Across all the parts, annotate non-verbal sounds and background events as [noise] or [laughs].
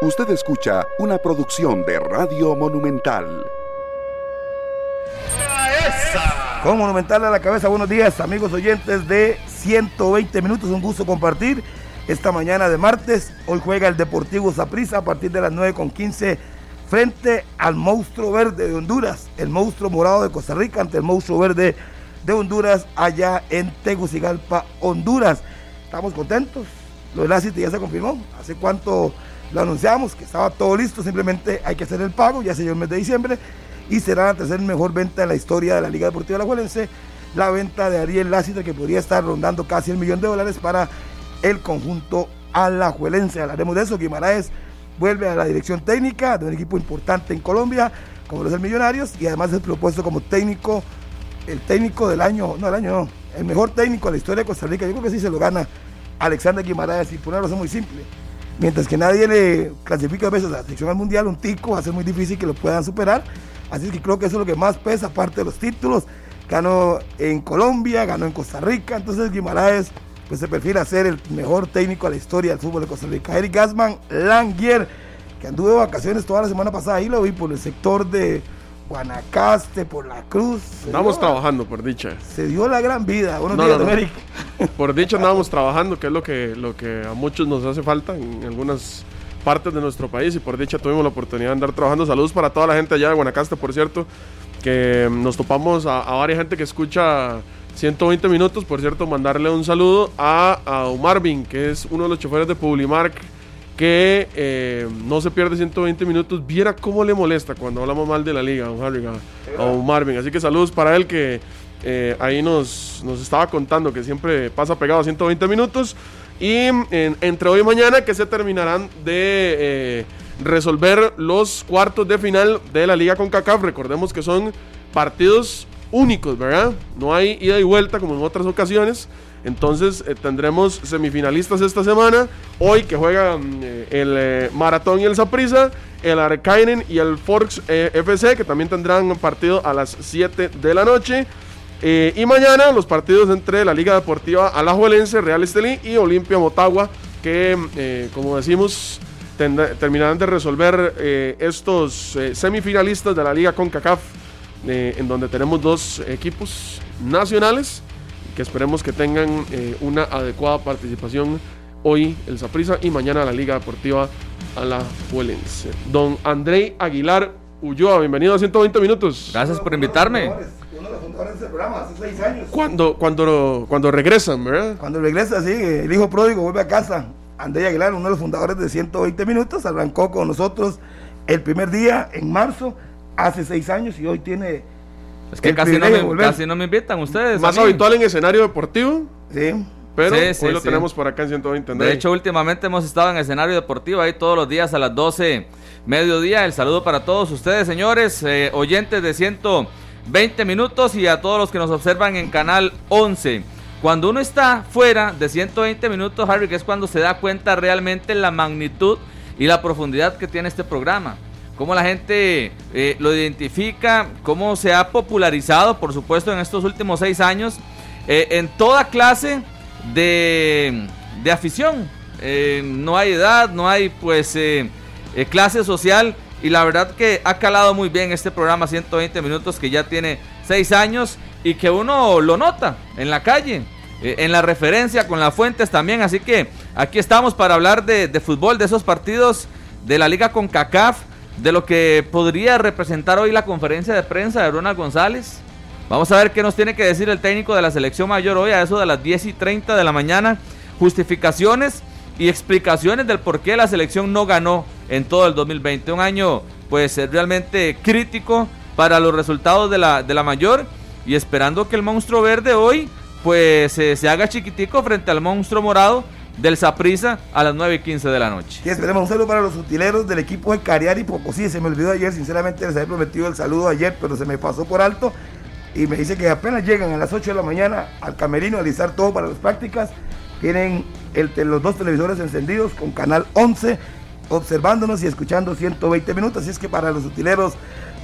Usted escucha una producción de Radio Monumental. Con Monumental a la cabeza, buenos días amigos oyentes de 120 minutos, un gusto compartir esta mañana de martes. Hoy juega el Deportivo Saprissa a partir de las 9 con 15 frente al monstruo verde de Honduras, el monstruo morado de Costa Rica ante el monstruo verde de Honduras allá en Tegucigalpa, Honduras. Estamos contentos, lo del ya se confirmó, hace cuánto lo anunciamos, que estaba todo listo, simplemente hay que hacer el pago, ya se dio el mes de diciembre y será la tercera mejor venta de la historia de la Liga Deportiva Alajuelense, la venta de Ariel Láciter que podría estar rondando casi el millón de dólares para el conjunto alajuelense. Hablaremos de eso, Guimaraes vuelve a la dirección técnica de un equipo importante en Colombia, como los Millonarios, y además es propuesto como técnico, el técnico del año, no el año no, el mejor técnico de la historia de Costa Rica. Yo creo que sí se lo gana Alexander Guimaraes y por una razón muy simple. Mientras que nadie le clasifica a veces a la selección al mundial, un tico va a ser muy difícil que lo puedan superar. Así que creo que eso es lo que más pesa, aparte de los títulos. Ganó en Colombia, ganó en Costa Rica. Entonces Guimaraes pues, se perfila a ser el mejor técnico de la historia del fútbol de Costa Rica. Eric Gasman Langier, que anduvo de vacaciones toda la semana pasada, ahí lo vi por el sector de Guanacaste, por la Cruz. Estamos trabajando, por dicha. Se dio la gran vida. Buenos días, América. Por dicha andábamos trabajando, que es lo que, lo que a muchos nos hace falta en algunas partes de nuestro país y por dicha tuvimos la oportunidad de andar trabajando. Saludos para toda la gente allá de Guanacaste, por cierto, que nos topamos a, a varias gente que escucha 120 minutos. Por cierto, mandarle un saludo a, a Marvin, que es uno de los choferes de Publimark que eh, no se pierde 120 minutos. Viera cómo le molesta cuando hablamos mal de la liga, don Harry, a, Marvin. Así que saludos para él que eh, ahí nos, nos estaba contando que siempre pasa pegado a 120 minutos. Y entre hoy y mañana que se terminarán de eh, resolver los cuartos de final de la liga con CACAF. Recordemos que son partidos únicos, ¿verdad? No hay ida y vuelta como en otras ocasiones. Entonces eh, tendremos semifinalistas esta semana. Hoy que juegan eh, el eh, Maratón y el Saprissa, el Arkainen y el Forks FC, que también tendrán partido a las 7 de la noche. y mañana los partidos entre la Liga Deportiva Alajuelense, Real Estelí y Olimpia Motagua, que como decimos terminarán de resolver estos semifinalistas de la Liga CONCACAF, en donde tenemos dos equipos nacionales que esperemos que tengan eh, una adecuada participación hoy el Saprissa y mañana la Liga Deportiva a la Huelense. Don André Aguilar Ulloa, bienvenido a 120 minutos. Gracias por invitarme. Cuando, cuando, cuando regresan, ¿verdad? Cuando regresa, sí, el hijo pródigo vuelve a casa. André Aguilar, uno de los fundadores de 120 minutos, arrancó con nosotros el primer día en marzo, hace seis años, y hoy tiene es que casi no, me, casi no, me, invitan ustedes. Más habitual en escenario deportivo. Sí. Pero hoy lo tenemos por acá en 120. De hecho, últimamente hemos estado en escenario deportivo ahí todos los días a las 12 mediodía. El saludo para todos ustedes, señores, eh, oyentes de 120 minutos y a todos los que nos observan en Canal 11. Cuando uno está fuera de 120 minutos, Harry, que es cuando se da cuenta realmente la magnitud y la profundidad que tiene este programa cómo la gente eh, lo identifica, cómo se ha popularizado, por supuesto, en estos últimos seis años, eh, en toda clase de, afición. Eh, no hay edad, no hay pues clase social y la verdad que ha calado muy bien este programa 120 minutos que ya tiene seis años y que uno lo nota en la calle. En la referencia con las fuentes también, así que aquí estamos para hablar de, de fútbol, de esos partidos de la Liga con CACAF, de lo que podría representar hoy la conferencia de prensa de Ronald González. Vamos a ver qué nos tiene que decir el técnico de la selección mayor hoy a eso de las 10 y 30 de la mañana. Justificaciones y explicaciones del por qué la selección no ganó en todo el 2020. Un año pues realmente crítico para los resultados de la, de la mayor y esperando que el monstruo verde hoy pues eh, se haga chiquitico frente al monstruo morado del Saprisa a las 9 y 15 de la noche. Y esperemos un saludo para los utileros del equipo de Cariari Pocosí. Se me olvidó ayer, sinceramente les había prometido el saludo ayer, pero se me pasó por alto. Y me dice que apenas llegan a las 8 de la mañana al camerino a alistar todo para las prácticas. Tienen los dos televisores encendidos con canal 11, observándonos y escuchando 120 minutos. Así es que para los utileros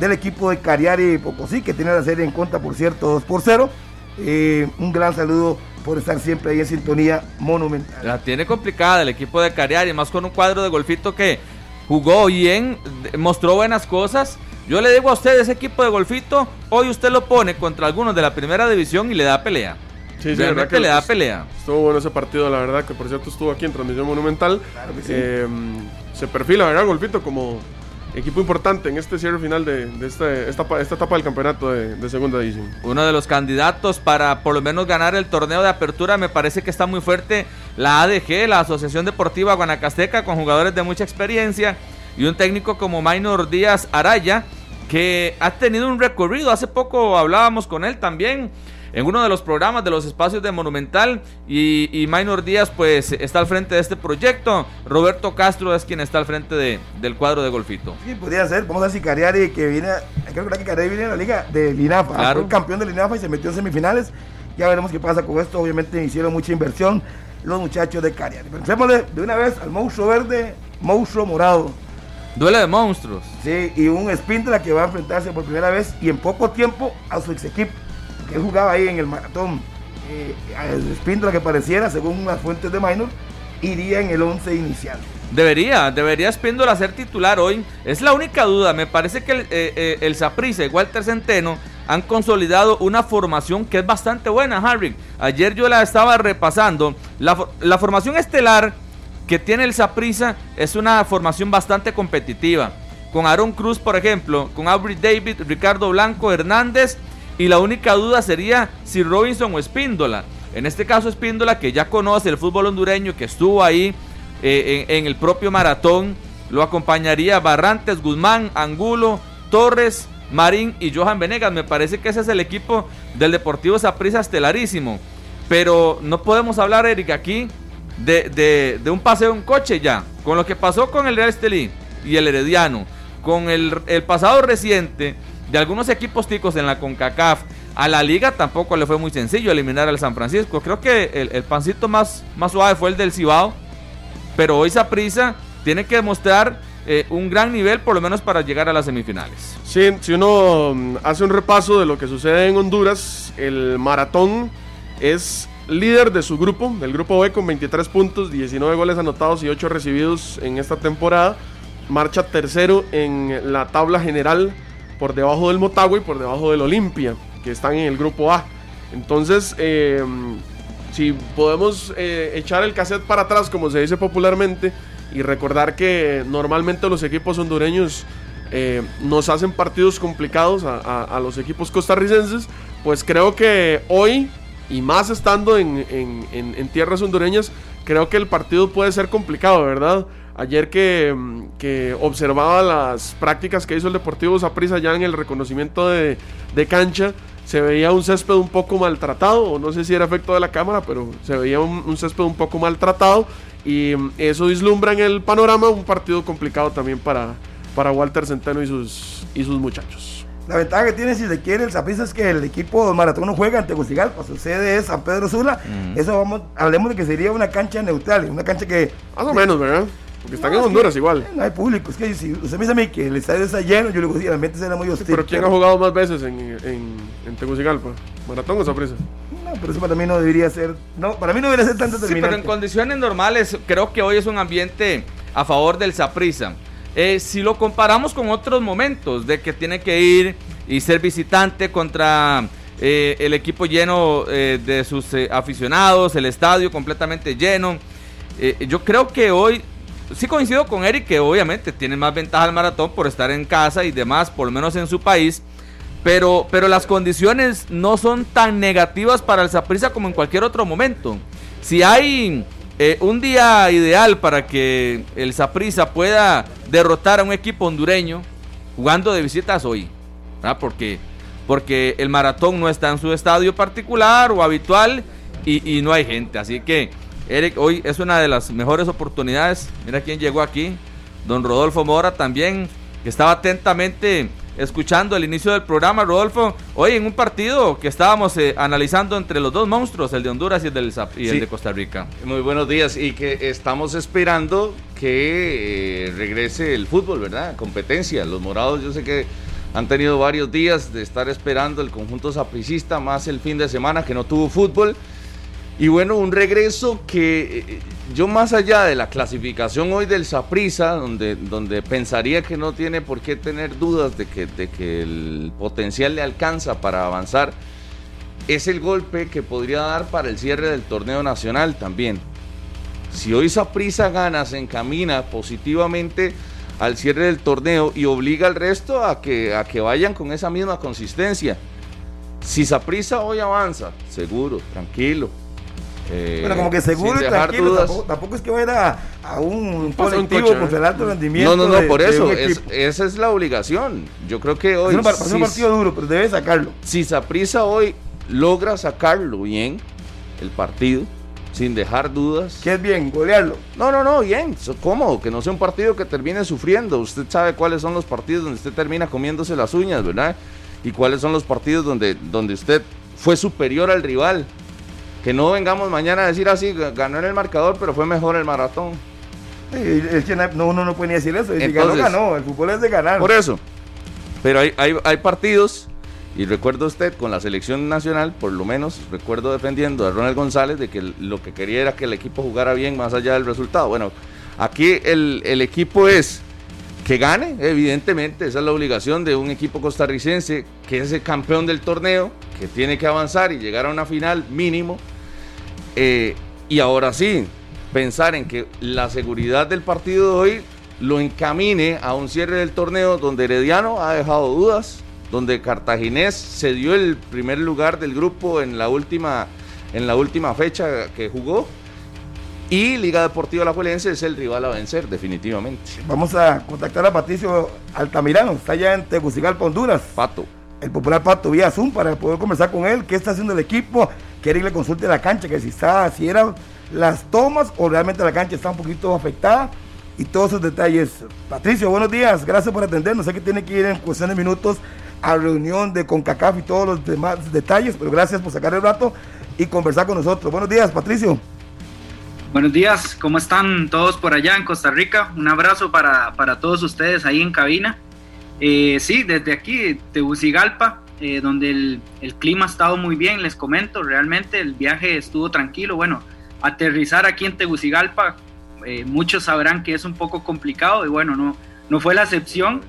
del equipo de Cariari Pocosí, que tiene la serie en cuenta, por cierto, 2 por 0, eh, un gran saludo por estar siempre ahí en sintonía monumental. La tiene complicada el equipo de Cariari, más con un cuadro de golfito que jugó bien, mostró buenas cosas. Yo le digo a usted, ese equipo de golfito, hoy usted lo pone contra algunos de la primera división y le da pelea. Sí, sí, Realmente que le da pelea. Estuvo bueno ese partido, la verdad, que por cierto estuvo aquí en Transmisión Monumental. Claro que sí. Eh, se perfila, ¿verdad, Golpito? Como equipo importante en este cierre final de, de este- esta, esta etapa del campeonato de, de segunda división. Uno de los candidatos para por lo menos ganar el torneo de apertura me parece que está muy fuerte la ADG, la Asociación Deportiva Guanacasteca, con jugadores de mucha experiencia y un técnico como Maynor Díaz Araya, que ha tenido un recorrido. Hace poco hablábamos con él también en uno de los programas de los espacios de Monumental y, y Maynor Díaz pues está al frente de este proyecto. Roberto Castro es quien está al frente de- del cuadro de golfito. Sí, podría ser. Vamos a ver si Cariari, que viene, creo que Cariari viene a la liga de Linafa. Claro. Fue campeón de Linafa y se metió en semifinales. Ya veremos qué pasa con esto. Obviamente hicieron mucha inversión los muchachos de Cariari. Pensémosle de una vez al monstruo verde, monstruo morado. Duelo de monstruos. Sí, y un Espíndola que va a enfrentarse por primera vez y en poco tiempo a su ex equipo. Que jugaba ahí en el maratón. Eh, que pareciera, según las fuentes de Minor, iría en el 11 inicial. Debería, debería Espíndola ser titular hoy. Es la única duda. Me parece que el, eh, eh, y Walter Centeno han consolidado una formación que es bastante buena, Harry. Ayer yo la estaba repasando. La, la formación estelar que tiene el Saprissa es una formación bastante competitiva. Con Aaron Cruz, por ejemplo, con Aubrey David, Ricardo Blanco, Hernández. Y la única duda sería si Robinson o Espíndola. En este caso, Espíndola, que ya conoce el fútbol hondureño, que estuvo ahí eh, en, el propio maratón. Lo acompañaría Barrantes, Guzmán, Angulo, Torres, Marín y Johan Venegas. Me parece que ese es el equipo del Deportivo Saprissa estelarísimo. Pero no podemos hablar, Eric, aquí de, de- de un paseo en coche ya. Con lo que pasó con el Real Estelí y el Herediano. Con el, el pasado reciente de algunos equipos ticos en la CONCACAF. A la liga tampoco le fue muy sencillo eliminar al San Francisco. Creo que el, pancito más, más suave fue el del Cibao. Pero hoy Saprissa tiene que demostrar eh, un gran nivel, por lo menos para llegar a las semifinales. Sí, si uno mm, hace un repaso de lo que sucede en Honduras, el maratón es líder de su grupo, del grupo B con 23 puntos, 19 goles anotados y 8 recibidos en esta temporada. Marcha tercero en la tabla general por debajo del Motagua y por debajo del Olimpia, que están en el grupo A. Entonces, eh, si podemos eh, echar el cassette para atrás, como se dice popularmente, y recordar que normalmente los equipos hondureños eh, nos hacen partidos complicados a, los equipos costarricenses, pues creo que hoy, y más estando en- en- en tierras hondureñas, creo que el partido puede ser complicado, ¿verdad? Ayer que, mm, que observaba las prácticas que hizo el Deportivo Saprissa ya en el reconocimiento de, de cancha, se veía un césped un poco maltratado, no sé si era efecto de la cámara, pero se veía un, un césped un poco maltratado y mm, eso vislumbra en el panorama un partido complicado también para, para Walter Centeno y sus, y sus muchachos. La ventaja que tiene, si se quiere, el Saprissa es que el equipo maratón no juega ante Tegucigalpa. Su sede es San Pedro Sula. Eso vamos, hablemos de que sería una cancha neutral, una cancha que Más o menos, ¿verdad? Porque están No, en es que, Honduras igual. No hay público. Es que si usted me dice a mí que el estadio está lleno, yo le digo, sí, el ambiente será muy hostil. Pero ¿quién ha jugado más veces en, en, en Tegucigalpa? ¿Maratón o Saprissa? No, pero eso para mí no debería ser. No, para mí no debería ser tan Sí, pero en condiciones normales creo que hoy es un ambiente a favor del Saprissa. Eh, si lo comparamos con otros momentos de que tiene que ir y ser visitante contra eh, el equipo lleno eh, de sus eh, aficionados, el estadio completamente lleno, eh, yo creo que hoy sí coincido con Eric que obviamente tiene más ventaja el maratón por estar en casa y demás, por lo menos en su país. Pero, pero las condiciones no son tan negativas para el Saprissa como en cualquier otro momento. Si hay eh, un día ideal para que el Saprissa pueda derrotar a un equipo hondureño jugando de visitas hoy, ¿verdad? Porque, porque el maratón no está en su estadio particular o habitual y, y no hay gente. Así que, Eric, hoy es una de las mejores oportunidades. Mira quién llegó aquí, don Rodolfo Mora también, que estaba atentamente escuchando el inicio del programa, Rodolfo. Hoy en un partido que estábamos eh, analizando entre los dos monstruos, el de Honduras y el, del, y el Sí. de Costa Rica. Muy buenos días y que estamos esperando que eh, regrese el fútbol, ¿verdad? Competencia. Los morados yo sé que han tenido varios días de estar esperando el conjunto sapricista, más el fin de semana que no tuvo fútbol. Y bueno, un regreso que eh, yo más allá de la clasificación hoy del Saprisa, donde, donde pensaría que no tiene por qué tener dudas de que, de que el potencial le alcanza para avanzar, es el golpe que podría dar para el cierre del torneo nacional también. Si hoy Saprisa gana, se encamina positivamente al cierre del torneo y obliga al resto a que, a que vayan con esa misma consistencia. Si Saprisa hoy avanza, seguro, tranquilo, eh, pero como que seguro y tranquilo, tampoco, es que vaya a, un colectivo con el alto rendimiento. No, no, no, por eso, esa es la obligación. Yo creo que hoy. Es un, partido duro, pero debe sacarlo. Si Saprisa hoy logra sacarlo bien, el partido, sin dejar dudas. ¿Qué es bien? ¿Golearlo? No, no, no, bien, cómodo, que no sea un partido que termine sufriendo. Usted sabe cuáles son los partidos donde usted termina comiéndose las uñas, ¿verdad? Y cuáles son los partidos donde, donde usted fue superior al rival que no vengamos mañana a decir así, ganó en el marcador, pero fue mejor el maratón. es que no, uno no puede ni decir eso. ganó, ganó. El fútbol es de ganar. Por eso. Pero hay, hay, hay partidos, y recuerdo usted con la selección nacional, por lo menos recuerdo defendiendo a Ronald González de que lo que quería era que el equipo jugara bien más allá del resultado. Bueno, aquí el, el equipo es que gane, evidentemente, esa es la obligación de un equipo costarricense que es el campeón del torneo, que tiene que avanzar y llegar a una final mínimo eh, y ahora sí, pensar en que la seguridad del partido de hoy lo encamine a un cierre del torneo donde Herediano ha dejado dudas, donde Cartaginés se dio el primer lugar del grupo en la última, en la última fecha que jugó. Y Liga Deportiva La Juelense es el rival a vencer, definitivamente. Vamos a contactar a Patricio Altamirano, está allá en Tegucigalpa, Honduras. Pato. El popular Pato vía Zoom para poder conversar con él, qué está haciendo el equipo, quiere que le consulte la cancha, que si está, si eran las tomas o realmente la cancha está un poquito afectada y todos esos detalles. Patricio, buenos días, gracias por atendernos. Sé que tiene que ir en cuestión de minutos a reunión de CONCACAF y todos los demás detalles, pero gracias por sacar el rato y conversar con nosotros. Buenos días, Patricio. Buenos días, ¿cómo están todos por allá en Costa Rica? Un abrazo para, para todos ustedes ahí en cabina. Eh, sí, desde aquí, Tegucigalpa, eh, donde el, clima ha estado muy bien, les comento, realmente el viaje estuvo tranquilo. Bueno, aterrizar aquí en Tegucigalpa, eh, muchos sabrán que es un poco complicado y bueno, no, no fue la excepción.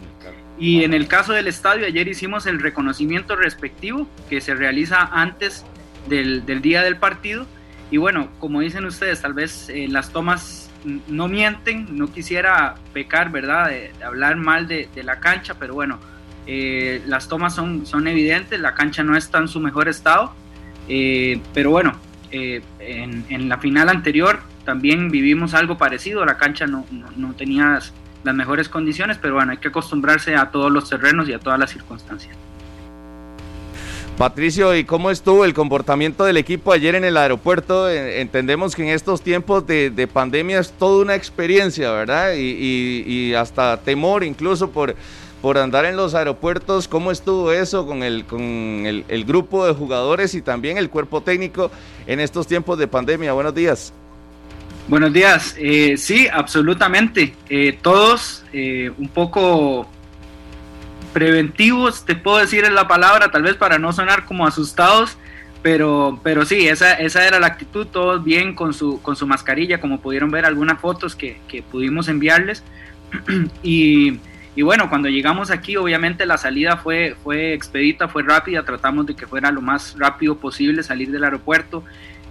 Y en el caso del estadio, ayer hicimos el reconocimiento respectivo que se realiza antes del, del día del partido. Y bueno, como dicen ustedes, tal vez eh, las tomas no mienten, no quisiera pecar, ¿verdad?, de, hablar mal de, de, la cancha, pero bueno, eh, las tomas son, son evidentes, la cancha no está en su mejor estado, eh, pero bueno, eh, en, la final anterior también vivimos algo parecido, la cancha no, no, tenía las mejores condiciones, pero bueno, hay que acostumbrarse a todos los terrenos y a todas las circunstancias. Patricio, ¿y cómo estuvo el comportamiento del equipo ayer en el aeropuerto? Entendemos que en estos tiempos de, pandemia es toda una experiencia, ¿verdad? y, hasta temor incluso por por andar en los aeropuertos. ¿Cómo estuvo eso con el, con el, grupo de jugadores y también el cuerpo técnico en estos tiempos de pandemia? Buenos días. Buenos días. Eh, sí, absolutamente. Eh, todos eh, un poco preventivos, te puedo decir en la palabra, tal vez para no sonar como asustados, pero, pero sí, esa, esa era la actitud, todos bien con su, con su mascarilla, como pudieron ver algunas fotos que, que pudimos enviarles. [clears throat] y y bueno, cuando llegamos aquí, obviamente la salida fue, fue expedita, fue rápida, tratamos de que fuera lo más rápido posible salir del aeropuerto.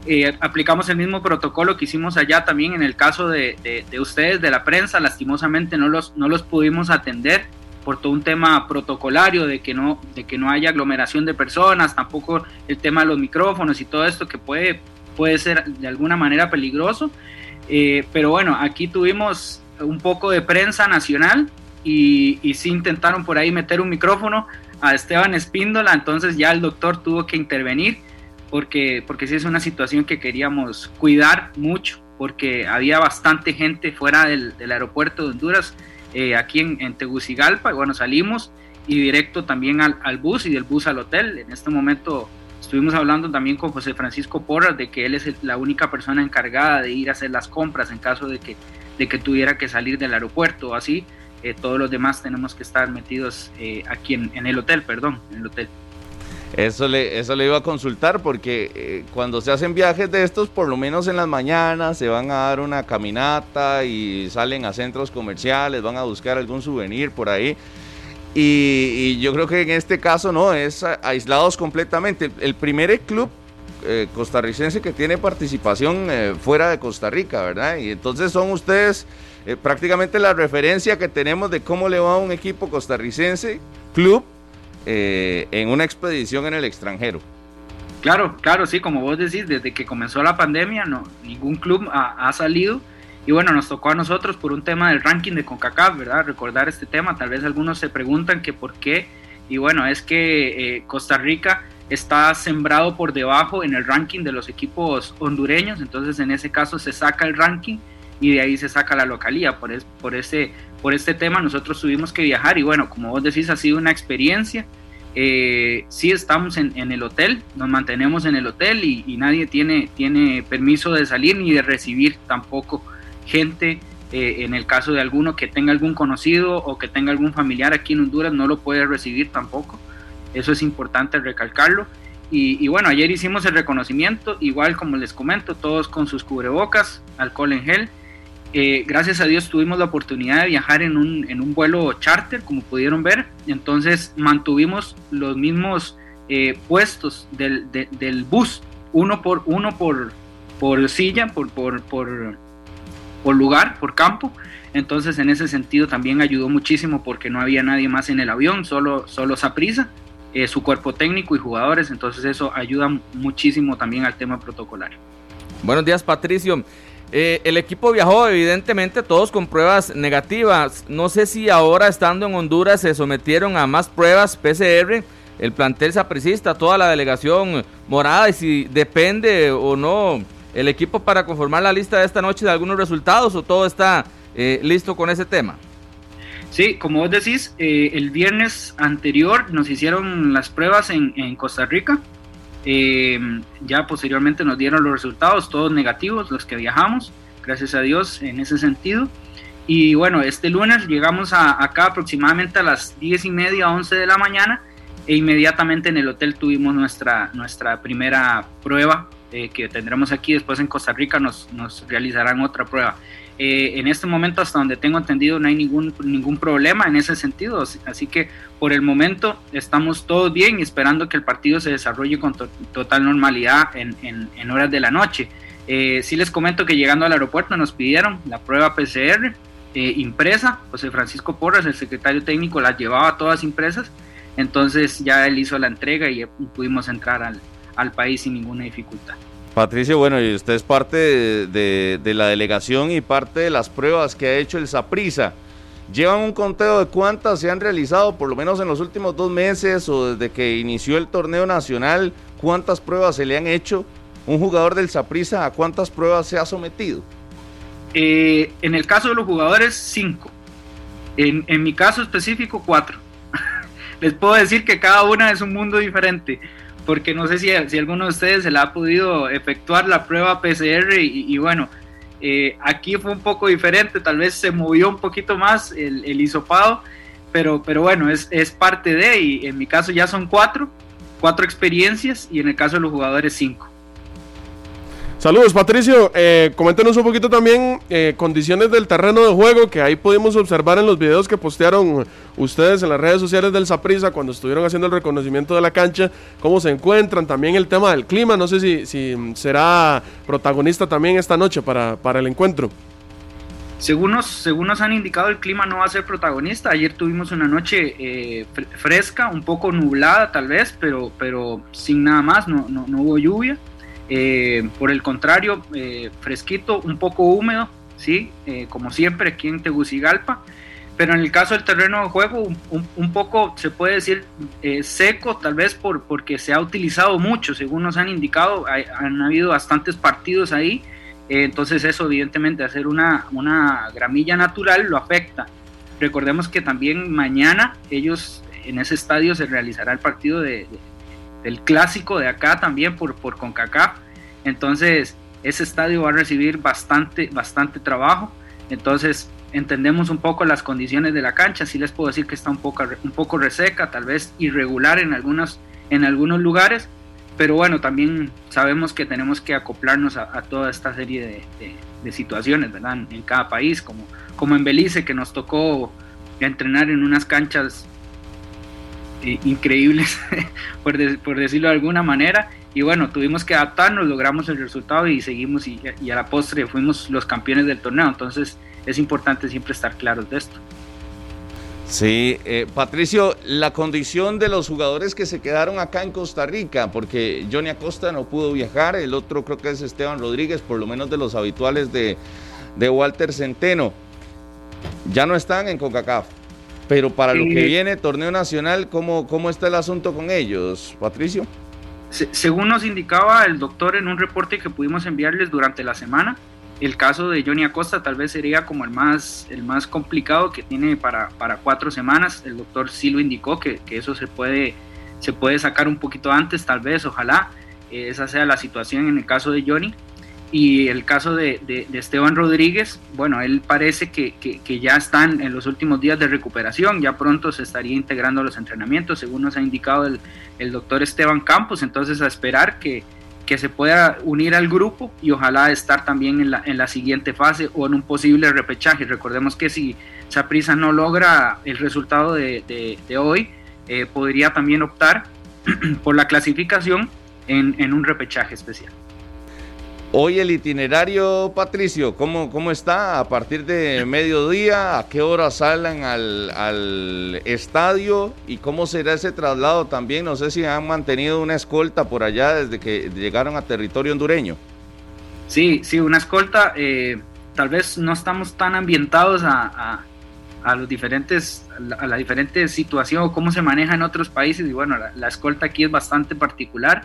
Eh, aplicamos el mismo protocolo que hicimos allá también en el caso de, de, ustedes, de la prensa, lastimosamente no los, no los pudimos atender por todo un tema protocolario de que no de que no haya aglomeración de personas, tampoco el tema de los micrófonos y todo esto que puede puede ser de alguna manera peligroso. Eh, pero bueno, aquí tuvimos un poco de prensa nacional y, y sí intentaron por ahí meter un micrófono a Esteban Espíndola, entonces ya el doctor tuvo que intervenir porque, porque sí es una situación que queríamos cuidar mucho, porque había bastante gente fuera del, del aeropuerto de Honduras, eh, aquí en, en, Tegucigalpa, y bueno, salimos y directo también al, al, bus y del bus al hotel. En este momento estuvimos hablando también con José Francisco Porras de que él es la única persona encargada de ir a hacer las compras en caso de que, de que tuviera que salir del aeropuerto, así eh, todos los demás tenemos que estar metidos eh, aquí en, el hotel, perdón, en el hotel. Eso le, eso le iba a consultar porque eh, cuando se hacen viajes de estos, por lo menos en las mañanas, se van a dar una caminata y salen a centros comerciales, van a buscar algún souvenir por ahí. Y, yo creo que en este caso no, es aislados completamente. El, primer club eh, costarricense que tiene participación eh, fuera de Costa Rica, ¿verdad? Y entonces son ustedes prácticamente la referencia que tenemos de cómo le va a un equipo costarricense, club, eh, en una expedición en el extranjero. Claro, claro, sí, como vos decís, desde que comenzó la pandemia, no, ningún club ha, salido. Y bueno, nos tocó a nosotros por un tema del ranking de CONCACAF, ¿verdad? Recordar este tema. Tal vez algunos se preguntan que por qué. Y bueno, es que eh, Costa Rica está sembrado por debajo en el ranking de los equipos hondureños. Entonces, en ese caso, se saca el ranking y de ahí se saca la localía. Por, por ese por este tema nosotros tuvimos que viajar y bueno, como vos decís, ha sido una experiencia. Eh, sí estamos en, el hotel, nos mantenemos en el hotel y, nadie tiene, tiene permiso de salir ni de recibir tampoco gente. Eh, en el caso de alguno que tenga algún conocido o que tenga algún familiar aquí en Honduras, no lo puede recibir tampoco. Eso es importante recalcarlo. Y, y, bueno, ayer hicimos el reconocimiento, igual como les comento, todos con sus cubrebocas, alcohol en gel eh, gracias a Dios tuvimos la oportunidad de viajar en un, en un vuelo charter, como pudieron ver. Entonces mantuvimos los mismos eh, puestos del, del, bus, uno por, uno por, por silla, por, por, por, por lugar, por campo. Entonces en ese sentido también ayudó muchísimo porque no había nadie más en el avión, solo, solo Saprisa, eh, su cuerpo técnico y jugadores. Entonces eso ayuda muchísimo también al tema protocolario. Buenos días Patricio. Eh, el equipo viajó evidentemente todos con pruebas negativas. No sé si ahora estando en Honduras se sometieron a más pruebas PCR, el plantel sapricista, toda la delegación morada y si depende o no el equipo para conformar la lista de esta noche de algunos resultados o todo está eh, listo con ese tema. Sí, como vos decís, eh, el viernes anterior nos hicieron las pruebas en Costa Rica eh, ya posteriormente nos dieron los resultados, todos negativos, los que viajamos, gracias a Dios en ese sentido. Y bueno, este lunes llegamos a, acá aproximadamente a las 10 y media, 11 de la mañana e inmediatamente en el hotel tuvimos nuestra, nuestra primera prueba eh, que tendremos aquí, después en Costa Rica nos, nos realizarán otra prueba. Eh, en este momento, hasta donde tengo entendido, no hay ningún, ningún problema en ese sentido. Así que por el momento estamos todos bien esperando que el partido se desarrolle con total normalidad en, en, horas de la noche. Eh, sí les comento que llegando al aeropuerto nos pidieron la prueba PCR eh, impresa. José Francisco Porras, el secretario técnico, las llevaba todas impresas. Entonces ya él hizo la entrega y pudimos entrar al, al país sin ninguna dificultad. Patricio, bueno, y usted es parte de, la delegación y parte de las pruebas que ha hecho el Saprisa. ¿Llevan un conteo de cuántas se han realizado, por lo menos en los últimos dos meses o desde que inició el torneo nacional? ¿Cuántas pruebas se le han hecho? ¿Un jugador del Saprisa a cuántas pruebas se ha sometido? Eh, en el caso de los jugadores, cinco. En, en mi caso específico, cuatro. [laughs] Les puedo decir que cada una es un mundo diferente porque no sé si, si alguno de ustedes se la ha podido efectuar la prueba PCR y, bueno, eh, aquí fue un poco diferente, tal vez se movió un poquito más el, el hisopado, pero, pero bueno, es, es parte de, y en mi caso ya son cuatro, cuatro experiencias y en el caso de los jugadores cinco. Saludos Patricio, eh, coméntenos un poquito también eh, condiciones del terreno de juego que ahí pudimos observar en los videos que postearon ustedes en las redes sociales del Saprisa cuando estuvieron haciendo el reconocimiento de la cancha, cómo se encuentran, también el tema del clima, no sé si, será protagonista también esta noche para, para el encuentro. Según nos, según nos han indicado, el clima no va a ser protagonista. Ayer tuvimos una noche eh, fresca, un poco nublada tal vez, pero, pero sin nada más, no, no, no hubo lluvia. Eh, por el contrario, eh, fresquito, un poco húmedo, ¿sí? Eh, como siempre aquí en Tegucigalpa. Pero en el caso del terreno de juego, un, poco se puede decir seco, tal vez por, porque se ha utilizado mucho, según nos han indicado, han habido bastantes partidos ahí. entonces eso evidentemente hacer una, una gramilla natural lo afecta. Recordemos que también mañana ellos en ese estadio se realizará el partido de el clásico de acá también por, por CONCACAF. Entonces, ese estadio va a recibir bastante, bastante trabajo. Entonces, entendemos un poco las condiciones de la cancha. Sí les puedo decir que está un poco, un poco reseca, tal vez irregular en algunas, en algunos lugares, pero bueno, también sabemos que tenemos que acoplarnos a, toda esta serie de, situaciones, ¿verdad? En, cada país, como, como en Belice, que nos tocó entrenar en unas canchas increíbles, [laughs] por, decirlo de alguna manera, y bueno, tuvimos que adaptarnos, logramos el resultado y seguimos y, a la postre fuimos los campeones del torneo, entonces es importante siempre estar claros de esto. Sí, eh, Patricio, la condición de los jugadores que se quedaron acá en Costa Rica, porque Johnny Acosta no pudo viajar, el otro creo que es Esteban Rodríguez, por lo menos de los habituales de, Walter Centeno, ya no están en CONCACAF. Pero para lo que viene, torneo nacional, ¿cómo, ¿cómo está el asunto con ellos, Patricio? según nos indicaba el doctor en un reporte que pudimos enviarles durante la semana, el caso de Johnny Acosta tal vez sería como el más, el más complicado que tiene para, para cuatro semanas. El doctor sí lo indicó que, que, eso se puede, se puede sacar un poquito antes, tal vez, ojalá. Eh, esa sea la situación en el caso de Johnny. Y el caso de, de, Esteban Rodríguez, bueno, él parece que, que, ya están en los últimos días de recuperación, ya pronto se estaría integrando a los entrenamientos, según nos ha indicado el, el doctor Esteban Campos. Entonces, a esperar que, que se pueda unir al grupo y ojalá estar también en la, en la siguiente fase o en un posible repechaje. Recordemos que si Saprisa no logra el resultado de, de, hoy, eh, podría también optar [clears throat] por la clasificación en, en un repechaje especial. Hoy el itinerario, Patricio, ¿cómo, ¿cómo está? A partir de mediodía, ¿a qué hora salen al, al, estadio? ¿Y cómo será ese traslado también? No sé si han mantenido una escolta por allá desde que llegaron a territorio hondureño. Sí, sí, una escolta. Eh, tal vez no estamos tan ambientados a, a, los diferentes, a la diferente situación o cómo se maneja en otros países. Y bueno, la, la escolta aquí es bastante particular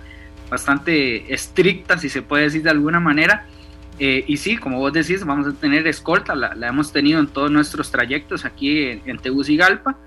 bastante estricta, si se puede decir de alguna manera. Eh, y sí, como vos decís, vamos a tener escolta, la, hemos tenido en todos nuestros trayectos aquí en, en Tegucigalpa.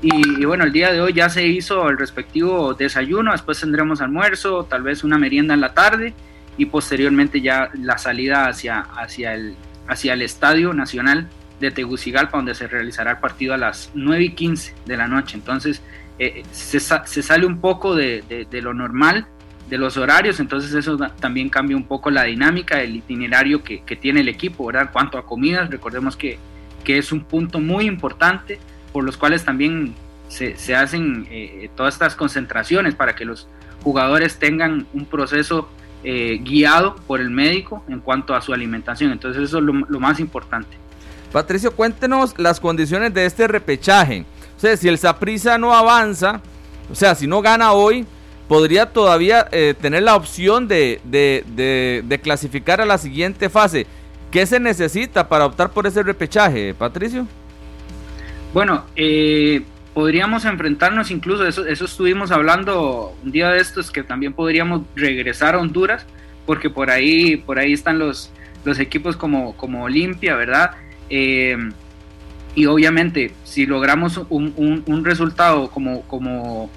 Y, bueno, el día de hoy ya se hizo el respectivo desayuno, después tendremos almuerzo, tal vez una merienda en la tarde y posteriormente ya la salida hacia, hacia, el, hacia el Estadio Nacional de Tegucigalpa, donde se realizará el partido a las 9 y 15 de la noche. Entonces, eh, se, se, sale un poco de, de, de lo normal de los horarios, entonces eso también cambia un poco la dinámica, el itinerario que, tiene el equipo, ¿verdad? Cuanto a comidas, recordemos que, que, es un punto muy importante por los cuales también se, se hacen eh, todas estas concentraciones para que los jugadores tengan un proceso eh, guiado por el médico en cuanto a su alimentación, entonces eso es lo, lo más importante. Patricio, cuéntenos las condiciones de este repechaje. O sea, si el Saprisa no avanza, o sea, si no gana hoy, podría todavía eh, tener la opción de, de, clasificar a la siguiente fase. ¿Qué se necesita para optar por ese repechaje, Patricio? Bueno, eh, podríamos enfrentarnos incluso, eso, eso estuvimos hablando un día de estos, que también podríamos regresar a Honduras, porque por ahí, por ahí están los, los equipos como, como Olimpia, ¿verdad? Eh, y obviamente, si logramos un, un, un resultado como, como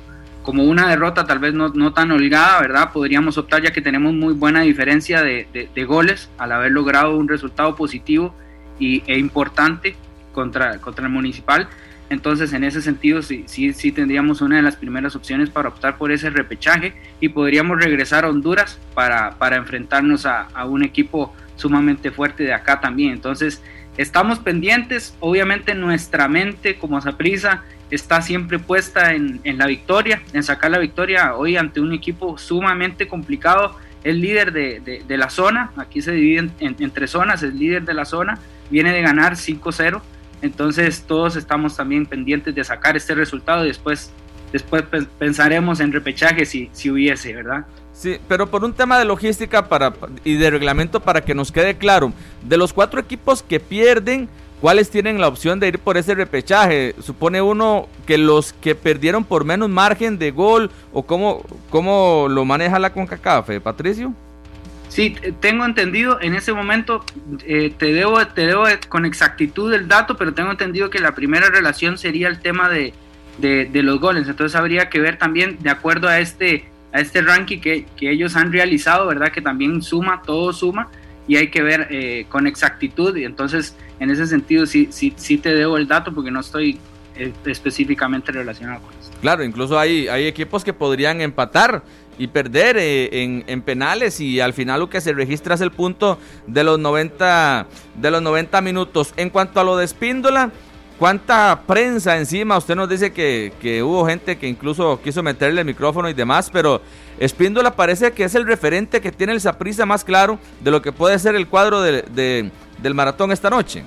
como una derrota tal vez no, no, tan holgada, ¿verdad? Podríamos optar ya que tenemos muy buena diferencia de, de, goles al haber logrado un resultado positivo y, e importante contra, contra el municipal. Entonces, en ese sentido, sí, sí, sí tendríamos una de las primeras opciones para optar por ese repechaje y podríamos regresar a Honduras para, para enfrentarnos a, a un equipo sumamente fuerte de acá también. Entonces, estamos pendientes, obviamente nuestra mente como Saprisa está siempre puesta en, la victoria, en sacar la victoria hoy ante un equipo sumamente complicado. El líder de, la zona, aquí se divide en, entre zonas, el líder de la zona viene de ganar 5-0, entonces todos estamos también pendientes de sacar este resultado y después, después pensaremos en repechaje si, si hubiese, ¿verdad? Sí, pero por un tema de logística para, y de reglamento para que nos quede claro, de los cuatro equipos que pierden, ¿Cuáles tienen la opción de ir por ese repechaje? ¿Supone uno que los que perdieron por menos margen de gol o cómo, cómo lo maneja la CONCACAF, Patricio? Sí, tengo entendido, en ese momento eh, te, debo, te debo con exactitud el dato, pero tengo entendido que la primera relación sería el tema de, de, los goles, entonces habría que ver también, de acuerdo a este, a este ranking que, que ellos han realizado, ¿verdad? Que también suma, todo suma, y hay que ver eh, con exactitud. Y entonces, en ese sentido, sí, sí, sí te debo el dato porque no estoy eh, específicamente relacionado con eso. Claro, incluso hay, hay equipos que podrían empatar y perder eh, en, en, penales y al final lo que se registra es el punto de los 90 de los 90 minutos. En cuanto a lo de Espíndola, ¿cuánta prensa encima? Usted nos dice que, que hubo gente que incluso quiso meterle el micrófono y demás, pero Espíndola parece que es el referente que tiene el Saprisa más claro de lo que puede ser el cuadro de, de, del maratón esta noche.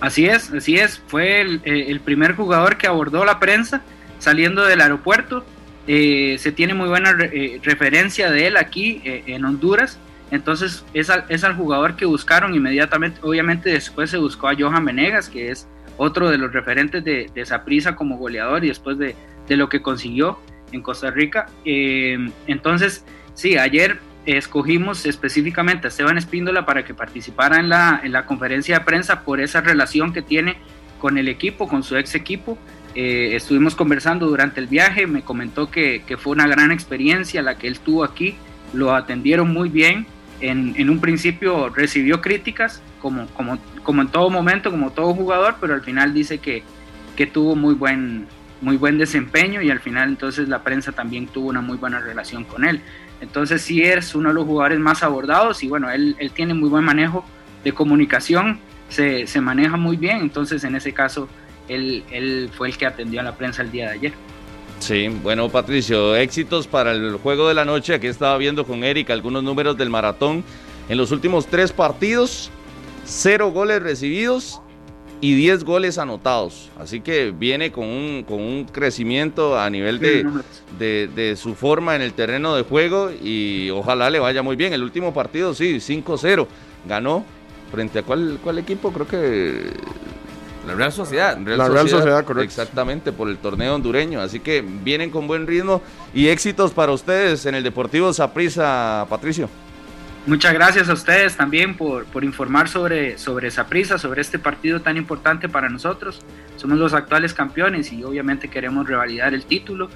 Así es, así es. Fue el, el primer jugador que abordó la prensa saliendo del aeropuerto eh, se tiene muy buena eh, referencia de él aquí eh, en Honduras. Entonces es al, es al, jugador que buscaron inmediatamente. Obviamente después se buscó a Johan Venegas, que es otro de los referentes de, de como goleador y después de, de, lo que consiguió en Costa Rica. entonces, sí, ayer escogimos específicamente a Esteban Espíndola para que participara en la, en la conferencia de prensa por esa relación que tiene con el equipo, con su ex equipo. Eh, estuvimos conversando durante el viaje, me comentó que, que, fue una gran experiencia la que él tuvo aquí, lo atendieron muy bien, en, en un principio recibió críticas, como, como, como, en todo momento, como todo jugador, pero al final dice que, que tuvo muy buen, muy buen desempeño y al final entonces la prensa también tuvo una muy buena relación con él. Entonces sí es uno de los jugadores más abordados y bueno, él, él tiene muy buen manejo de comunicación, se, se maneja muy bien, entonces en ese caso él, él, fue el que atendió a la prensa el día de ayer. Sí, bueno Patricio, éxitos para el juego de la noche. Aquí estaba viendo con Eric algunos números del maratón. En los últimos tres partidos, cero goles recibidos y 10 goles anotados. Así que viene con un, con un crecimiento a nivel de, de, de, su forma en el terreno de juego y ojalá le vaya muy bien. El último partido, sí, 5-0. Ganó frente a cuál, cuál equipo, creo que la Real Sociedad. Real la Real Sociedad, Sociedad, correcto. Exactamente, por el torneo hondureño. Así que vienen con buen ritmo y éxitos para ustedes en el Deportivo Saprissa, Patricio. Muchas gracias a ustedes también por, por informar sobre, sobre Saprissa, sobre este partido tan importante para nosotros. Somos los actuales campeones y obviamente queremos revalidar el título.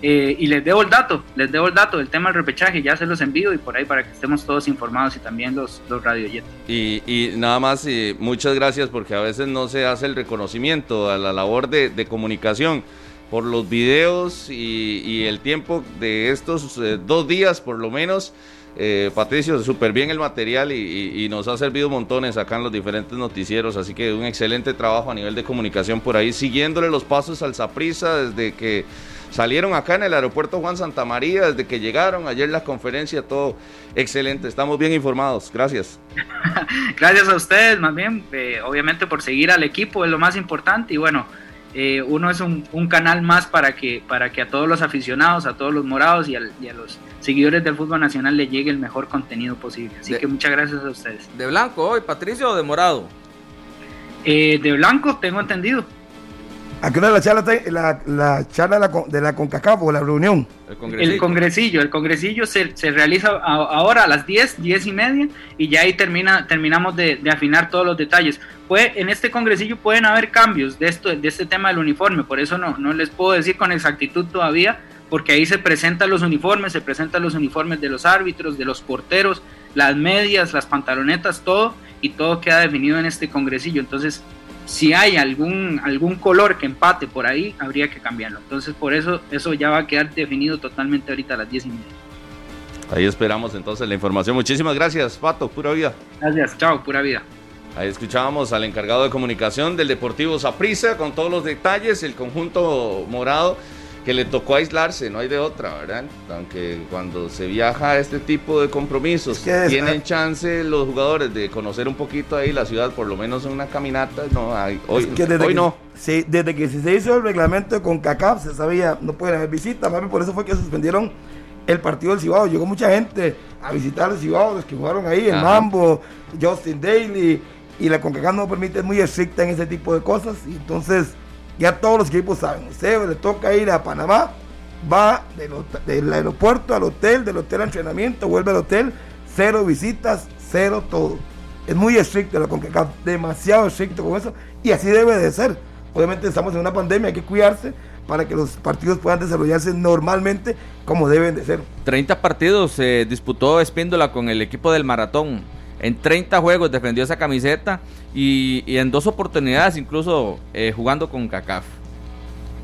Eh, y les debo el dato, les debo el dato del tema del repechaje, ya se los envío y por ahí para que estemos todos informados y también los, los radioyentes. Y, y nada más, y muchas gracias porque a veces no se hace el reconocimiento a la labor de, de comunicación por los videos y, y, el tiempo de estos eh, dos días por lo menos. Eh, Patricio, súper bien el material y, nos ha servido montones acá en los diferentes noticieros, así que un excelente trabajo a nivel de comunicación por ahí, siguiéndole los pasos al Saprisa desde que salieron acá en el aeropuerto Juan Santa María, desde que llegaron, ayer la conferencia, todo excelente, estamos bien informados, gracias. [laughs] gracias a ustedes, más bien, eh, obviamente por seguir al equipo es lo más importante y bueno, eh, uno es un, un, canal más para que, para que a todos los aficionados, a todos los morados y, al, y a los seguidores del fútbol nacional le llegue el mejor contenido posible. Así de, que muchas gracias a ustedes. ¿De blanco hoy, Patricio, o de morado? Eh, de blanco, tengo entendido. De las charlas, la, la charla de la, de la CONCACAF o la reunión. El congresillo. El congresillo, el congresillo se, se realiza a, ahora a las 10, 10 y media y ya ahí termina, terminamos de, de, afinar todos los detalles. Puede, en este congresillo pueden haber cambios de, esto, de este tema del uniforme, por eso no, no les puedo decir con exactitud todavía, porque ahí se presentan los uniformes, se presentan los uniformes de los árbitros, de los porteros, las medias, las pantalonetas, todo, y todo queda definido en este congresillo. Entonces, si hay algún, algún color que empate por ahí, habría que cambiarlo. Entonces, por eso, eso ya va a quedar definido totalmente ahorita a las 10 y media. Ahí esperamos entonces la información. Muchísimas gracias, Pato, pura vida. Gracias, chao, pura vida. Ahí escuchábamos al encargado de comunicación del Deportivo Saprissa con todos los detalles, el conjunto morado que le tocó aislarse, no hay de otra, ¿verdad? Aunque cuando se viaja a este tipo de compromisos, es que tienen chance los jugadores de conocer un poquito ahí la ciudad, por lo menos en una caminata, no hay, hoy, es que desde hoy que, no. Sí, desde que se hizo el reglamento con CACAF se sabía, no pueden haber visitas, por eso fue que suspendieron el partido del Cibao, llegó mucha gente a visitar el Cibao, los que jugaron ahí, el Ajá. Mambo, Justin Daly, y la CONCACAF no permite, es muy estricta en ese tipo de cosas, y entonces ya todos los equipos saben, usted le toca ir a Panamá, va del, aeropuerto al hotel, del hotel al entrenamiento, vuelve al hotel, cero visitas, cero todo. Es muy estricto la CONCACAF, demasiado estricto con eso, y así debe de ser. Obviamente estamos en una pandemia, hay que cuidarse para que los partidos puedan desarrollarse normalmente como deben de ser. 30 partidos se disputó Espíndola con el equipo del Maratón. En 30 juegos defendió esa camiseta y, y en dos oportunidades incluso eh, jugando con CACAF.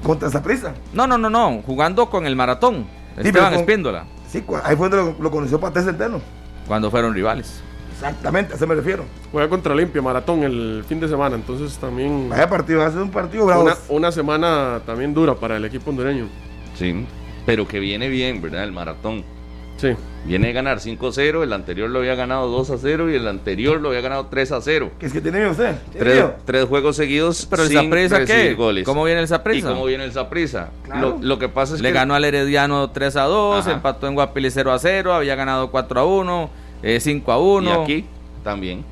Contra Saprissa. No, no, no, no. Jugando con el maratón. pero Esteban con- Espíndola. Sí, ahí fue donde lo, lo conoció Paté Centeno. Cuando fueron rivales. Exactamente, a eso me refiero. Juega contra Olimpia, maratón el fin de semana, entonces también Vaya partido, va a ser un partido bravo. una, una semana también dura para el equipo hondureño. Sí, pero que viene bien, ¿verdad? El maratón. Sí, Viene a ganar 5-0, el anterior lo había ganado 2-0 y el anterior lo había ganado 3-0. ¿Qué es que tiene usted? ¿Tiene Tres, tres juegos seguidos Pero el recibir ¿qué? goles. ¿Cómo viene el ¿Y Saprissa? cómo viene el Saprissa? Claro. Lo, lo que pasa es Le que... ganó al Herediano 3 a 2, Ajá. empató en Guapili 0 a 0, había ganado 4 a 1, eh, 5 a 1. Y aquí también.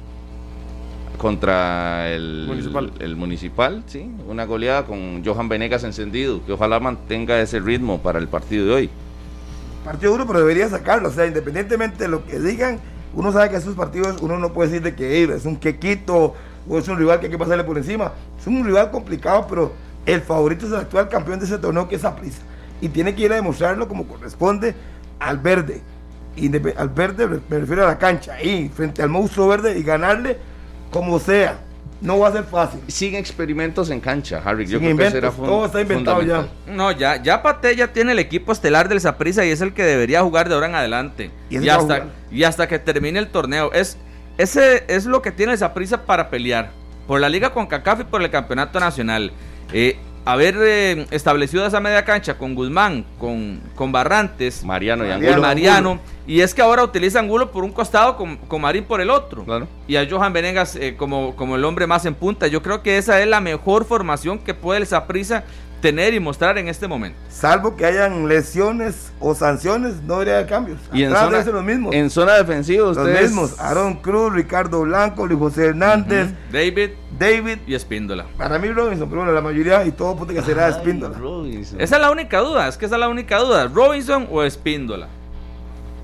Contra el Municipal. el municipal, sí, una goleada con Johan Venegas encendido, que ojalá mantenga ese ritmo para el partido de hoy. Partido duro, pero debería sacarlo. O sea, independientemente de lo que digan, uno sabe que esos partidos uno no puede decir de que "Ey, es un quequito o es un rival que hay que pasarle por encima. Es un rival complicado, pero el favorito es el actual campeón de ese torneo que es Saprissa. Y tiene que ir a demostrarlo como corresponde al verde. Al verde me refiero a la cancha, ahí, frente al monstruo verde y ganarle como sea. No va a ser fácil. Sin experimentos en cancha, Harry. Yo Sin creo que será todo está inventado ya. No, ya, ya Pate ya tiene el equipo estelar del Saprissa y es el que debería jugar de ahora en adelante. Hasta, y hasta que termine el torneo. Es, ese es lo que tiene el Saprissa para pelear. Por la Liga con CACAF y por el Campeonato Nacional. Eh, haber eh, establecido esa media cancha con Guzmán, con, con Barrantes, Mariano y. Angulo. Mariano. Y es que ahora utiliza Angulo por un costado con, con Marín por el otro. Claro. Y a Johan Venegas eh, como, como el hombre más en punta. Yo creo que esa es la mejor formación que puede el Saprissa tener y mostrar en este momento. Salvo que hayan lesiones o sanciones, no debería haber cambios. Y en zona, los mismos. en zona defensiva, los ustedes. mismos. Aaron Cruz, Ricardo Blanco, Luis José Hernández, David David. y Espíndola. Para mí Robinson, pero bueno, la mayoría y todo puta que será Ay, Espíndola. Robinson. Esa es la única duda, es que esa es la única duda. ¿Robinson o Espíndola?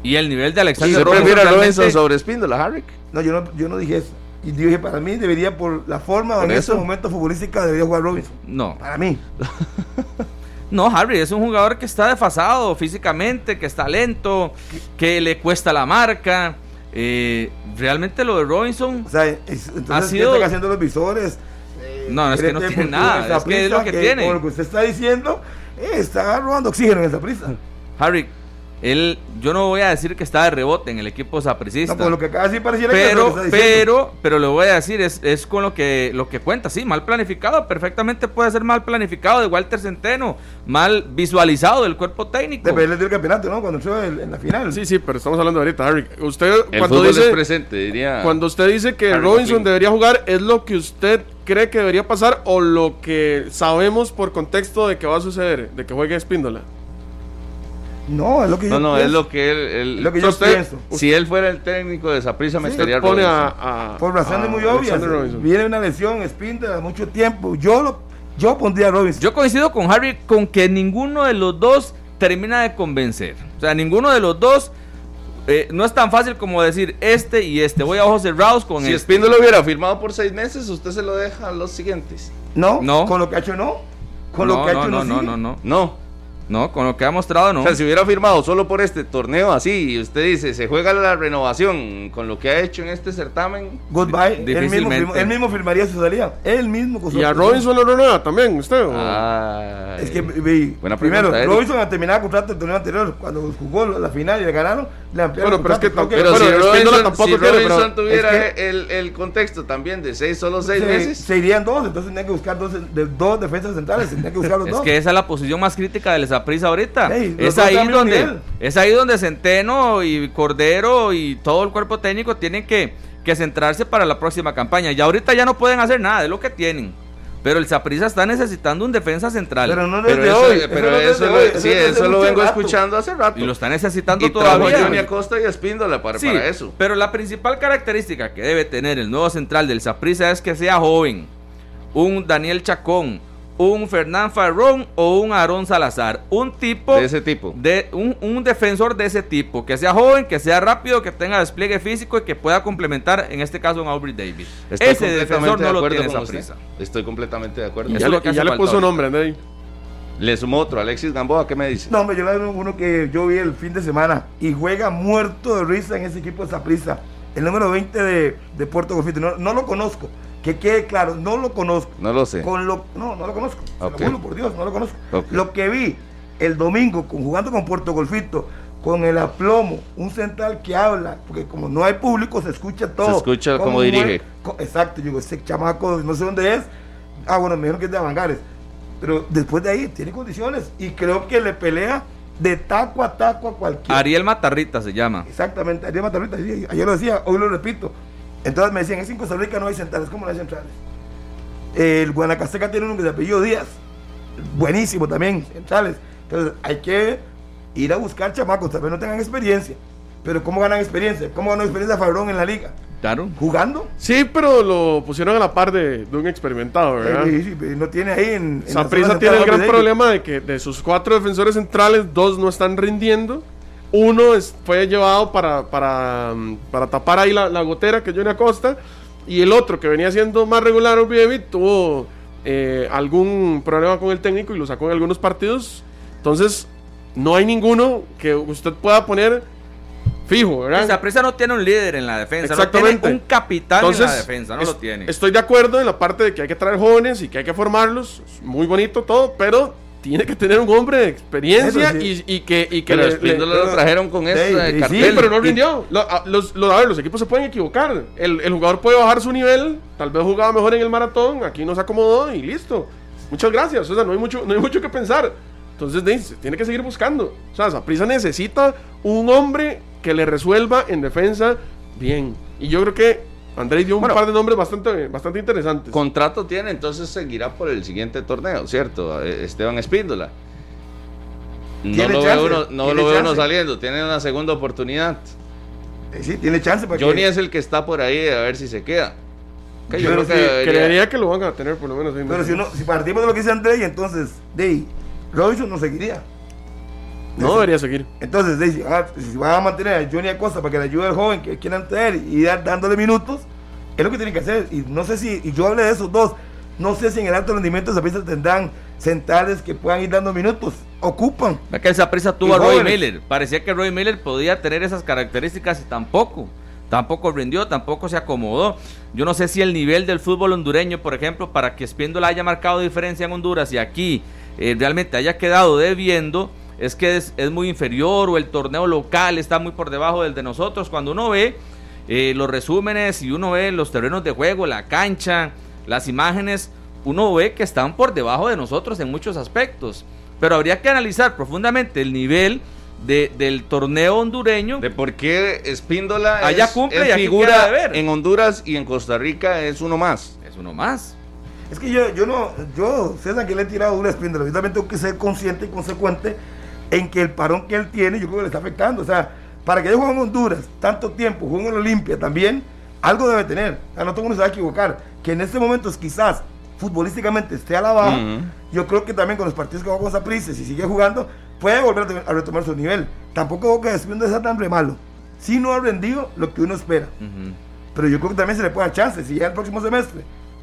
Y el nivel de Alexander ¿Usted Robinson prefiere a Robinson sobre Espíndola, Harry? No, yo no, yo no dije eso. Y dije, para mí debería, por la forma en eso. este momento futbolística, debería jugar Robinson. No, Para mí. [laughs] no, Harry es un jugador que está desfasado físicamente, que está lento, que le cuesta la marca. Eh, realmente lo de Robinson O sea, es- entonces, Ha ¿qué sido- están haciendo los visores? Eh, No, es que no tiene nada, es que es lo que tiene. Por lo que usted está diciendo, eh, está robando oxígeno en esa prisa. Harry, él, yo no voy a decir que está de rebote en el equipo No, sapricista. por lo que acaba de decir pareciera que es lo pero, que pero, pero le voy a decir, es, es con lo que, lo que cuenta, sí, mal planificado, perfectamente puede ser mal planificado de Walter Centeno, mal visualizado del cuerpo técnico. Depende del campeonato, ¿no? Cuando entró en, en la final. sí, sí, pero estamos hablando ahorita, Harry. Usted El cuando dice presente, diría. cuando usted dice que Harry Robinson debería jugar, ¿es lo que usted cree que debería pasar o lo que sabemos por contexto de que va a suceder, de que juegue Espíndola? No, es lo que yo No, no, pienso. es lo que él. lo que yo usted- pienso. si él fuera el técnico de Saprissa, Sí, metería a Usted pone Robinson. a, a- Por razones a muy obvias. Viene una lesión, Spinter, mucho tiempo. Yo lo, yo pondría a Robinson. Yo coincido con Harry con que ninguno de los dos termina de convencer. O sea, ninguno de los dos eh, no es tan fácil como decir este y este. Voy a ojos cerrados con Si este. Espíndola hubiera firmado por seis meses, usted se lo deja a los siguientes. no, No. con lo que ha hecho no. Con no, lo que ha no, hecho no, no, no, sigue. no, no. No. No, con lo que ha mostrado no. O sea, si hubiera firmado solo por este torneo así, y usted dice, se juega la renovación con lo que ha hecho en este certamen. Goodbye. Él mismo, él mismo firmaría su salida. Él mismo con su ¿Y a. Robinson lo renueva también, usted? Es que, vi, Buena primero, pregunta. Robinson a terminar contrato el torneo anterior, cuando jugó la final y le ganaron, le ampliaron Bueno, pero es que Pero Bueno, si Robinson, tampoco si quiere, pero Robinson tuviera es el, el contexto también de seis, solo seis se, meses. se irían dos, entonces tendrían que buscar dos, de, dos defensas centrales, tendrían que buscar los [laughs] Es dos. que esa es la posición más crítica del Zaprisa ahorita. Es, ahí donde, nivel. es ahí donde Centeno y Cordero y todo el cuerpo técnico tienen que, que centrarse para la próxima campaña. Y ahorita ya no pueden hacer nada, es lo que tienen. Pero el Zaprisa está necesitando un defensa central. Pero no desde Pero eso, hoy. pero eso, lo, hoy, sí, eso lo vengo rato. escuchando hace rato. y lo está necesitando y todavía. Johnny Acosta y Espíndola para, Sí, para eso. pero la principal característica que debe tener el nuevo central del Saprissa es que sea joven. Un Daniel Chacón, un Fernán Farrón o un Aarón Salazar. Un tipo De ese tipo. de un, un defensor de ese tipo, que sea joven, que sea rápido, que tenga despliegue físico y que pueda complementar, en este caso, un Aubrey Davis. Estoy Ese defensor de no lo acuerdo tiene esa prisa. Estoy completamente de acuerdo. Y ya, le, lo y ya le puso nombre, Andrei. Le sumo otro, Alexis Gamboa, ¿qué me dice? No, hombre, yo le doy uno que yo vi el fin de semana y juega muerto de risa en ese equipo de Saprissa. El número 20 de, de Puerto Golfito. No, no lo conozco, Que quede claro, no lo conozco. No lo sé. Con lo, no, no lo conozco. Se lo juro por Dios, no lo conozco. Lo que vi el domingo con, jugando con Puerto Golfito, con el aplomo, un central que habla, porque como no hay público, se escucha todo. Se escucha cómo mueve- dirige. exacto, yo digo, ese chamaco, no sé dónde es. Ah, bueno, me dijeron que es de Avangares. Pero después de ahí, tiene condiciones. Y creo que le pelea de taco a taco a cualquiera. Ariel Matarrita se llama. Exactamente, Ariel Matarrita, sí, ayer lo decía, hoy lo repito. Entonces me decían, es en Costa Rica no hay centrales, ¿cómo no hay centrales? El Guanacasteca tiene uno que se apellido Díaz, buenísimo también, centrales. Entonces hay que ir a buscar chamacos, tal vez no tengan experiencia, pero ¿cómo ganan experiencia? ¿Cómo ganó experiencia Fabrón en la liga? Claro. ¿Jugando? Sí, pero lo pusieron a la par de, de un experimentado, ¿verdad? Eh, sí, sí, no tiene ahí en... en central tiene el gran de problema de que de sus cuatro defensores centrales, dos no están rindiendo. Uno es- fue llevado para, para, para tapar ahí la, la gotera, que es Johnny Acosta. Y el otro, que venía siendo más regular, Ovievi, tuvo eh, algún problema con el técnico y lo sacó en algunos partidos. Entonces, no hay ninguno que usted pueda poner fijo, ¿verdad? Saprissa no tiene un líder en la defensa, no Exactamente. tiene un capitán en la defensa, no es- lo tiene. Estoy de acuerdo en la parte de que hay que traer jóvenes y que hay que formarlos. Muy bonito todo, pero tiene que tener un hombre de experiencia sí. y, y que, y que le- los le- lo trajeron con ese cartel. Sí, pero no rindió. Lo- a- los, lo- a ver, los equipos se pueden equivocar. El, el jugador puede bajar su nivel. Tal vez jugaba mejor en el maratón. Aquí no se acomodó y listo. Muchas gracias. O sea, no hay mucho, no hay mucho que pensar. Entonces, de- se tiene que seguir buscando. O sea, Saprissa necesita un hombre que le resuelva en defensa bien. Y yo creo que Andrés dio un Bueno. par de nombres bastante, bastante interesantes. Contrato tiene, entonces seguirá por el siguiente torneo, ¿cierto? Eh, Esteban Espíndola. No lo chance, veo uno, no lo veo uno saliendo, tiene una segunda oportunidad. Eh, sí, tiene chance para Johnny que... es el que está por ahí a ver si se queda. Que yo creo que sí, debería- Creería que lo van a tener por lo menos. Pero si, uno, si partimos de lo que dice Andrés, entonces, de Robinson no seguiría. No debería seguir. Entonces, si, ah, si van a mantener a Johnny Acosta para que le ayude al joven que quieran traer y dar, dándole minutos, es lo que tienen que hacer. Y no sé si, y yo hablé de esos dos, no sé si en el alto rendimiento de Saprissa tendrán centrales que puedan ir dando minutos. Ocupan. Ve que el Saprissa tuvo Y a Roy jóvenes. Miller. Parecía que Roy Miller podía tener esas características y tampoco. Tampoco rindió, tampoco se acomodó. Yo no sé si el nivel del fútbol hondureño, por ejemplo, para que Espíndola haya marcado diferencia en Honduras y aquí eh, realmente haya quedado debiendo, es que es, es muy inferior o el torneo local está muy por debajo del de nosotros. Cuando uno ve eh, los resúmenes y uno ve los terrenos de juego, la cancha, las imágenes, uno ve que están por debajo de nosotros en muchos aspectos. Pero habría que analizar profundamente el nivel de- del torneo hondureño. de por qué Espíndola Allá es, cumple es y figura queda de ver. en Honduras y en Costa Rica es uno más. Es uno más. Es que yo, yo no, yo, César, que le he tirado una espíndola, yo también tengo que ser consciente y consecuente en que el parón que él tiene, yo creo que le está afectando. O sea, para que yo juegue en Honduras tanto tiempo, juegue en Olimpia también, algo debe tener. O sea, no todo el mundo se va a equivocar. Que en este momento quizás futbolísticamente esté a la baja, yo creo que también con los partidos que va con Saprissa, si sigue jugando, puede volver a retomar su nivel. Tampoco creo que Espíndola sea tan re malo. Si no ha rendido lo que uno espera. Pero yo creo que también se le puede dar chance. Si ya el próximo semestre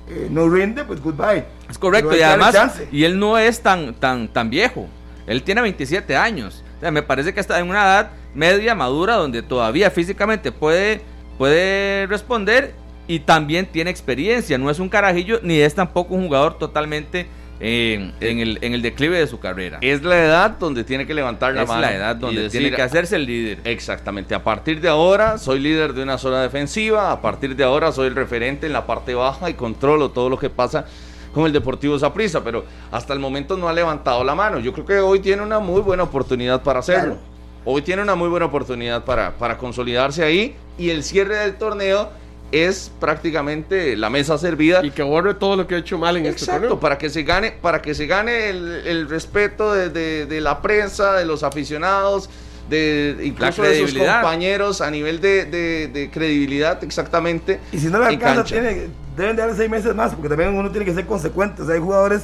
eh, no rinde, pues goodbye. Es correcto, y además, y él no es tan, tan, tan viejo. Él tiene 27 años. O sea, me parece que está en una edad media, madura, donde todavía físicamente puede, puede responder y también tiene experiencia. No es un carajillo, ni es tampoco un jugador totalmente eh, en, el, en el declive de su carrera. Es la edad donde tiene que levantar la Es mano. la edad donde decir, tiene que hacerse el líder. Exactamente, a partir de ahora soy líder de una zona defensiva, a partir de ahora soy el referente en la parte baja y controlo todo lo que pasa con el Deportivo Saprissa, pero hasta el momento no ha levantado la mano. Yo creo que hoy tiene una muy buena oportunidad para hacerlo. Claro. Hoy tiene una muy buena oportunidad para, para consolidarse ahí y el cierre del torneo es prácticamente la mesa servida Y que borre todo lo que ha hecho mal en este torneo. para que se gane, para que se gane el, el respeto de, de- de la prensa, de los aficionados, de incluso de sus compañeros a nivel de, de- de credibilidad, exactamente. Y si no le alcanza, tiene, deben de darle seis meses más, porque también uno tiene que ser consecuente. O sea, hay jugadores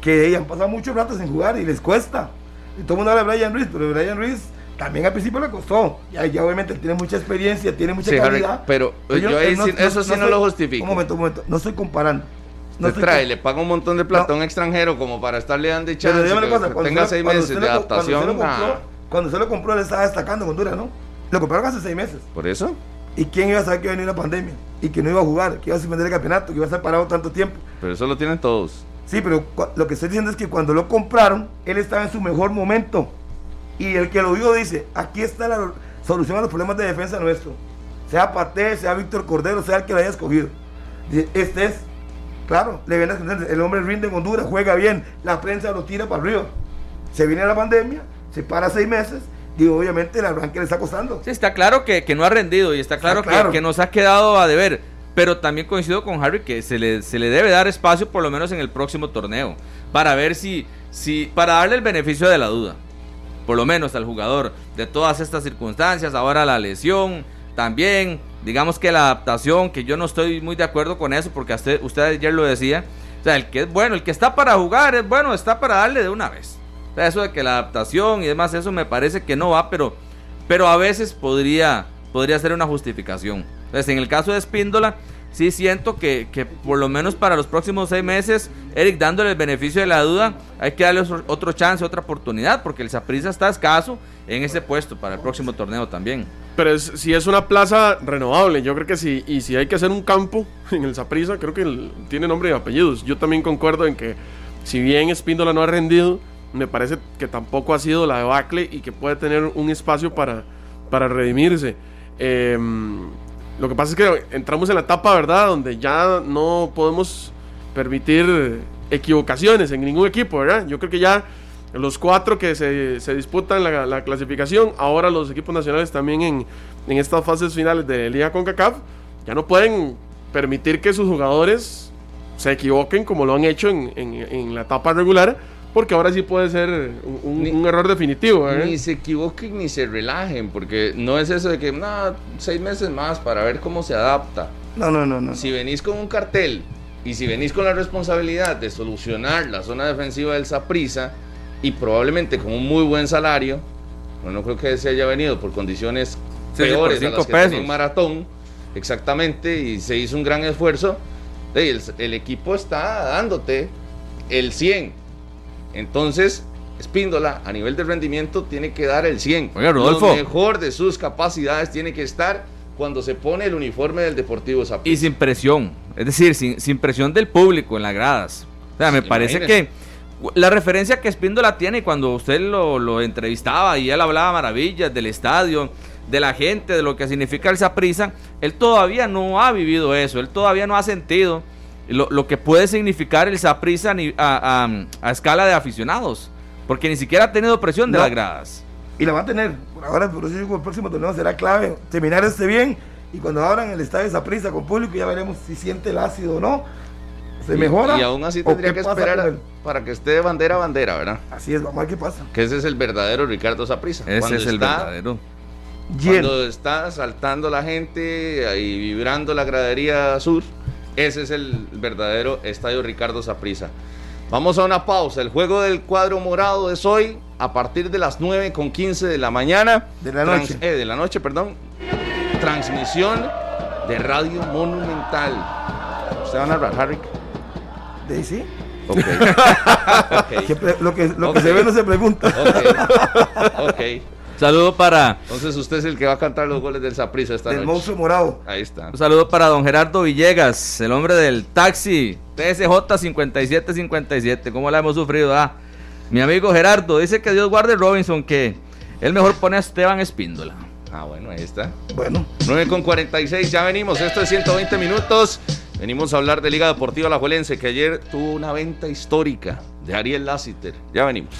que han pasado mucho rato sin jugar y les cuesta. Y todo el mundo habla de Brian Ruiz, pero Brian Ruiz también al principio le costó. Ya, ya obviamente tiene mucha experiencia, tiene mucha Sí, calidad. pero yo ahí sí- eso sí no estoy- lo justifico. Un momento, un momento. No estoy comparando. No trae, le paga un montón de plata a No. un extranjero como para estarle dando Pero chance, dígame que, cosa, que tenga usted- seis meses de adaptación. lo Cuando se lo compró, él estaba destacando en Honduras, ¿no? Lo compraron hace seis meses. Por eso. ¿Y quién iba a saber que venía una pandemia? y que no iba a jugar, que iba a suspender el campeonato, que iba a estar parado tanto tiempo. Pero eso lo tienen todos. Sí, pero lo que estoy diciendo es que cuando lo compraron, él estaba en su mejor momento. Y el que lo vio dice, aquí está la solución a los problemas de defensa nuestro. Sea Pate, sea Víctor Cordero, sea el que lo haya escogido. este es, claro, le ven el hombre rinde en Honduras, juega bien, la prensa lo tira para arriba. Se viene la pandemia, se para seis meses y obviamente el arranque le está costando. Sí, está claro que, no ha rendido y está claro, Que, nos ha quedado a deber. Pero también coincido con Harry que se le, se le debe dar espacio por lo menos en el próximo torneo. Para ver si, si, para darle el beneficio de la duda. Por lo menos al jugador de todas estas circunstancias. Ahora la lesión también. Digamos que la adaptación, que yo no estoy muy de acuerdo con eso porque usted, usted ayer lo decía. O sea, el que es bueno, el que está para jugar es bueno, está para darle de una vez eso de que la adaptación y demás, eso me parece que no va, pero, pero a veces podría, podría ser una justificación. Entonces, en el caso de Espíndola, sí siento que, que, por lo menos para los próximos seis meses, Eric dándole el beneficio de la duda, hay que darle otro, chance, otra oportunidad, porque el Saprissa está escaso en ese puesto para el próximo torneo también. Pero si es una plaza renovable, yo creo que sí, y si hay que hacer un campo [laughs] en el Saprissa, creo que tiene nombre y apellidos. Yo también concuerdo en que si bien Espíndola no ha rendido, me parece que tampoco ha sido la debacle y que puede tener un espacio para, para redimirse. Em, lo que pasa es que entramos en la etapa, ¿verdad?, donde ya no podemos permitir equivocaciones en ningún equipo, ¿verdad? Yo creo que ya los cuatro que se, se disputan la, la, clasificación, ahora los equipos nacionales también en, en estas fases finales de Liga CONCACAF, ya no pueden permitir que sus jugadores se equivoquen como lo han hecho en, en la etapa regular porque ahora sí puede ser un, error definitivo. ¿eh? Ni se equivoquen ni se relajen, porque no es eso de que, no, seis meses más para ver cómo se adapta. No, no, no, no. Si venís con un cartel y si venís con la responsabilidad de solucionar la zona defensiva del Saprisa y probablemente con un muy buen salario, no, creo que se haya venido por condiciones peores a las que tenía maratón, exactamente, y se hizo un gran esfuerzo. El, el equipo está dándote el 100 entonces, Espíndola, a nivel de rendimiento, tiene que dar el 100. Lo mejor de sus capacidades tiene que estar cuando se pone el uniforme del Deportivo Zapata. Y sin presión, es decir, sin, presión del público en las gradas. O sea, me parece que la referencia que Espíndola tiene cuando usted lo, lo, entrevistaba y él hablaba maravillas del estadio, de la gente, de lo que significa el Saprisa, él todavía no ha vivido eso, él todavía no ha sentido lo, que puede significar el Saprissa a, a, escala de aficionados. Porque ni siquiera ha tenido presión de las gradas. Y la va a tener. Por ahora, por eso el próximo torneo será clave. Terminar este bien. Y cuando abran el estadio de Saprissa con público, ya veremos si siente el ácido o no. ¿Se mejora? Y aún así tendría que esperar para que esté de bandera a bandera, ¿verdad? Así es, vamos a ver qué pasa. Que ese es el verdadero Ricardo Saprissa. Ese es el verdadero. Cuando está saltando la gente y vibrando la gradería sur ese es el verdadero estadio Ricardo Saprisa. Vamos a una pausa. El juego del cuadro morado es hoy a partir de las 9 con 15 de la mañana. De la noche. Eh, de la noche, perdón. Transmisión de Radio Monumental. ¿Usted va a narrar, Harry? ¿De sí? Ok. [laughs] lo que, lo que se ve no se pregunta. Ok. okay. Saludo para. Entonces usted es el que va a cantar los goles del Saprissa esta del monstruo morado. Ahí está. Un saludo para don Gerardo Villegas, el hombre del taxi TSJ 5757. ¿Cómo la hemos sufrido? Ah, mi amigo Gerardo dice que Dios guarde Robinson, que él mejor pone a Esteban Espíndola. Ah, bueno, ahí está. Bueno. 9 con 46, ya venimos. Esto es 120 minutos. Venimos a hablar de Liga Deportiva La Juelense, que ayer tuvo una venta histórica de Ariel Lassiter. Ya venimos.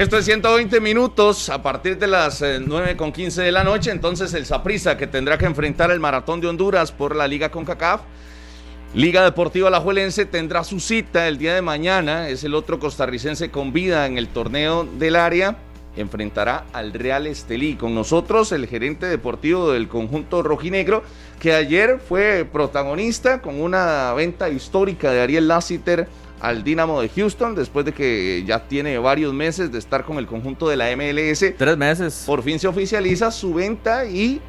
Esto es 120 minutos a partir de las 9 eh, con 15 de la noche. Entonces el Saprisa que tendrá que enfrentar el Maratón de Honduras por la Liga CONCACAF. Liga Deportiva Alajuelense tendrá su cita el día de mañana. Es el otro costarricense con vida en el torneo del área. Enfrentará al Real Estelí. Con nosotros el gerente deportivo del conjunto rojinegro que ayer fue protagonista con una venta histórica de Ariel Lassiter al Dinamo de Houston después de que ya tiene varios meses de estar con el conjunto de la MLS. Tres meses. Por fin se oficializa su venta y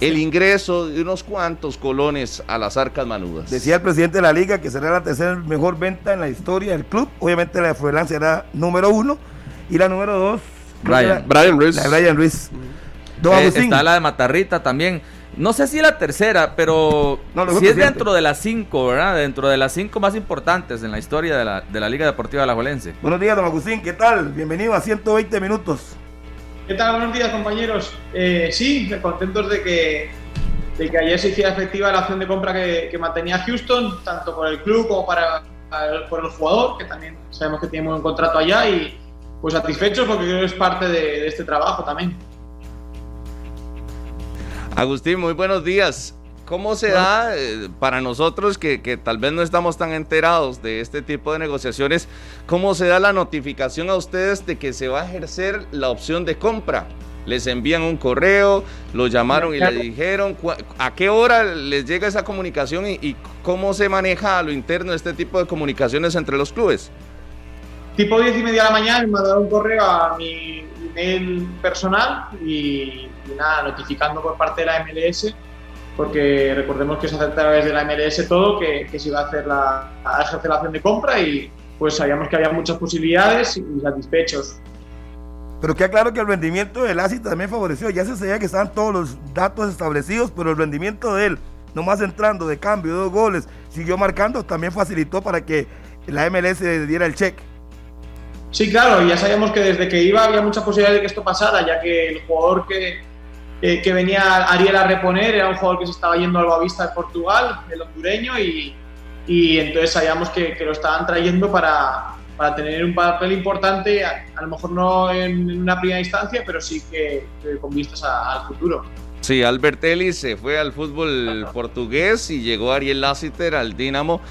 el ingreso de unos cuantos colones a las arcas manudas. Decía el presidente de la liga que será la tercera mejor venta en la historia del club. Obviamente la de Fuelan será número uno y la número dos. Brian, Brian Ruiz. La de Brian Ruiz. Eh, está la de Matarrita también. No sé si la tercera, pero si es dentro de las cinco, ¿verdad? Dentro de las cinco más importantes en la historia de la, de la Liga Deportiva de la Juelense. Buenos días, don Agustín, ¿qué tal? Bienvenido a 120 minutos. ¿Qué tal? Buenos días, compañeros. Eh, sí, contentos de que, de que ayer se hiciera efectiva la opción de compra que, mantenía Houston, tanto por el club como para, por el jugador, que también sabemos que tiene un contrato allá, y pues satisfechos porque creo que es parte de este trabajo también. Agustín, muy buenos días. ¿Cómo se da eh, para nosotros que, tal vez no estamos tan enterados de este tipo de negociaciones, cómo se da la notificación a ustedes de que se va a ejercer la opción de compra? Les envían un correo, lo llamaron y le dijeron a qué hora les llega esa comunicación y, y cómo se maneja a lo interno este tipo de comunicaciones entre los clubes. Tipo 10 y media de la mañana me mandaron un correo a mi email personal y nada, notificando por parte de la MLS, porque recordemos que se hace a través de la MLS todo, que, que se iba a hacer la, a de compra y pues sabíamos que había muchas posibilidades y satisfechos. Pero queda claro que el rendimiento del ASI también favoreció. Ya se sabía que estaban todos los datos establecidos, pero el rendimiento de él, nomás entrando de cambio, dos goles, siguió marcando, también facilitó para que la MLS diera el cheque. Sí, claro, ya sabíamos que desde que iba había mucha posibilidad de que esto pasara, ya que el jugador que, que venía Ariel a reponer, era un jugador que se estaba yendo al vista de Portugal, el hondureño, y, y entonces sabíamos que, que, lo estaban trayendo para, para tener un papel importante, a, lo mejor no en, una primera instancia, pero sí que, con vistas al futuro. Sí, Albert Ellis se fue al fútbol portugués y llegó Ariel Lassiter al Dinamo.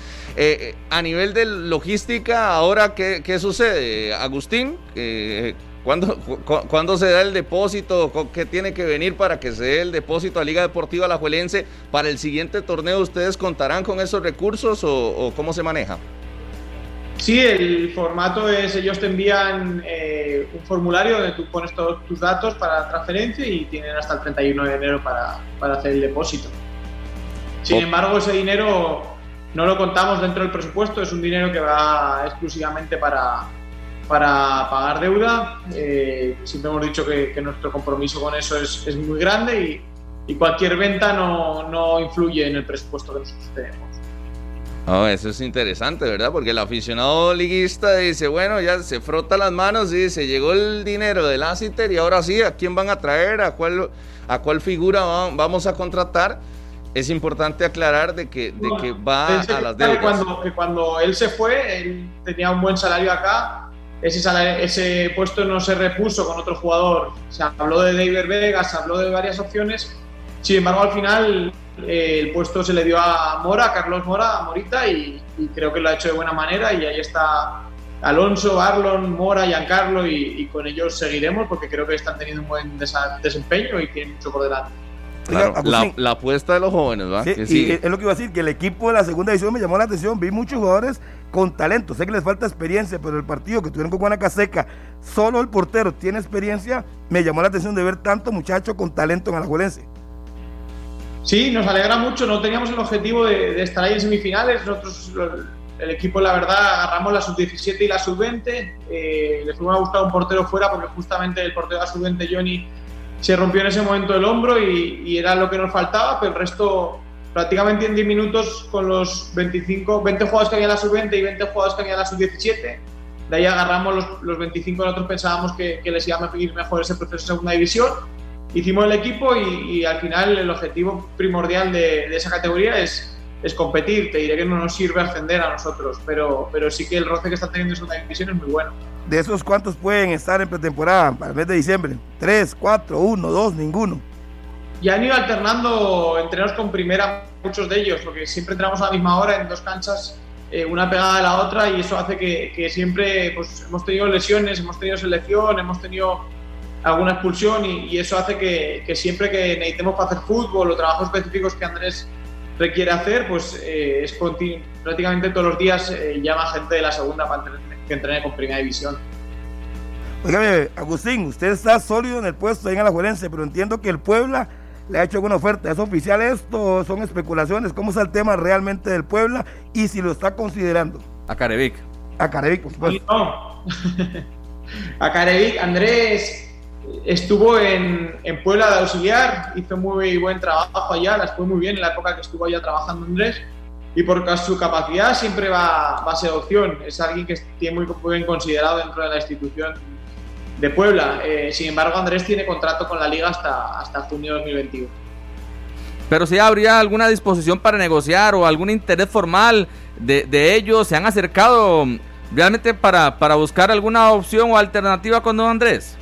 Eh, eh, a nivel de logística, ahora, ¿qué, qué sucede? Agustín, eh, ¿Cuándo, se da el depósito? ¿Qué tiene que venir para que se dé el depósito a Liga Deportiva La Juelense? ¿Para el siguiente torneo ustedes contarán con esos recursos o, cómo se maneja? Sí, el formato es, ellos te envían eh, un formulario donde tú pones todos tus datos para la transferencia y tienen hasta el 31 de enero para, para hacer el depósito. Sin embargo, ese dinero no lo contamos dentro del presupuesto, es un dinero que va exclusivamente para, para pagar deuda. Eh, siempre hemos dicho que, nuestro compromiso con eso es, es muy grande y, y, cualquier venta no, no, influye en el presupuesto que nosotros tenemos. Oh, eso es interesante, ¿verdad? Porque el aficionado liguista dice, bueno, ya se frota las manos y dice, llegó el dinero del Asiter y ahora sí, ¿a quién van a traer? ¿A cuál, a cuál figura vamos a contratar? Es importante aclarar de que, de que va a las deudas. Cuando, que cuando él se fue, él tenía un buen salario acá, ese, ese puesto no se repuso con otro jugador. Se habló de David Vega, se habló de varias opciones. Sin embargo, al final eh, el puesto se le dio a Mora, a Carlos Mora, a Morita, y, creo que lo ha hecho de buena manera. Y ahí está Alonso, Arlon, Mora, Giancarlo, y, y con ellos seguiremos porque creo que están teniendo un buen desempeño y tienen mucho por delante la, apuesta de los jóvenes, ¿verdad? y es lo que iba a decir, que el equipo de la segunda división me llamó la atención. Vi muchos jugadores con talento. Sé que les falta experiencia, pero el partido que tuvieron con Guanacaseca, solo el portero tiene experiencia. Me llamó la atención de ver tanto muchacho con talento en Alajuelense. Sí, nos alegra mucho. No teníamos el objetivo de, estar ahí en semifinales. Nosotros, el equipo, la verdad, agarramos la sub-17 y la sub-20. Eh, les hubiera gustado un portero fuera porque justamente el portero de la sub-20, Johnny, se rompió en ese momento el hombro y, era lo que nos faltaba, pero el resto prácticamente en 10 minutos con los 25, 20 jugadores que había en la sub-20 y 20 jugadores que había en la sub-17. De ahí agarramos los, los 25, nosotros pensábamos que, les iba a ir mejor ese proceso de segunda división. Hicimos el equipo y, al final el objetivo primordial de, de, esa categoría es, es competir. Te diré que no nos sirve ascender a nosotros, pero, pero sí que el roce que está teniendo en segunda división es muy bueno de esos cuántos pueden estar en pretemporada para el mes de diciembre? ¿Tres, cuatro, uno, dos, ninguno? Ya han ido alternando entrenos con primera muchos de ellos, porque siempre entramos a la misma hora en dos canchas, eh, una pegada a la otra, y eso hace que, siempre pues, hemos tenido lesiones, hemos tenido selección, hemos tenido alguna expulsión, y, eso hace que, siempre que necesitemos para hacer fútbol o trabajos específicos que Andrés requiere hacer, pues eh, es prácticamente todos los días eh, llama gente de la segunda para que entrene con primera división. Oígame, Agustín, usted está sólido en el puesto ahí en Alajuelense, pero entiendo que el Puebla le ha hecho alguna oferta. ¿Es oficial esto? ¿Son especulaciones? ¿Cómo está el tema realmente del Puebla? Y si lo está considerando. A Carevic. A Carevic, por supuesto. [laughs] a Carevic, Andrés estuvo en, en, Puebla de auxiliar, hizo muy buen trabajo allá, las fue muy bien en la época que estuvo allá trabajando Andrés y por su capacidad siempre va, va a ser opción. Es alguien que tiene muy, bien considerado dentro de la institución de Puebla. Eh, sin embargo, Andrés tiene contrato con la liga hasta, hasta junio de 2021. Pero si habría alguna disposición para negociar o algún interés formal de, de ellos, ¿se han acercado realmente para, para, buscar alguna opción o alternativa con don Andrés?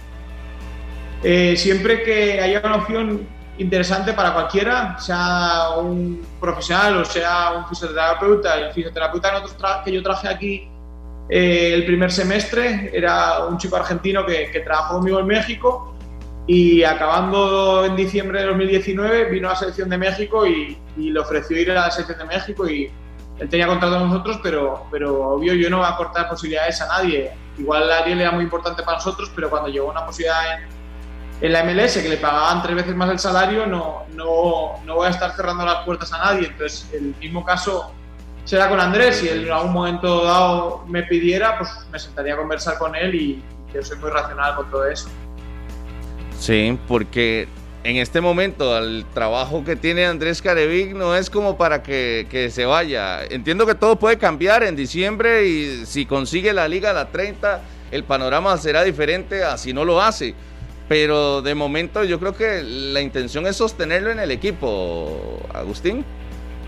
Eh, siempre que haya una opción interesante para cualquiera, sea un profesional o sea un fisioterapeuta, el fisioterapeuta que yo traje aquí eh, el primer semestre era un chico argentino que, trabajó conmigo en México y acabando en diciembre de 2019 vino a la selección de México y, le ofreció ir a la selección de México y él tenía contrato con nosotros, pero, pero obvio yo no voy a cortar posibilidades a nadie. Igual Ariel era muy importante para nosotros, pero cuando llegó una posibilidad en, en la MLS que le pagaban tres veces más el salario, no, no, no voy a estar cerrando las puertas a nadie. Entonces, el mismo caso será con Andrés. Si él en algún momento dado me pidiera, pues me sentaría a conversar con él y yo soy muy racional con todo eso. Sí, porque en este momento el trabajo que tiene Andrés Carevic no es como para que, que, se vaya. Entiendo que todo puede cambiar en diciembre y si consigue la liga a la 30, el panorama será diferente a si no lo hace. Pero de momento yo creo que la intención es sostenerlo en el equipo, Agustín.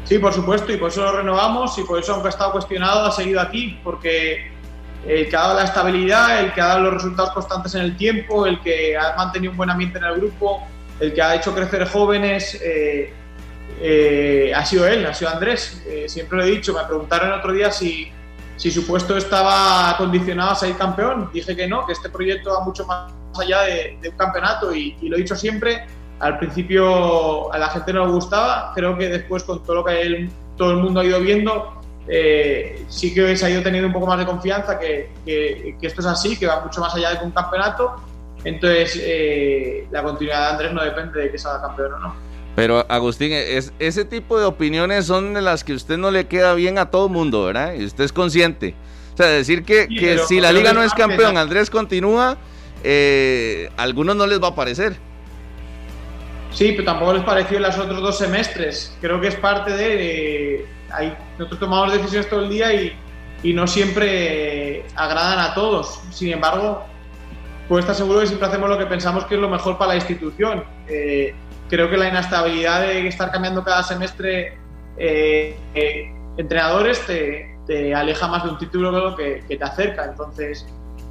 Sí, por supuesto, y por eso lo renovamos y por eso, aunque ha estado cuestionado, ha seguido aquí, porque el que ha dado la estabilidad, el que ha dado los resultados constantes en el tiempo, el que ha mantenido un buen ambiente en el grupo, el que ha hecho crecer jóvenes, eh, eh, ha sido él, ha sido Andrés. Eh, siempre lo he dicho, me preguntaron el otro día si, si su puesto estaba condicionado a ser campeón. Dije que no, que este proyecto va mucho más allá de, un campeonato y, y lo he dicho siempre al principio a la gente no le gustaba, creo que después con todo lo que todo el mundo ha ido viendo, eh, sí que se ha ido teniendo un poco más de confianza que, que, esto es así, que va mucho más allá de un campeonato. Entonces, eh, la continuidad de Andrés no depende de que salga campeón o no. Pero Agustín, es, ese tipo de opiniones son de las que usted no le queda bien a todo el mundo, ¿verdad? Y usted es consciente. O sea, decir que, que si la liga no es campeón, Andrés continúa, eh, a algunos no les va a parecer. Sí, pero tampoco les pareció en los otros dos semestres. Creo que es parte de... nosotros tomamos decisiones todo el día y, y no siempre agradan a todos. Sin embargo, pues estar seguro que siempre hacemos lo que pensamos que es lo mejor para la institución. Eh, creo que la inestabilidad de estar cambiando cada semestre eh, eh, entrenadores te, te, aleja más de un título que, que te acerca. Entonces,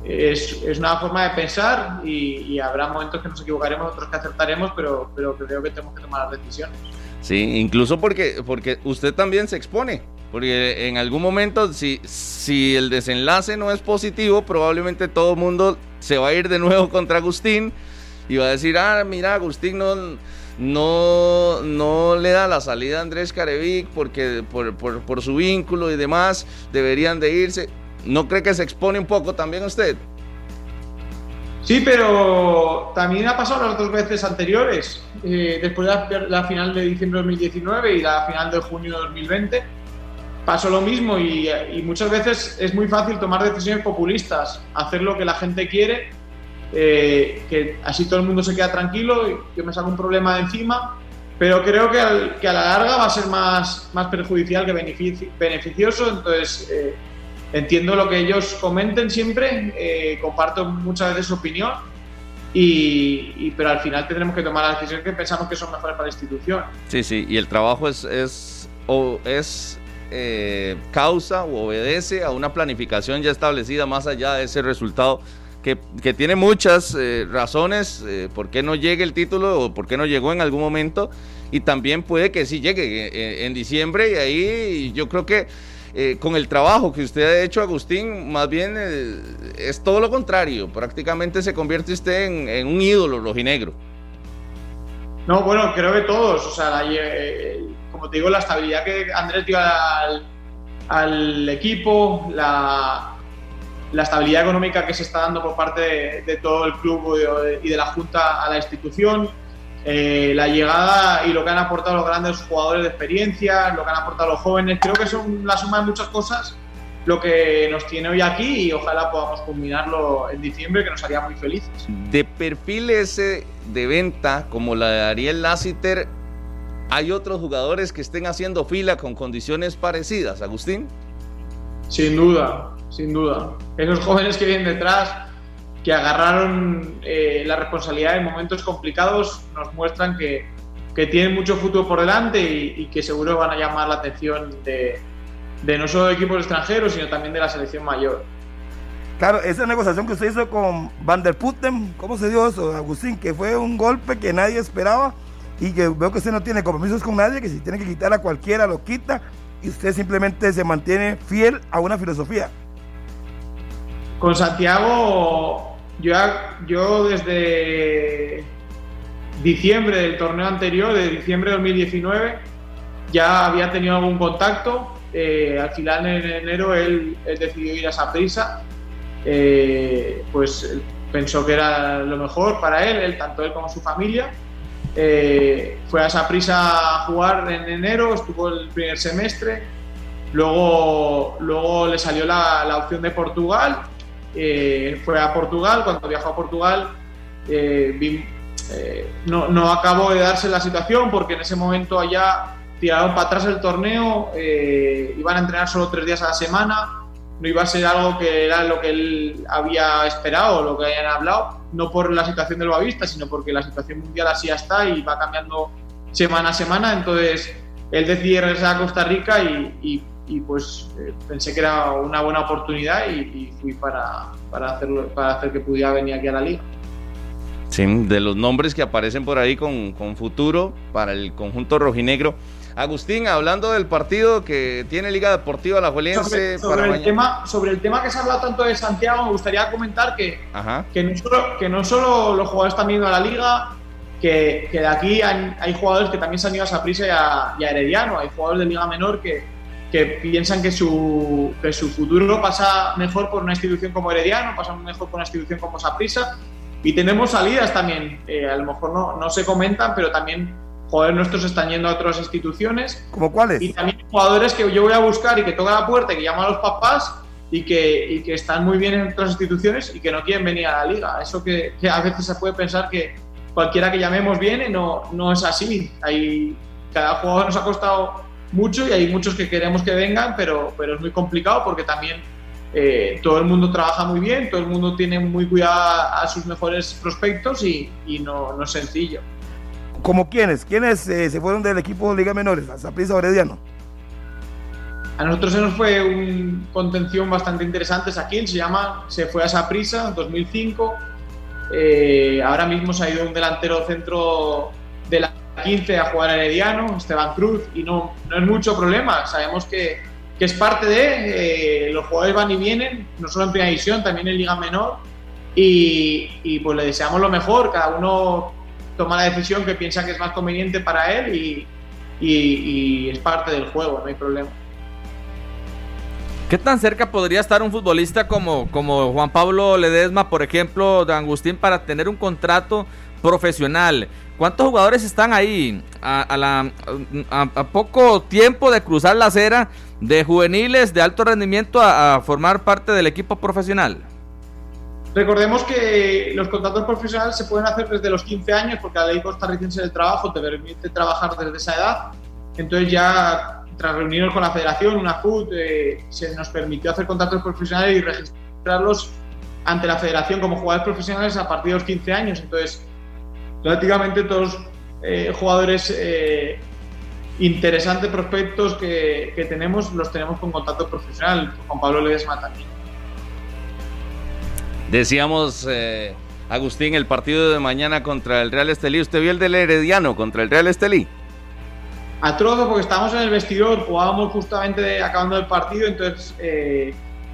es, es, una forma de pensar y, habrá momentos que nos equivocaremos, otros que acertaremos, pero, pero creo que tenemos que tomar las decisiones. Sí, incluso porque, porque usted también se expone, porque en algún momento si, si el desenlace no es positivo, probablemente todo el mundo se va a ir de nuevo [laughs] contra Agustín y va a decir, ah, mira, Agustín no, no, no le da la salida a Andrés Carevic porque por, por, por su vínculo y demás deberían de irse ¿No cree que se expone un poco también usted? Sí, pero también ha pasado las dos veces anteriores, eh, después de la, final de diciembre de 2019 y la final de junio de 2020. Pasó lo mismo y, muchas veces es muy fácil tomar decisiones populistas, hacer lo que la gente quiere, eh, que así todo el mundo se queda tranquilo, y yo me saco un problema de encima, pero creo que, que a la larga va a ser más, más perjudicial que beneficioso, entonces eh, entiendo lo que ellos comenten siempre, eh, comparto muchas veces su opinión, y, pero al final tendremos que tomar las decisiones que pensamos que son mejores para la institución. Sí, sí, y el trabajo es, es, o es eh, causa o obedece a una planificación ya establecida más allá de ese resultado. Que, que tiene muchas eh, razones por qué no llegue el título o por qué no llegó en algún momento y también puede que sí llegue en diciembre y ahí yo creo que eh, con el trabajo que usted ha hecho, Agustín, más bien eh, es todo lo contrario. Prácticamente se convierte usted en, un ídolo rojinegro. No, bueno, creo que todos. O sea, eh, como te digo, la estabilidad que Andrés dio al, equipo, la, estabilidad económica que se está dando por parte de, de todo el club y de la Junta a la institución eh, la llegada y lo que han aportado los grandes jugadores de experiencia, lo que han aportado los jóvenes, creo que son la suma de muchas cosas lo que nos tiene hoy aquí y ojalá podamos culminarlo en diciembre, que nos haría muy felices. De perfil ese de venta, como la de Ariel Lassiter, ¿hay otros jugadores que estén haciendo fila con condiciones parecidas, Agustín? Sin duda, sin duda. Esos jóvenes que vienen detrás, que agarraron eh, la responsabilidad en momentos complicados, nos muestran que, que tienen mucho futuro por delante y, y que seguro van a llamar la atención de, de no solo de equipos extranjeros, sino también de la selección mayor. Claro, esa negociación que usted hizo con Van der Putten, ¿cómo se dio eso, Agustín? Que fue un golpe que nadie esperaba y que veo que usted no tiene compromisos con nadie, que si tiene que quitar a cualquiera lo quita y usted simplemente se mantiene fiel a una filosofía. Con Santiago, yo, yo desde diciembre del torneo anterior, de diciembre de 2019, ya había tenido algún contacto. Eh, al final en enero él, él decidió ir a esa prisa, eh, pues pensó que era lo mejor para él, él tanto él como su familia. Eh, fue a esa prisa a jugar en enero, estuvo el primer semestre, luego, luego le salió la, la opción de Portugal, eh, fue a Portugal, cuando viajó a Portugal eh, vi, no, no acabó de darse la situación porque en ese momento allá tiraron para atrás el torneo, eh, iban a entrenar solo tres días a la semana, no iba a ser algo que era lo que él había esperado, lo que habían hablado, no por la situación del Boavista, sino porque la situación mundial así está y va cambiando semana a semana, entonces él decidió regresar a Costa Rica y, y, y pues eh, pensé que era una buena oportunidad y, y fui para, para, hacerlo, para hacer que pudiera venir aquí a la liga. Sí, de los nombres que aparecen por ahí con, con futuro para el conjunto rojinegro. Agustín, hablando del partido que tiene Liga Deportiva La sobre, sobre, para el tema, sobre el tema que se ha hablado tanto de Santiago, me gustaría comentar que, que, no, solo, que no solo los jugadores están viendo a la Liga, que, que de aquí hay, hay, jugadores que también se han ido a Saprissa y a, y a Herediano, hay jugadores de Liga Menor que, que piensan que su, que su futuro pasa mejor por una institución como Herediano, pasa mejor por una institución como Saprissa, y tenemos salidas también, eh, a lo mejor no, no se comentan, pero también jugadores nuestros están yendo a otras instituciones. ¿Como cuáles? Y también jugadores que yo voy a buscar y que tocan la puerta y que llaman a los papás y que, y que están muy bien en otras instituciones y que no quieren venir a la liga. Eso que, que a veces se puede pensar que cualquiera que llamemos viene, no, no es así. Hay, cada jugador nos ha costado mucho y hay muchos que queremos que vengan, pero, pero es muy complicado porque también eh, todo el mundo trabaja muy bien, todo el mundo tiene muy cuidado a, sus mejores prospectos y, y no, no es sencillo. ¿Como quiénes? ¿Quiénes eh, se fueron del equipo Liga Menores? ¿A Saprissa Orediano? A nosotros se nos fue una contención bastante interesante. Saquín se llama, se fue a Saprissa en 2005. Eh, ahora mismo se ha ido un delantero centro de la 15 a jugar a Herediano, Esteban Cruz, y no, no es mucho problema. Sabemos que, que es parte de. Eh, los jugadores van y vienen, no solo en Primera División, también en Liga Menor. Y, y pues le deseamos lo mejor. Cada uno toma la decisión que piensa que es más conveniente para él y, y, y, es parte del juego, no hay problema. ¿Qué tan cerca podría estar un futbolista como, como Juan Pablo Ledesma, por ejemplo, de Agustín, para tener un contrato profesional? ¿Cuántos jugadores están ahí a, a, la, a, a poco tiempo de cruzar la acera de juveniles de alto rendimiento a formar parte del equipo profesional? Recordemos que los contratos profesionales se pueden hacer desde los 15 años porque la ley costarricense del trabajo te permite trabajar desde esa edad. Entonces ya tras reunirnos con la federación, una FUT, eh, se nos permitió hacer contratos profesionales y registrarlos ante la federación como jugadores profesionales a partir de los 15 años. Entonces, prácticamente todos eh, jugadores eh, interesantes, prospectos que, que, tenemos, los tenemos con contrato profesional. Juan Pablo Ledesma también. Decíamos, eh, Agustín, el partido de mañana contra el Real Estelí. ¿Usted vio el del Herediano contra el Real Estelí? A trozo, porque estábamos en el vestidor, jugábamos justamente acabando el partido, entonces eh,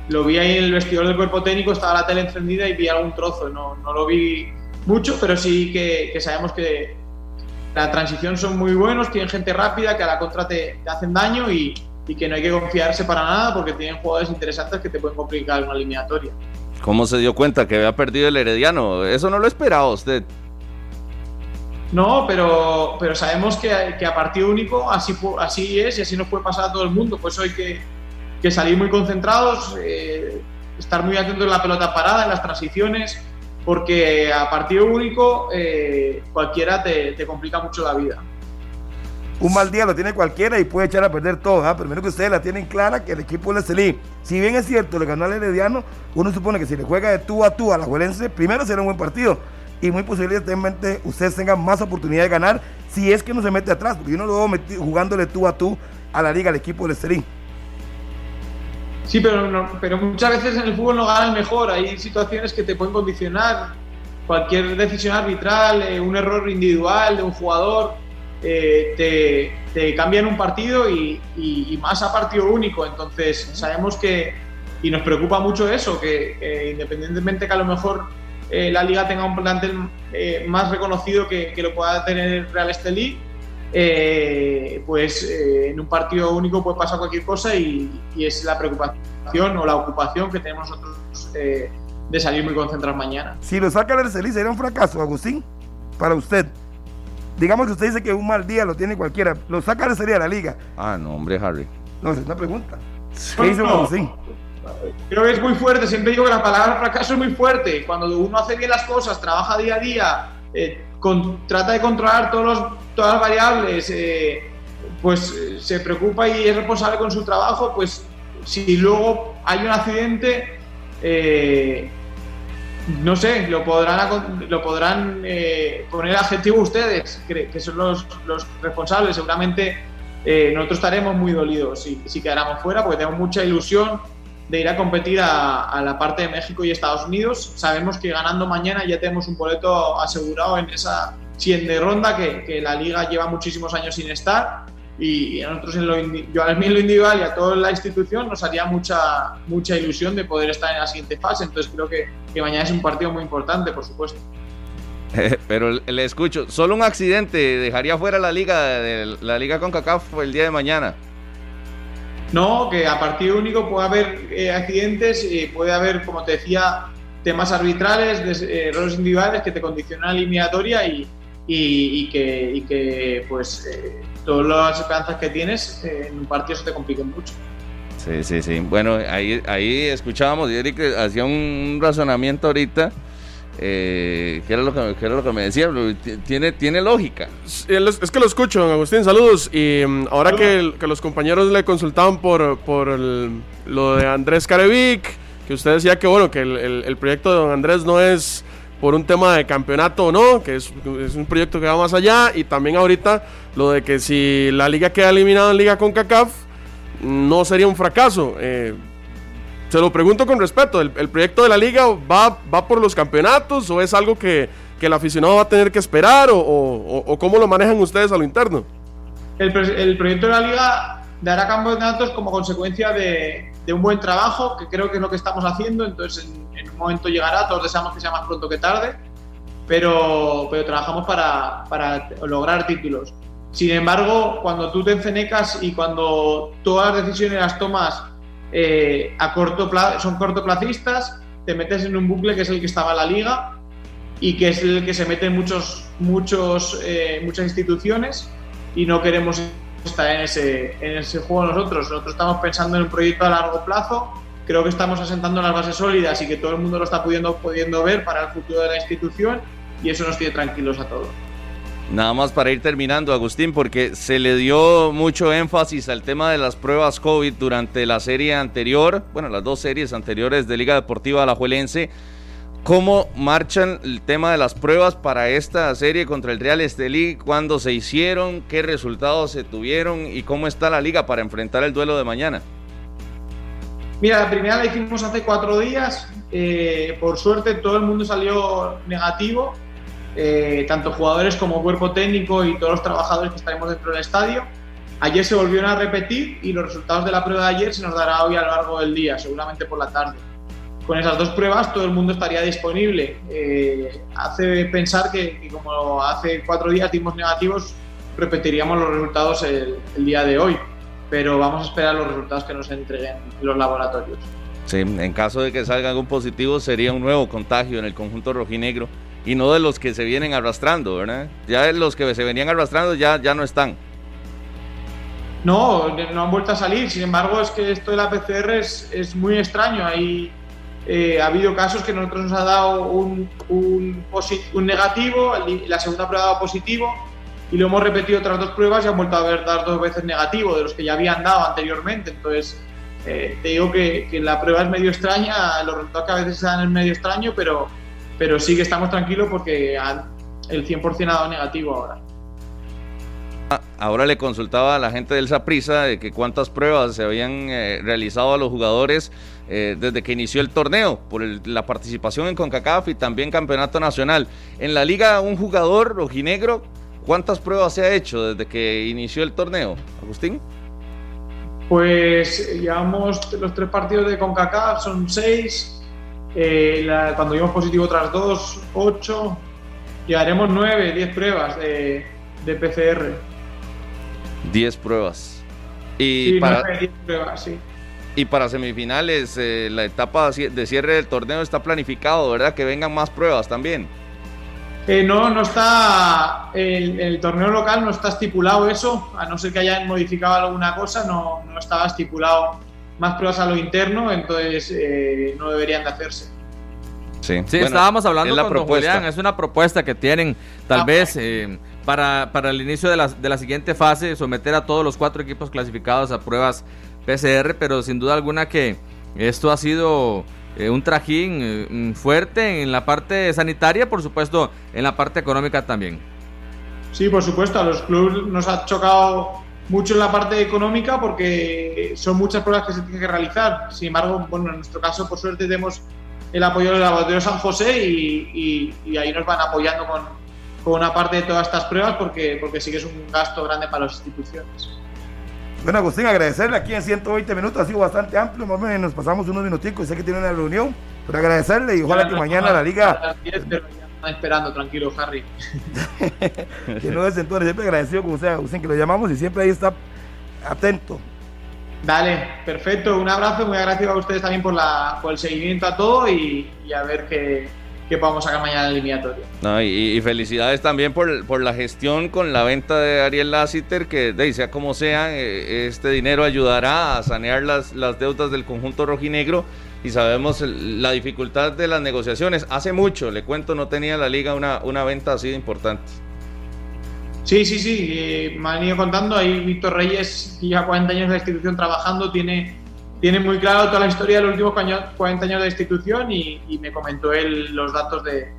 lo vi ahí en el vestidor del cuerpo técnico, estaba la tele encendida y vi algún trozo. No, no lo vi mucho, pero sí que, que, sabemos que la transición son muy buenos, tienen gente rápida, que a la contra te, te hacen daño y, y que no hay que confiarse para nada porque tienen jugadores interesantes que te pueden complicar una eliminatoria. ¿Cómo se dio cuenta que había perdido el Herediano? Eso no lo esperaba usted. No, pero, pero sabemos que, que a partido único así, así es y así nos puede pasar a todo el mundo. Por eso hay que, que salir muy concentrados, eh, estar muy atentos en la pelota parada, en las transiciones, porque a partido único eh, cualquiera te, te, complica mucho la vida. Un mal día lo tiene cualquiera y puede echar a perder todo. ¿ah? Primero que ustedes la tienen clara que el equipo de Estelí, si bien es cierto, le ganó al Herediano, uno supone que si le juega de tú a tú a la Juelense, primero será un buen partido. Y muy posiblemente ustedes tengan más oportunidad de ganar si es que no se mete atrás, porque yo no lo veo jugándole tú a tú a la liga al equipo del Estelí. Sí, pero, pero muchas veces en el fútbol no gana el mejor. Hay situaciones que te pueden condicionar. Cualquier decisión arbitral, eh, un error individual de un jugador, eh, te, te, cambian un partido y, y, más a partido único. Entonces, sabemos que, y nos preocupa mucho eso, que independientemente que a lo mejor eh, la liga tenga un plantel más reconocido que, que, lo pueda tener Real Estelí, eh, pues eh, en un partido único puede pasar cualquier cosa y, es la preocupación o la ocupación que tenemos nosotros eh, de salir muy concentrados mañana. Si lo saca el Celí, sería un fracaso, Agustín, para usted. Digamos que usted dice que un mal día lo tiene cualquiera, lo saca el sería la liga. Ah, no, hombre, Harry. No, es una pregunta. ¿Qué dice Agustín? Creo que es muy fuerte, siempre digo que la palabra fracaso es muy fuerte. Cuando uno hace bien las cosas, trabaja día a día, trata de controlar todos los, todas las variables, eh, pues eh, se preocupa y es responsable con su trabajo, pues si luego hay un accidente, eh, no sé, lo podrán, lo podrán poner adjetivo ustedes, que, son los, los, responsables. Seguramente nosotros estaremos muy dolidos si, si quedáramos fuera, porque tenemos mucha ilusión de ir a competir a, la parte de México y Estados Unidos. Sabemos que ganando mañana ya tenemos un boleto asegurado en esa siguiente ronda que, que la liga lleva muchísimos años sin estar y a nosotros en lo, yo a mí en lo individual y a toda la institución nos haría mucha, mucha ilusión de poder estar en la siguiente fase. Entonces creo que, que mañana es un partido muy importante, por supuesto. Pero le escucho, solo un accidente dejaría fuera la liga, de la liga con CACAF el día de mañana. No, que a partido único puede haber eh, accidentes y puede haber, como te decía, temas arbitrales, eh, errores individuales que te condicionan la eliminatoria y, y, que, que, pues eh, todas las esperanzas que tienes en un partido se te compliquen mucho. Sí, sí, sí. Bueno, ahí, ahí escuchábamos, y Eric hacía un razonamiento ahorita eh, ¿qué, era lo que, era lo que me decía? Tiene, tiene lógica. Es que lo escucho, don Agustín, saludos. Y mm, ahora que, los compañeros le consultaban por, por lo de Andrés Carevic, que usted decía que bueno, que el, proyecto de don Andrés no es por un tema de campeonato o no, que es, un proyecto que va más allá. Y también ahorita lo de que si la liga queda eliminada en liga con CACAF, no sería un fracaso. Eh, se lo pregunto con respeto, ¿el, proyecto de la liga va, va por los campeonatos o es algo que, el aficionado va a tener que esperar o, cómo lo manejan ustedes a lo interno? El, proyecto de la liga dará campeonatos como consecuencia de, un buen trabajo, que creo que es lo que estamos haciendo, entonces en, un momento llegará, todos deseamos que sea más pronto que tarde, pero, pero trabajamos para, para lograr títulos. Sin embargo, cuando tú te encenecas y cuando todas las decisiones las tomas eh, a corto plazo, son cortoplacistas, te metes en un bucle que es el que estaba en la liga y que es el que se mete en muchos, muchos, eh, muchas instituciones y no queremos estar en ese, en ese juego nosotros. Nosotros estamos pensando en un proyecto a largo plazo, creo que estamos asentando las bases sólidas y que todo el mundo lo está pudiendo, pudiendo ver para el futuro de la institución y eso nos tiene tranquilos a todos. Nada más para ir terminando, Agustín, porque se le dio mucho énfasis al tema de las pruebas COVID durante la serie anterior, bueno, las dos series anteriores de Liga Deportiva Alajuelense. ¿Cómo marchan el tema de las pruebas para esta serie contra el Real Estelí? ¿Cuándo se hicieron? ¿Qué resultados se tuvieron? ¿Y cómo está la liga para enfrentar el duelo de mañana? Mira, la primera la hicimos hace cuatro días. Eh, por suerte todo el mundo salió negativo eh, tanto jugadores como cuerpo técnico y todos los trabajadores que estaremos dentro del estadio. Ayer se volvieron a repetir y los resultados de la prueba de ayer se nos dará hoy a lo largo del día, seguramente por la tarde. Con esas dos pruebas todo el mundo estaría disponible. Eh, hace pensar que, como hace cuatro días dimos negativos, repetiríamos los resultados el, el día de hoy, pero vamos a esperar los resultados que nos entreguen los laboratorios. Sí, en caso de que salga algún positivo sería un nuevo contagio en el conjunto rojinegro y no de los que se vienen arrastrando, ¿verdad? Ya los que se venían arrastrando ya, ya no están. No, no han vuelto a salir. Sin embargo, es que esto de la PCR es, es muy extraño. Hay, eh, ha habido casos que nosotros nos ha dado un, un, un negativo, la segunda prueba ha dado positivo y lo hemos repetido otras dos pruebas y han vuelto a ver, dar dos veces negativo de los que ya habían dado anteriormente. Entonces, eh, te digo que, que, la prueba es medio extraña, los resultados que a veces se dan es medio extraño, pero, pero sí que estamos tranquilos porque el 100% ha dado negativo ahora. Ahora le consultaba a la gente del Saprisa de que cuántas pruebas se habían eh, realizado a los jugadores eh, desde que inició el torneo, por la participación en CONCACAF y también Campeonato Nacional. En la liga, un jugador rojinegro, ¿cuántas pruebas se ha hecho desde que inició el torneo? Agustín. Pues llevamos los tres partidos de CONCACAF, son seis. Eh, cuando dimos positivo otras dos, ocho. Llegaremos nueve, diez pruebas de, de PCR. Diez pruebas. Y sí, para, nueve, diez pruebas, sí. Y para semifinales, eh, la etapa de cierre del torneo está planificado, ¿verdad? Que vengan más pruebas también. Eh, no, no está. El, el, torneo local no está estipulado eso, a no ser que hayan modificado alguna cosa, no, no estaba estipulado más pruebas a lo interno, entonces eh, no deberían de hacerse. Sí, sí bueno, estábamos hablando con don Julián, es una propuesta que tienen, tal ah, vez. Eh, para, para, el inicio de la, de la siguiente fase, someter a todos los cuatro equipos clasificados a pruebas PCR, pero sin duda alguna que esto ha sido eh, un trajín eh, fuerte en la parte sanitaria, por supuesto, en la parte económica también. Sí, por supuesto, a los clubes nos ha chocado mucho en la parte económica porque son muchas pruebas que se tienen que realizar. Sin embargo, bueno, en nuestro caso, por suerte, tenemos el apoyo del laboratorio San José y, y, y ahí nos van apoyando con, con, una parte de todas estas pruebas porque, porque sí que es un gasto grande para las instituciones. Bueno, Agustín, agradecerle aquí en 120 minutos, ha sido bastante amplio, más o menos nos pasamos unos minuticos, sé que tiene una reunión, pero agradecerle y ojalá que mañana la liga... Están esperando, tranquilo, Harry. [laughs] que no entonces siempre agradecido con usted, Agustín, que lo llamamos y siempre ahí está atento. Dale, perfecto, un abrazo, muy agradecido a ustedes también por, la, por el seguimiento a todo y, y a ver qué que podamos sacar mañana el eliminatorio. No, y, y, felicidades también por, por, la gestión con la venta de Ariel Lassiter, que de, sea como sea, eh, este dinero ayudará a sanear las, las deudas del conjunto rojinegro y sabemos la dificultad de las negociaciones. Hace mucho, le cuento, no tenía la liga una, una venta así de importante. Sí, sí, sí, eh, me han ido contando, ahí Víctor Reyes, que lleva 40 años de la institución trabajando, tiene tiene muy claro toda la historia de los últimos 40 años de institución y, y me comentó él los datos de,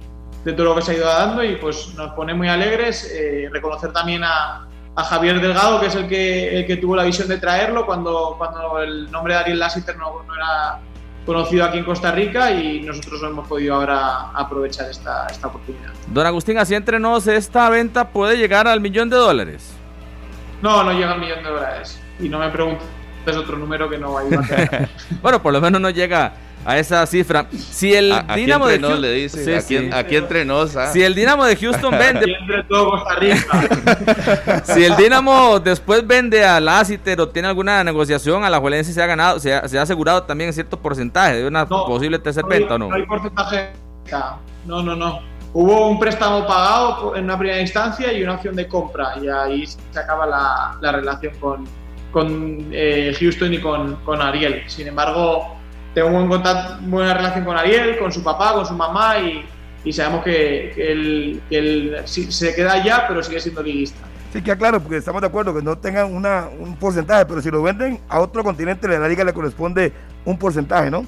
de, todo lo que se ha ido dando y pues nos pone muy alegres. Eh, reconocer también a, a, Javier Delgado, que es el que, el que tuvo la visión de traerlo cuando, cuando el nombre de Ariel Lassiter no, no era conocido aquí en Costa Rica y nosotros hemos podido ahora aprovechar esta, esta oportunidad. Don Agustín, así entre nos, ¿esta venta puede llegar al millón de dólares? No, no llega al millón de dólares. Y no me pregunto es otro número que no va a ir [laughs] Bueno, por lo menos no llega a esa cifra. Si el a, Dinamo de Houston le dice, sí, aquí, sí. aquí, entre nos, ¿ah? Si el Dinamo de Houston [laughs] vende [laughs] si el Dinamo después vende a Lassiter o tiene alguna negociación, a la Juelense se ha ganado, se ha, se ha asegurado también cierto porcentaje de una no, posible tercer no venta o no. No hay porcentaje. No, no, no. Hubo un préstamo pagado en una primera instancia y una opción de compra y ahí se acaba la, la relación con, con eh, Houston y con, con, Ariel. Sin embargo, tengo buen contacto, buena relación con Ariel, con su papá, con su mamá y, y sabemos que, que, él, que él sí, se queda allá, pero sigue siendo liguista. Sí, que claro, porque estamos de acuerdo que no tengan una, un porcentaje, pero si lo venden a otro continente, a la liga le corresponde un porcentaje, ¿no?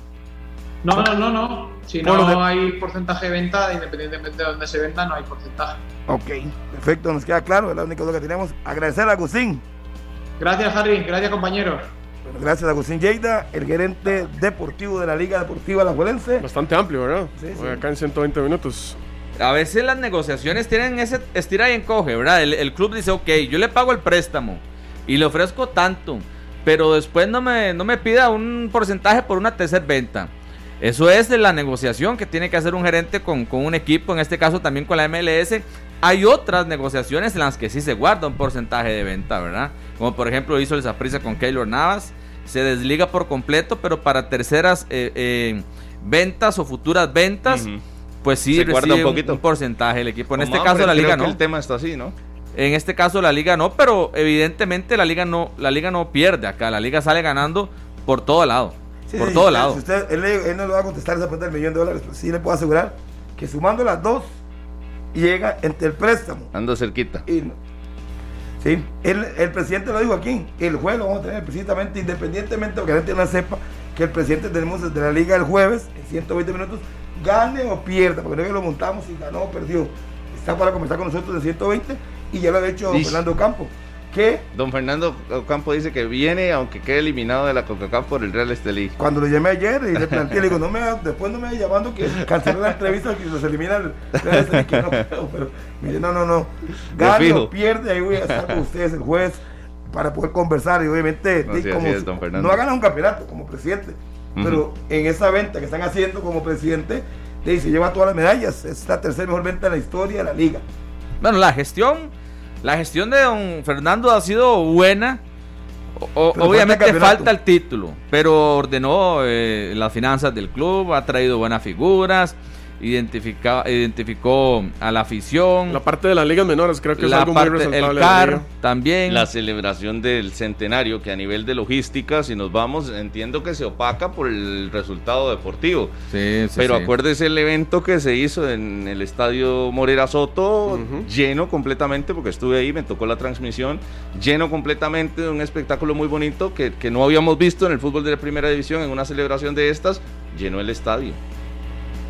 No, no, no, no. Si no, no hay porcentaje de venta, independientemente de dónde se venda, no hay porcentaje. Ok, perfecto, nos queda claro, es la única cosa que tenemos. Agradecer a Agustín Gracias, Harry. Gracias, compañero. Bueno, gracias Agustín Lleida, el gerente deportivo de la Liga Deportiva Alajuelense. Bastante amplio, ¿verdad? Sí, sí. Acá en 120 minutos. A veces las negociaciones tienen ese estira y encoge, ¿verdad? El, el, club dice, ok, yo le pago el préstamo y le ofrezco tanto, pero después no me, no me pida un porcentaje por una tercera venta. Eso es de la negociación que tiene que hacer un gerente con, con un equipo, en este caso también con la MLS. Hay otras negociaciones en las que sí se guarda un porcentaje de venta, ¿verdad? Como por ejemplo hizo el Zaprisa con Keylor Navas. Se desliga por completo, pero para terceras eh, eh, ventas o futuras ventas, uh -huh. pues sí se recibe un, poquito. Un, un, porcentaje el equipo. En Como este caso la liga no. el tema está así, ¿no? En este caso la liga no, pero evidentemente la liga no, la liga no pierde acá, la liga sale ganando por todo lado. Sí, por sí, todo lado. si usted- él, no le va a contestar esa pregunta del millón de dólares, pero sí le puedo asegurar que sumando las dos, llega entre el préstamo Ando cerquita. y. Sí, el, el presidente lo dijo aquí, el jueves lo vamos a tener precisamente independientemente, porque la gente no sepa que el presidente tenemos desde la liga el jueves, en 120 minutos, gane o pierda, porque no es que lo montamos y ganó o perdió. Está para conversar con nosotros en 120 y ya lo ha hecho. Fernando Campo, que Don Fernando Ocampo dice que viene aunque quede eliminado de la CONCACAF por el Real Estelí. cuando lo llamé ayer y le planteé, le digo, no me, después no me vaya llamando que canceló la entrevista que los elimina el el- que no puedo, pero me dice, no, no, no, gane fijo. o pierde, ahí voy a estar con ustedes el jueves para poder conversar y obviamente No, sí, como es, si- don Fernando. no ha ganado un campeonato como presidente, pero en esa venta que están haciendo como presidente, se lleva todas las medallas, es la tercera mejor venta en la historia de la liga. Bueno, la gestión, la gestión de don Fernando ha sido buena. O- obviamente falta el título, pero ordenó eh, las finanzas del club, ha traído buenas figuras, identificó a la afición, La parte de las ligas menores creo que es la algo parte, muy resaltable. el CAR también. La celebración del centenario, que a nivel de logística, si nos vamos, entiendo que se opaca por el resultado deportivo. Sí, sí, Pero sí. acuérdese el evento que se hizo en el estadio Morera Soto, lleno completamente, porque estuve ahí, me tocó la transmisión, lleno completamente de un espectáculo muy bonito que, que no habíamos visto en el fútbol de la primera división, en una celebración de estas, llenó el estadio.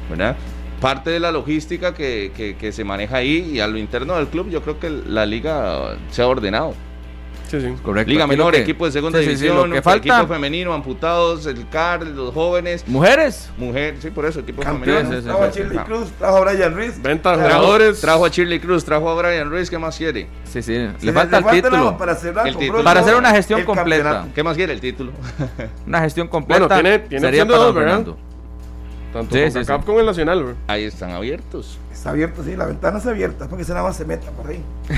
¿Verdad? Parte de la logística que, que- que se maneja ahí y a lo interno del club, yo creo que la liga se ha ordenado. Sí, sí. Correcto. Liga menor, que- equipo de segunda sí, sí, sí, división, lo que falta, equipo femenino, amputados, el CAR, los jóvenes, mujeres. mujeres, sí, por eso, equipo Campeón, femenino. sí, sí, trajo a sí. Shirley Cruz, trajo a Brian Ruiz. Venta de trajo- jugadores. Trajo a Shirley Cruz, trajo a Brian Ruiz, ¿qué más quiere? Sí, sí, le falta el título. Para, cerrar, El compró título. Para todo hacer una gestión completa. campeonato. ¿Qué más quiere el título? Una gestión completa. Bueno, tiene- tiene sería para dos. Fernando. Tanto Sí, con sí, CACAF sí. como el Nacional, güey. Ahí están abiertos. Está abierto, sí, la ventana está abierta, para que se nada más se meta por ahí. [laughs]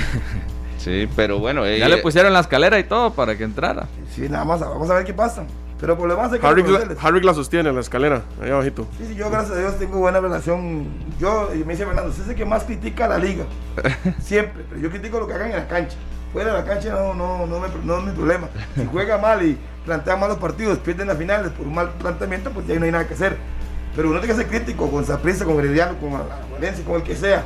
Sí, pero bueno, eh, Ya le pusieron la escalera y todo para que entrara. Sí, nada más, vamos a ver qué pasa. Pero por lo demás hay que Harry, la, reconocerles. Harry la sostiene en la escalera, ahí abajito. Sí, sí, yo gracias a Dios tengo buena relación. Yo, y me dice Fernando, usted es el que más critica a la liga. [laughs] Siempre, pero yo critico lo que hagan en la cancha. Fuera de la cancha no, no, no, me- no es mi problema. Si juega mal y plantea malos partidos, pierden las finales por un mal planteamiento, pues ya ahí no hay nada que hacer. Pero uno tiene que ser crítico con Saprissa, con Herediano, con Valencia, con el que sea.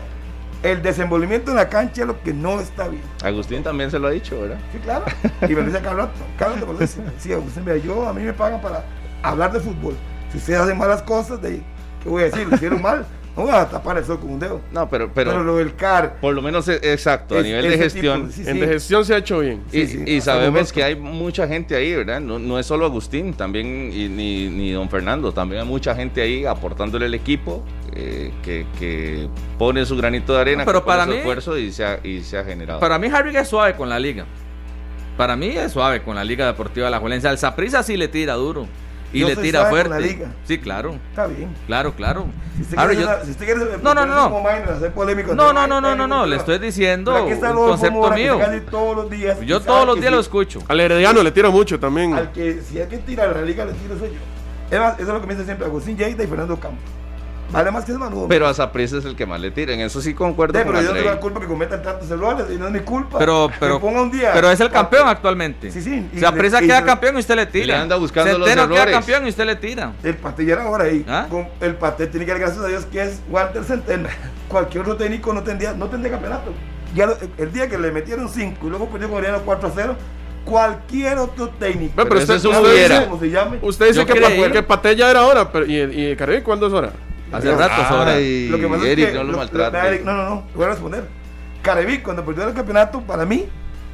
El desenvolvimiento en la cancha es lo que no está bien. Agustín también se lo ha dicho, ¿verdad? Sí, claro. Y me lo dice. Cada rato me lo dice. Sí, Agustín, vea, yo, a mí me pagan para hablar de fútbol. Si ustedes hacen malas cosas, de, ¿qué voy a decir? Lo hicieron mal. No voy a tapar el sol con un dedo. No, pero, pero, Pero, lo del CAR. por lo menos exacto, a nivel de gestión. tipo, sí, En sí. de gestión se ha hecho bien. Y, Sí, sí, y el sabemos que hay mucha gente ahí, ¿verdad? No, no es solo Agustín, también, y, ni, ni don Fernando, también hay mucha gente ahí aportándole al equipo eh, que, que pone su granito de arena, No, pero que pone para su mí- esfuerzo y se ha, y se ha generado. Para mí Harry es suave con la liga. Para mí es suave con la Liga Deportiva de la Juelense. Al Saprissa sí le tira duro. Y Yo le tira fuerte. la liga. Sí, claro. Está bien. Claro, claro. Si usted quiere, yo- ser- si usted quiere ser- No, no, no. como Minor, hacer polémico, No, no, no, no, Le estoy diciendo un concepto mío. todos los días. Yo todos los días lo escucho. Al Herediano le tira mucho también. Al que si hay que tirar a la liga, le tiro soy yo. Eso es lo que me dice siempre Agustín Lleida y Fernando Campos. Vale más que es manudo. Pero a Saprissa es el que más le tira, en eso sí concuerdo Sí, con pero yo no tengo la culpa que cometan tantos errores y no es mi culpa. Pero, pero, ponga un día. pero es el campeón actualmente. Sí, sí, y y queda le- campeón y usted le tira. le anda buscando los Centeno queda errores. campeón y usted le tira. El era ahora ahí. ¿Ah? Con el Pate tiene que dar gracias a Dios que es Walter Centeno. [laughs] Cualquier otro técnico no tendría, no tendría campeonato. Ya lo- el día que le metieron 5 y luego perdió con Oriano 4 a 0, cualquier otro técnico. Pero Pero usted, ese es un usted hubiera. dice, ¿Cómo se llame? usted dice que, creí- Pa- que Pate ya era hora, pero ¿y, y Caribe cuándo es hora? Hace rato sobra. Ay, Lo que pasa Eric, es que no lo Eric, no, no, no, voy a responder. Carevic, cuando perdió el campeonato, para mí,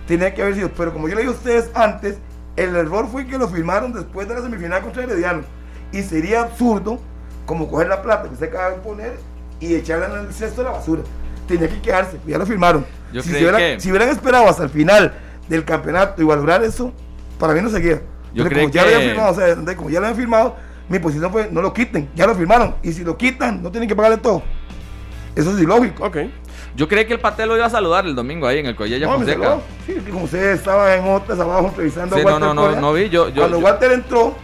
tenía que haber sido. Pero como yo le dije a ustedes antes, el error fue que lo firmaron después de la semifinal contra Herediano. Y sería absurdo, como coger la plata que usted acaba de poner y echarla en el cesto de la basura. Tenía que quedarse, ya lo firmaron. Yo si, hubiera- que- si hubieran esperado hasta el final del campeonato y valorar eso, para mí no seguía. Yo Porque creí como ya lo que- habían firmado, o sea, como ya lo habían firmado, mi posición fue no lo quiten, ya lo firmaron. Y si lo quitan, no tienen que pagarle todo. Eso es ilógico. Ok. Yo creí que el Pate lo iba a saludar el domingo ahí en el Collella No, Fonseca. Sí, que como usted estaba en otras abajo entrevistando Sí, a no, Walter no, no, no vi, yo- yo- cuando yo- Walter entró,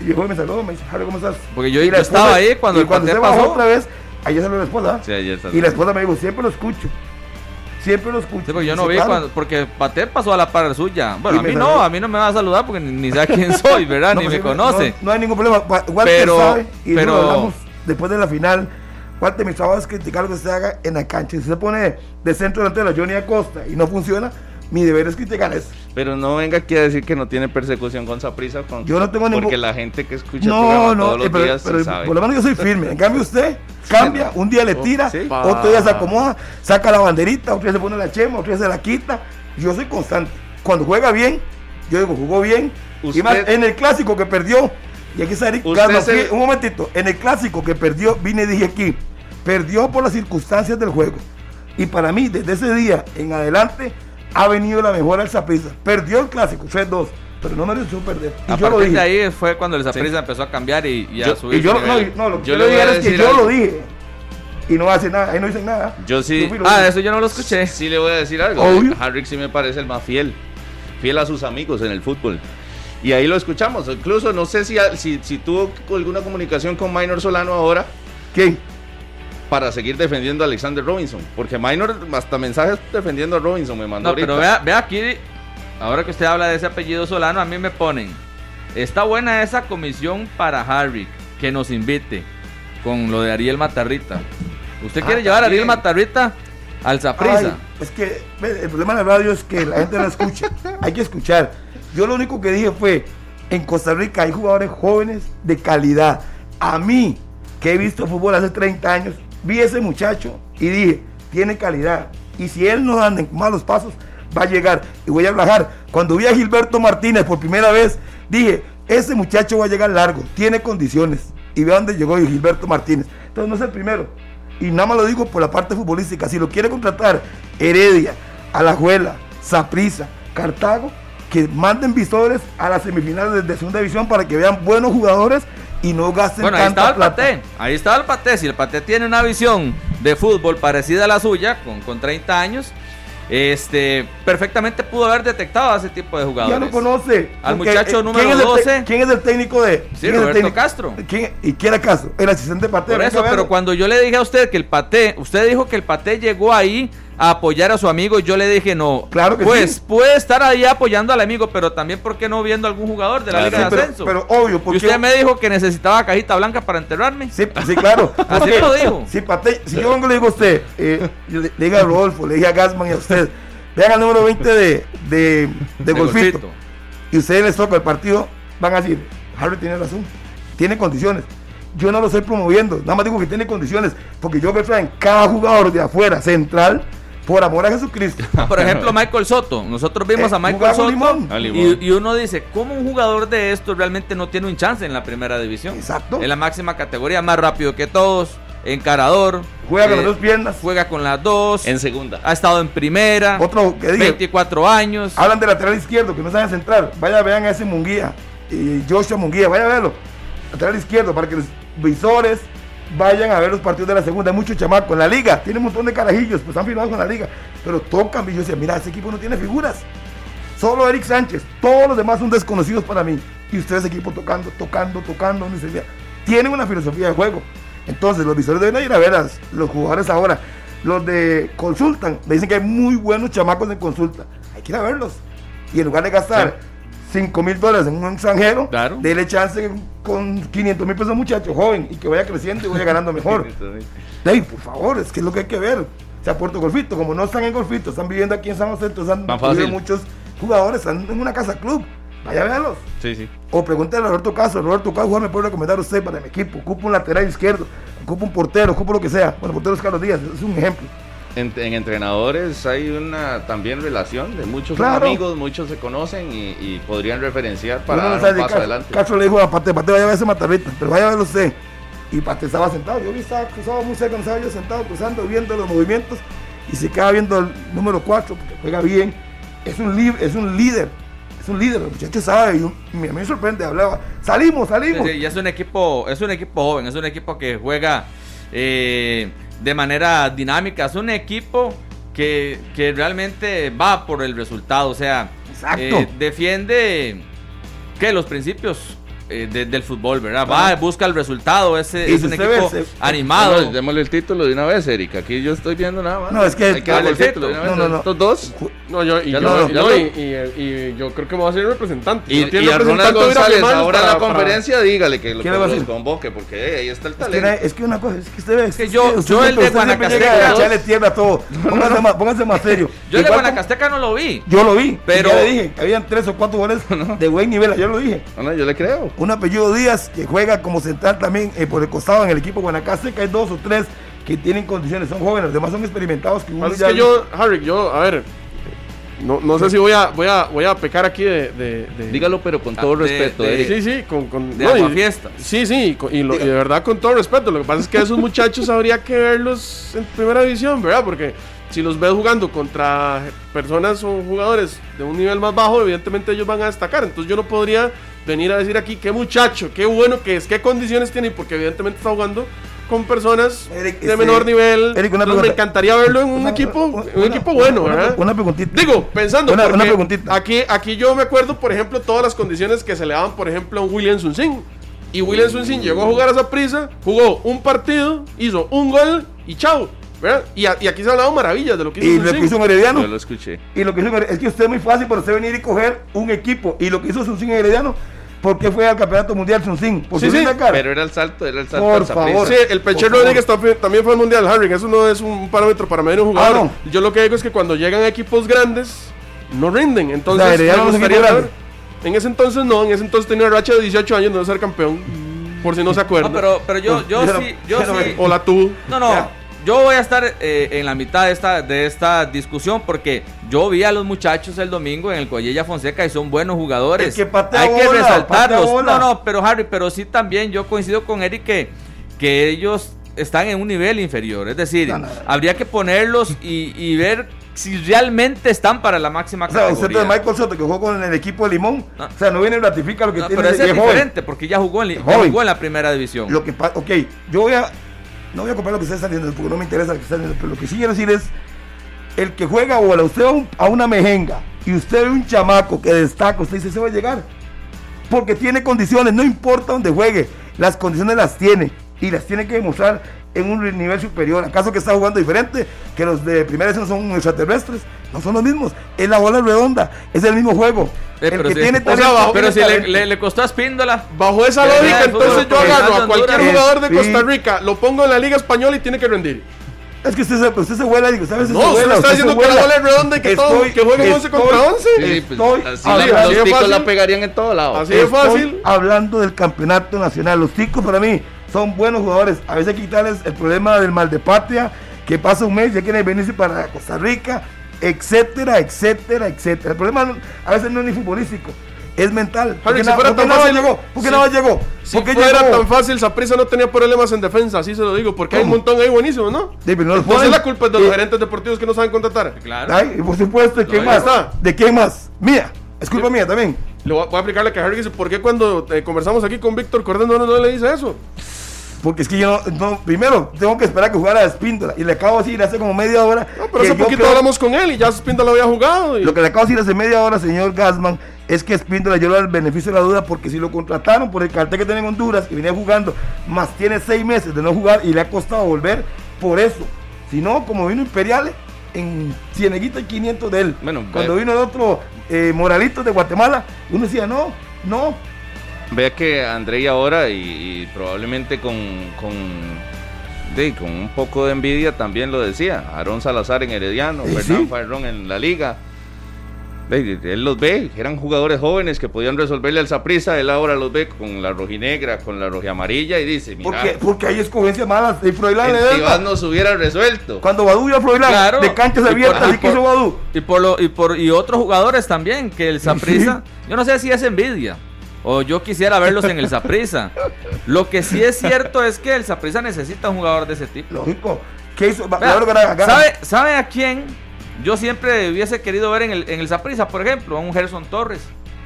y llegó y me saludó, me dice, Harry, ¿cómo estás? Porque yo- yo estaba ahí cuando y el cuando se bajó pasó. otra vez, ayer salió la esposa. Sí, ayer salió. Y la esposa me dijo, siempre lo escucho. Siempre lo escucho. Sí, porque yo no vi cuando, porque Pate pasó a la par suya. Bueno, Y a mí no, a mí no me va a saludar porque ni, ni sabe quién [laughs] soy, ¿verdad? No, ni pues me sí, conoce. No, no hay ningún problema. Wa- Walter Pero- sabe, y pero- eso lo hablamos después de la final. Walter, mi trabajo es criticar lo que se haga en la cancha. Si se pone de centro delantero Johnny Acosta y no funciona, mi deber es criticar eso. Pero no venga aquí a decir que no tiene persecución con Saprisa. Con, Yo no tengo ningún- Porque la gente que escucha el No, programa no, todos los eh, pero, días pero sabe. por lo menos yo soy firme. En cambio, usted cambia, un día le tira, sí. otro día se acomoda, saca la banderita, otro día se pone la chema, otro día se la quita. Yo soy constante. Cuando juega bien, yo digo, jugó bien. Y Usted- más, en el clásico que perdió, y aquí está Eric Carlos, el- un momentito, en el clásico que perdió, vine y dije aquí, perdió por las circunstancias del juego. Y para mí, desde ese día en adelante, ha venido la mejora al Saprissa. Perdió el clásico, 3-2, pero no mereció perder. Y A yo lo dije. de ahí fue cuando el Saprissa empezó a cambiar y, y a Yo- subir Y yo, no, lo que Yo le dije es que yo algo. lo dije. Y no hace nada, ahí no dice nada. Yo sí. Ah, dije. eso yo no lo escuché. Sí le voy a decir algo. Obvio. Harrick sí me parece el más fiel. Fiel a sus amigos en el fútbol. Y ahí lo escuchamos. Incluso no sé si, si, si tuvo alguna comunicación con Minor Solano ahora ¿Quién? Para seguir defendiendo a Alexander Robinson. Porque Minor hasta mensajes defendiendo a Robinson me mandó No, pero vea, vea aquí, ahora que usted habla de ese apellido Solano, a mí me ponen, está buena esa comisión para Harry, que nos invite, con lo de Ariel Matarrita. ¿Usted Ah, quiere llevar a Ariel. Matarrita al Zaprisa? es que el problema de la radio es que la gente no escucha. hay que escuchar. Yo lo único que dije fue, en Costa Rica hay jugadores jóvenes de calidad. A mí, que he visto fútbol hace 30 años, vi ese muchacho y dije, tiene calidad. Y si él no anda en malos pasos, va a llegar. Y voy a viajar. Cuando vi a Gilberto Martínez por primera vez, dije, ese muchacho va a llegar largo, tiene condiciones. Y ve a dónde llegó Gilberto Martínez. Entonces no es el primero. Y nada más lo digo por la parte futbolística. Si lo quiere contratar Heredia, Alajuela, Saprisa, Cartago, que manden visores a las semifinales de segunda división para que vean buenos jugadores y no gasten Bueno, ahí tanta estaba el plata. Paté, ahí estaba el Paté. Si el Paté tiene una visión de fútbol parecida a la suya, con, con 30 años, este, perfectamente pudo haber detectado a ese tipo de jugadores. Ya lo conoce. Al Porque, muchacho eh, número ¿quién es el te- 12? ¿Quién es el técnico de? Sí, Roberto técnico? Castro. ¿Quién- ¿Y quién era Castro? El asistente Paté. Por eso, pero cuando yo le dije a usted que el Paté, usted dijo que el Paté llegó ahí a apoyar a su amigo, yo le dije no. Claro que pues sí. puede estar ahí apoyando al amigo, pero también, ¿por qué no viendo algún jugador de la Claro. Liga Sí, de pero, Ascenso? pero obvio, y porque usted me dijo que necesitaba cajita blanca para enterrarme. Sí, sí, claro. [laughs] Así lo dijo. Si, Pate- si yo vengo y le digo a usted, eh, yo le, le diga a Rodolfo, le diga a Gasman y a usted, vean al número 20 de, de, de, golfito, y ustedes les toca el partido, van a decir, Harry tiene razón, tiene condiciones. Yo no lo estoy promoviendo, nada más digo que tiene condiciones, porque yo veo en cada jugador de afuera, central, por amor a Jesucristo. [laughs] Por ejemplo, Michael Soto. Nosotros vimos Eh, a Michael Soto Limón. A Limón. y, y uno dice, ¿cómo un jugador de esto realmente no tiene un chance en la primera división? Exacto. En la máxima categoría, más rápido que todos, encarador. Juega con eh, las dos piernas. Juega con las dos. En segunda. ha estado en primera. Otro que dije, 24 años. Hablan de lateral izquierdo, que no saben centrar. Vaya, vean a ese Munguía. Y Joshua Munguía, vaya a verlo. Lateral izquierdo, para que los visores vayan a ver los partidos de la segunda. Hay muchos chamacos. En la liga, tiene un montón de carajillos, pues están firmados con la liga. Pero tocan, y yo decía, mira, ese equipo no tiene figuras. Solo Eric Sánchez. Todos los demás son desconocidos para mí. Y ustedes, equipo, tocando, tocando, tocando. no mira, Tienen una filosofía de juego. Entonces, los visores deben ir a ver a los jugadores ahora. Los de Consultan, me dicen que hay muy buenos chamacos en consulta. Hay que ir a verlos. Y en lugar de gastar 5 mil dólares en un extranjero, Claro. dele chance con 500 mil pesos muchacho joven y que vaya creciendo y vaya ganando mejor. [laughs] Ey, por favor, es que es lo que hay que ver. O sea, Puerto Golfito, como no están en Golfito, están viviendo aquí en San José, entonces han muchos jugadores, están en una casa club. Vaya a verlos. Sí, sí. O pregúntale a Roberto Castro, Roberto jugador me puede recomendar usted para mi equipo. Ocupa un lateral izquierdo, ocupa un portero, ocupa lo que sea. Bueno, portero es Carlos Díaz, es un ejemplo. En, en entrenadores hay una también relación de muchos Claro. amigos, muchos se conocen y, y podrían referenciar para no dar sabe un de paso Castro. adelante. Castro le dijo a Pate, Pate, vaya a ver ese matarrita, pero vaya a verlo usted. Y Pate estaba sentado, yo vi, estaba cruzado muy cerca, no estaba yo sentado, cruzando, viendo los movimientos, y se queda viendo el número 4, porque juega bien. Es un, li- es un líder, es un líder, el muchacho sabe, y un- y a mí me sorprende, hablaba, salimos, Sí, salimos. sí, y es un equipo, es un equipo joven, es un equipo que juega eh, de manera dinámica, es un equipo que, que realmente va por el resultado, o sea, eh, defiende que los principios eh, de- del fútbol, ¿verdad? Va, busca el resultado, ese es un equipo ve, se- animado. Démosle, démosle el título de una vez, Erika. Aquí yo estoy viendo nada más. No, es que- Hay que darle el título de una vez. no, no, no. Estos dos. No, yo, y, Ya yo, no, y, y- y yo creo que me va a ser representante. Y, No y a Ronald González ahora en la para- conferencia, dígale que, lo, ¿Qué que los decir? convoque, porque eh, ahí está el Es que, talento. es que una cosa, es que usted ve. Es que yo- usted yo el de Guanacasteca- echarle tierra a todo. [laughs] Póngase más, póngase más serio. [laughs] Yo el de Guanacasteca no lo vi. Yo lo vi, Pero- le dije, habían tres o cuatro goles [laughs] de buen nivel, yo lo dije. No, no, yo le creo. Un apellido Díaz que juega como central también eh, por el costado en el equipo Guanacasteca, hay dos o tres que tienen condiciones, son jóvenes, los demás son experimentados que uno Pasa es ya que yo, Harry, yo, a ver, no, no sé si voy a, voy a, voy a pecar aquí de... de- de- Dígalo, pero con todo Ah, de- respeto, de- Eric. Sí, sí, con... con De no, y- aguafiestas. Sí, sí, y, lo- y de verdad con todo respeto. Lo que pasa es que a esos muchachos habría que verlos en primera división, ¿verdad? Porque si los ves jugando contra personas o jugadores de un nivel más bajo, evidentemente ellos van a destacar. Entonces yo no podría venir a decir aquí qué muchacho, qué bueno que es, qué condiciones tiene, porque evidentemente está jugando con personas Eric, de este, menor nivel. Eric, una Entonces me pregunta. encantaría verlo en un Una- equipo, una- un equipo bueno, una- ¿verdad? Una preguntita. Digo, pensando, Una- preguntita. Aquí, aquí yo me acuerdo, por ejemplo, todas las condiciones que se le daban, por ejemplo, a un William Sunsin. Y William Sunsin llegó a jugar a esa prisa, jugó un partido, hizo un gol y chao. Y, a- y aquí se ha hablado maravillas de lo que hizo y lo que hizo Herediano, Yo lo escuché. y lo que hizo es que usted es muy fácil para usted venir y coger un equipo. Y lo que hizo Sunsin Herediano, ¿por qué fue al campeonato mundial Sunsin? Porque Sí, sí, la. Pero era el salto, era el salto Por favor. Sí, el Peche Por. Rodríguez también, fue al Mundial, Harry, eso no es un parámetro para medir un jugador. Ah, Yo lo que digo es que cuando llegan a equipos grandes, no rinden. Entonces, saber- En ese entonces no, en ese entonces tenía una racha de 18 años de no ser campeón, por si no se acuerdan. No, pero, pero yo, yo sí, yo sí. me- O la tuvo. No, no. Ya. Yo voy a estar eh, en la mitad de esta, de esta discusión porque yo vi a los muchachos el domingo en el Coyella Fonseca y son buenos jugadores. El que patea Hay que resaltarlos. patea. No, no, pero Harry, pero sí también yo coincido con Eric que, que ellos están en un nivel inferior. Es decir, No, no, no. habría que ponerlos y, y ver si realmente están para la máxima O sea, usted categoría. de Michael Soto que jugó con el equipo de Limón, o sea, no viene y ratifica lo que tiene pero ese es joven. diferente porque ya jugó en, li- ya Joven. jugó en la primera división. Lo que pasa, ok, yo voy a, no voy a comprar lo que está diciendo porque no me interesa lo que está diciendo, pero lo que sí quiero decir es, el que juega bola, usted va a, un- a una mejenga y usted ve un chamaco que destaca, usted dice, se va a llegar. Porque tiene condiciones, no importa dónde juegue, las condiciones las tiene y las tiene que demostrar en un nivel superior. ¿Acaso que está jugando diferente? Que los de primera son extraterrestres, no son los mismos. Es la bola redonda, es el mismo juego. Eh, el pero que sí. tiene O sea, talento, bajo- pero si le, le- le costó a Espíndola. Bajo esa lógica, entonces yo agarro a cualquier Honduras- jugador de. Costa Rica, lo pongo en la Liga Española y tiene que rendir. Es que usted se, usted se vuela, digo, ¿sabes? No, usted está diciendo que la bola es redonda y que todo- que jueguen 11 contra 11. Sí, pues, Estoy así así los de ticos fácil. la pegarían en todo lado. Así de Estoy fácil. hablando del campeonato nacional. Los ticos para mí son buenos jugadores. A veces hay que quitarles el problema del mal de patria, que pasa un mes, ya quieren venirse para Costa Rica, etcétera, etcétera, etcétera. El problema a veces no es ni futbolístico, es mental. ¿Por Harry, qué si fuera por qué tan Navas fácil- llegó? ¿Por qué si- Navas llegó? Si ¿Por qué fuera llegó? tan fácil, Saprissa no tenía problemas en defensa, así se lo digo, porque hay un montón ahí buenísimos, ¿no? Sí, pero no Entonces la culpa es de los Y- gerentes deportivos que no saben contratar. Claro. Ay, y por supuesto, ¿de quién más? está. ¿De quién más? Mía, es culpa mía también. Le voy a, voy a aplicarle que Harry dice, ¿por qué cuando eh, conversamos aquí con Víctor Cordero no, no le dice eso? Porque es que yo no, no- primero tengo que esperar a que jugara a Espíndola. Y le acabo de decir hace como media hora. No, pero que hace poquito creo- hablamos con él y ya Spinda lo había jugado. y- Lo que le acabo de decir hace media hora, señor Gasman, es que Espíndola yo le doy el beneficio de la duda porque si lo contrataron por el cartel que tiene en Honduras y venía jugando, más tiene seis meses de no jugar y le ha costado volver por eso. Si no, como vino Imperiales, en Cieneguita y 500 de él. Bueno, Cuando vino el otro eh, Moralito de Guatemala, uno decía, no, no. Vea que Andrei ahora y, y probablemente con, con, de, con un poco de envidia también lo decía. Aarón Salazar en Herediano, Sí, Fernán sí. Farrón en la liga. Él los ve, eran jugadores jóvenes que podían resolverle al Saprissa, él ahora los ve con la rojinegra, con la rojiamarilla y dice, mira, Porque, porque hay escogencias malas. Y Froilán le da- nos hubiera resuelto. Cuando Badú iba a Froilán, Claro. de canchas Y por- abiertas, y ¿y qué hizo por- Badú? Y por lo, y por y otros jugadores también, que el [laughs] Saprissa, yo no sé si es envidia o yo quisiera verlos en el Saprissa. Lo que sí es cierto es que el Saprissa necesita un jugador de ese tipo. Lógico. ¿Qué hizo? Vea, claro que era acá. ¿sabe, ¿Sabe a quién yo siempre hubiese querido ver en el, en el Saprissa, por ejemplo? A un Gerson Torres.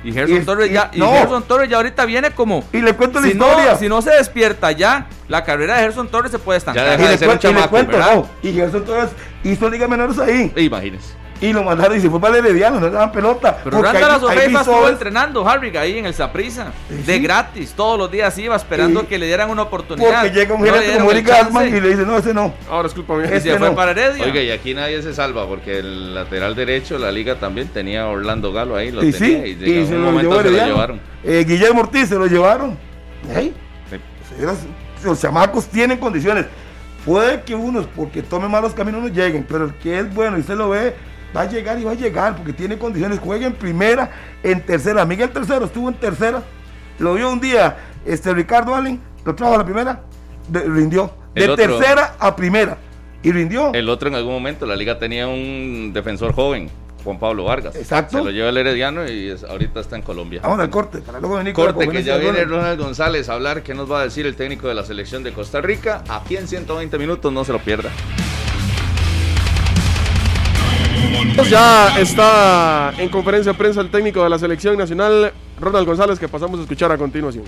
Y Gerson Y- Torres y- ya, y no. Gerson Torres ya ahorita viene como Y le cuento la si historia. no, si no se despierta ya, la carrera de Gerson Torres se puede estancar. Ya y deja de le, ser un cuen- y le chamaco, cuento, ¿verdad? no, y Gerson Torres hizo liga menores ahí. Imagínense. Y lo mandaron y se fue para el Herediano, no le daban pelota. Pero Randall hizo estuvo es- entrenando, Harvick, ahí en el Saprissa, Sí. de gratis, todos los días iba esperando Sí. que le dieran una oportunidad. Porque llega un No gerente dieron como el Eric y le dice, no, ese no. Ahora es culpa mía. y Este se fue no. para Heredia. Oiga, y aquí nadie se salva porque el lateral derecho, la liga también tenía a Orlando Galo ahí, lo Y sí, tenía y, y se lo llevó se lo llevaron. Eh, Guillermo Ortiz se lo llevaron. Eras- Los chamacos tienen condiciones. Puede que unos, porque tomen malos caminos, no lleguen, pero el que es bueno y se lo ve, va a llegar y va a llegar, porque tiene condiciones. Juega en primera, en tercera. Miguel Tercero estuvo en tercera. Lo vio un día este Ricardo Allen, lo trajo a la primera, de- rindió. De otro- tercera a primera. Y rindió. El otro en algún momento, la liga tenía un defensor joven, Juan Pablo Vargas. Exacto. Se lo lleva el Herediano y es- ahorita está en Colombia. Vamos al corte, para luego venir con Corte que ya viene Ronald. Ronald González a hablar qué nos va a decir el técnico de la selección de Costa Rica. Aquí en 120 minutos, no se lo pierda. Pues Ya está en conferencia de prensa el técnico de la selección nacional, Ronald González, que pasamos a escuchar a continuación.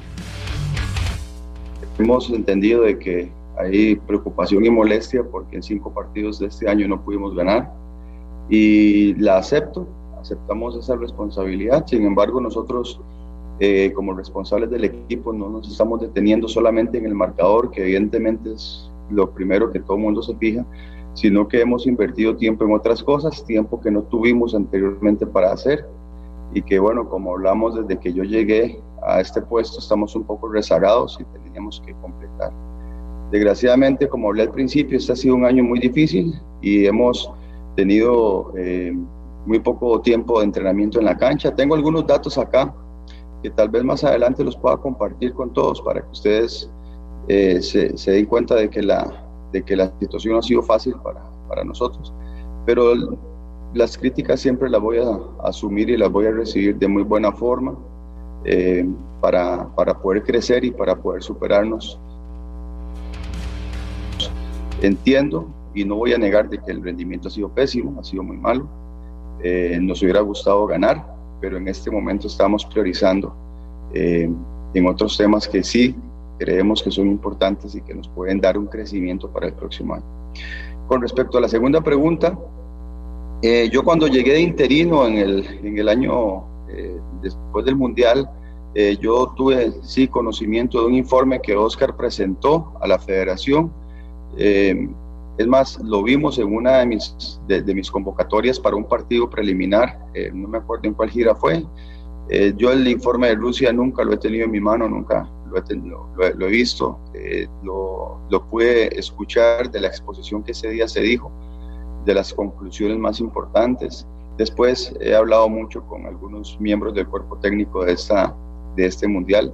Hemos entendido de que hay preocupación y molestia porque en cinco partidos de este año no pudimos ganar y la acepto, aceptamos esa responsabilidad. Sin embargo, nosotros eh, como responsables del equipo no nos estamos deteniendo solamente en el marcador, que evidentemente es lo primero que todo el mundo se fija, sino que hemos invertido tiempo en otras cosas, tiempo que no tuvimos anteriormente para hacer y que bueno, como hablamos desde que yo llegué a este puesto, estamos un poco rezagados y teníamos que completar. Desgraciadamente, como hablé al principio, este ha sido un año muy difícil y hemos tenido eh, muy poco tiempo de entrenamiento en la cancha. Tengo algunos datos acá que tal vez más adelante los pueda compartir con todos para que ustedes eh, se, se den cuenta de que, la, de que la situación ha sido fácil para, para nosotros. Pero el- las críticas siempre las voy a asumir y las voy a recibir de muy buena forma eh, para, para poder crecer y para poder superarnos. Entiendo y no voy a negar de que el rendimiento ha sido pésimo, ha sido muy malo. Eh, nos hubiera gustado ganar, pero en este momento estamos priorizando eh, en otros temas que sí creemos que son importantes y que nos pueden dar un crecimiento para el próximo año. Con respecto a la segunda pregunta, eh, yo cuando llegué de interino en el, en el año eh, después del Mundial, eh, yo tuve sí conocimiento de un informe que Oscar presentó a la federación. Eh, es más, lo vimos en una de mis, de, de mis convocatorias para un partido preliminar, eh, no me acuerdo en cuál gira fue. Eh, yo el informe de Rusia nunca lo he tenido en mi mano, nunca lo lo, lo he visto, eh, lo, lo pude escuchar de la exposición que ese día se dijo, de las conclusiones más importantes. Después he hablado mucho con algunos miembros del cuerpo técnico de, esta, de este mundial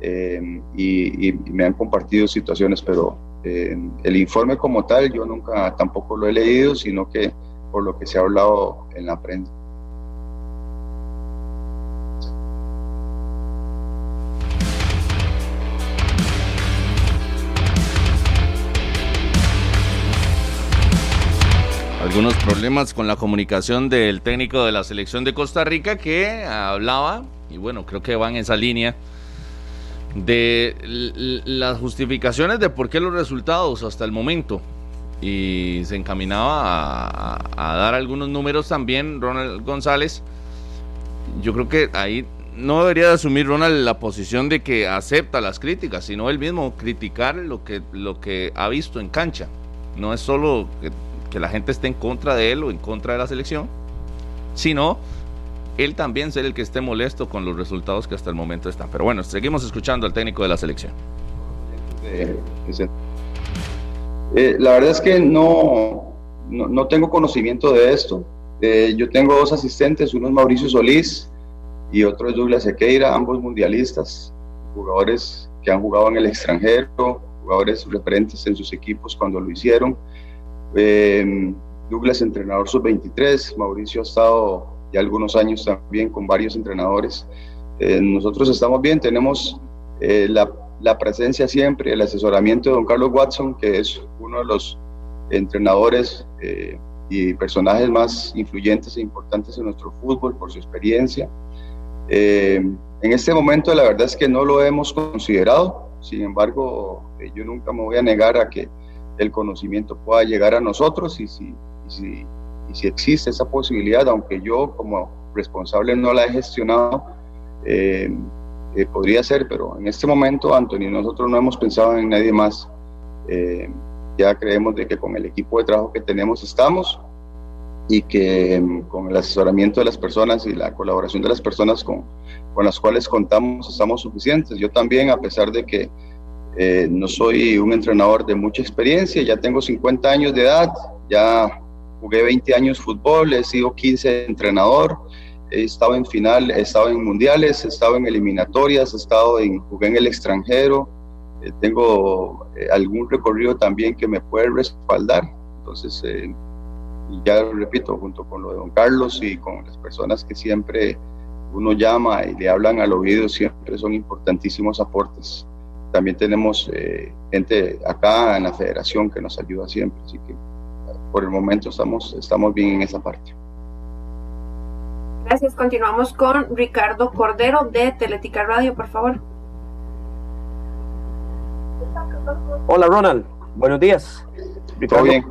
eh, y, y me han compartido situaciones, pero eh, el informe como tal yo nunca tampoco lo he leído, sino que por lo que se ha hablado en la prensa. Algunos problemas con la comunicación del técnico de la selección de Costa Rica que hablaba, y bueno, creo que va en esa línea, de las justificaciones de por qué los resultados hasta el momento. Y se encaminaba a- a dar algunos números también, Ronald González. Yo creo que ahí no debería de asumir Ronald la posición de que acepta las críticas, sino él mismo criticar lo que, lo que ha visto en cancha. No es solo que, que la gente esté en contra de él o en contra de la selección, sino él también ser el que esté molesto con los resultados que hasta el momento están. Pero bueno, seguimos escuchando al técnico de la selección. Eh, la verdad es que no, no, no tengo conocimiento de esto. Eh, yo tengo dos asistentes, uno es Mauricio Solís y otro es Douglas Sequeira, ambos mundialistas, jugadores que han jugado en el extranjero, jugadores referentes en sus equipos cuando lo hicieron. Eh, Douglas, entrenador sub-23, Mauricio ha estado ya algunos años también con varios entrenadores. Eh, nosotros estamos bien, tenemos eh, la, la presencia siempre, el asesoramiento de don Carlos Watson, que es uno de los entrenadores eh, y personajes más influyentes e importantes en nuestro fútbol por su experiencia. Eh, en este momento la verdad es que no lo hemos considerado, sin embargo yo nunca me voy a negar a que el conocimiento pueda llegar a nosotros y si, si si existe esa posibilidad, aunque yo como responsable no la he gestionado, eh, eh, podría ser, pero en este momento, Anthony, nosotros no hemos pensado en nadie más. Eh, ya creemos de que con el equipo de trabajo que tenemos estamos y que mm, con el asesoramiento de las personas y la colaboración de las personas con, con las cuales contamos estamos suficientes. Yo también, a pesar de que no soy un entrenador de mucha experiencia, ya tengo 50 años de edad, ya jugué 20 años fútbol, he sido 15 entrenador, he estado en final, he estado en mundiales, he estado en eliminatorias, he estado en, jugué en el extranjero, eh, tengo eh, algún recorrido también que me puede respaldar. Entonces, eh, ya repito, junto con lo de don Carlos y con las personas que siempre uno llama y le hablan al oído, siempre son importantísimos aportes. También tenemos gente acá en la federación que nos ayuda siempre, así que por el momento estamos, estamos bien en esa parte. Gracias. Continuamos con Ricardo Cordero de Teletica Radio, por favor. Hola Ronald, buenos días. Ricardo bien?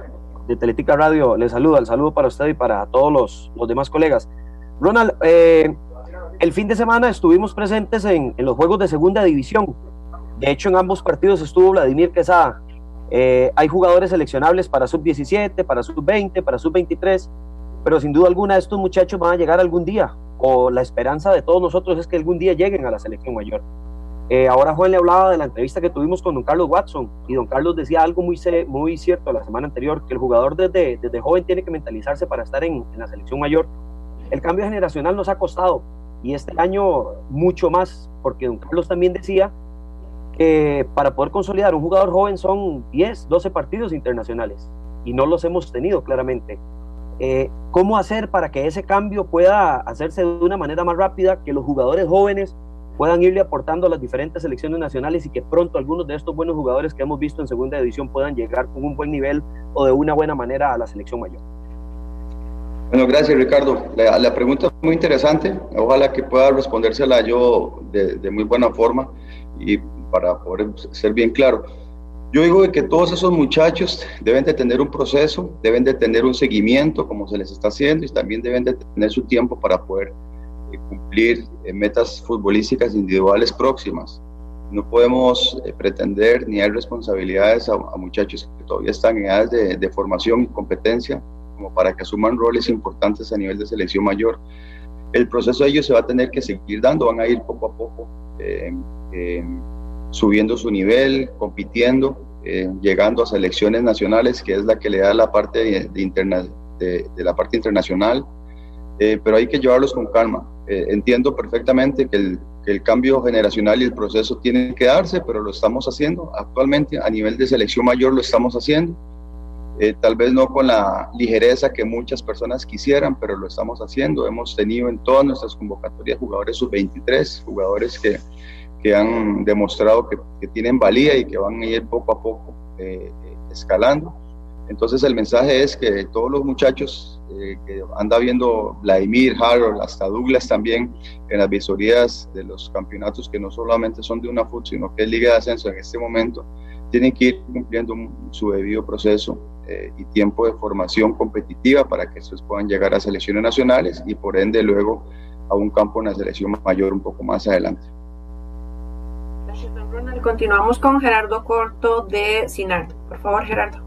de Teletica Radio le saluda, el saludo para usted y para todos los, los demás colegas. Ronald, eh, el fin de semana estuvimos presentes en, en, los juegos de segunda división. De hecho, en ambos partidos estuvo Vladimir Quesada. Eh, hay jugadores seleccionables para sub-17, para sub-20, para sub-23, pero sin duda alguna estos muchachos van a llegar algún día, o la esperanza de todos nosotros es que algún día lleguen a la selección mayor. Eh, ahora Juan le hablaba de la entrevista que tuvimos con don Carlos Watson y don Carlos decía algo muy, muy cierto la semana anterior, que el jugador desde, desde joven tiene que mentalizarse para estar en, en la selección mayor. El cambio generacional nos ha costado y este año mucho más, porque don Carlos también decía para poder consolidar un jugador joven son 10, 12 partidos internacionales y no los hemos tenido claramente. Eh, ¿Cómo hacer para que ese cambio pueda hacerse de una manera más rápida, que los jugadores jóvenes puedan irle aportando a las diferentes selecciones nacionales y que pronto algunos de estos buenos jugadores que hemos visto en segunda división puedan llegar con un buen nivel o de una buena manera a la selección mayor? Bueno, gracias Ricardo. La, pregunta es muy interesante. Ojalá que pueda respondérsela yo de, de muy buena forma y para poder ser bien claro. Yo digo que todos esos muchachos deben de tener un proceso, deben de tener un seguimiento como se les está haciendo y también deben de tener su tiempo para poder eh, cumplir eh, metas futbolísticas individuales próximas. No podemos eh, pretender ni dar responsabilidades a, muchachos que todavía están en edades de, de, formación y competencia como para que asuman roles importantes a nivel de selección mayor. El proceso de ellos se va a tener que seguir dando, van a ir poco a poco subiendo su nivel, compitiendo, eh, llegando a selecciones nacionales, que es la que le da la parte de, la parte internacional, eh, pero hay que llevarlos con calma. Eh, entiendo perfectamente que el, que el, cambio generacional y el proceso tienen que darse, pero lo estamos haciendo actualmente a nivel de selección mayor, lo estamos haciendo. tal vez no con la ligereza que muchas personas quisieran, pero lo estamos haciendo. Hemos tenido en todas nuestras convocatorias jugadores sub-23, jugadores que, que han demostrado que, que, tienen valía y que van a ir poco a poco eh, eh, escalando. Entonces el mensaje es que todos los muchachos eh, que anda viendo Vladimir, Harold, hasta Douglas también en las visorías de los campeonatos que no solamente son de una FUT, sino que es Liga de Ascenso en este momento, tienen que ir cumpliendo su debido proceso y tiempo de formación competitiva para que estos puedan llegar a selecciones nacionales y por ende luego a un campo en la selección mayor un poco más adelante. Continuamos con Gerardo Corto de SINAR. Por favor, Gerardo.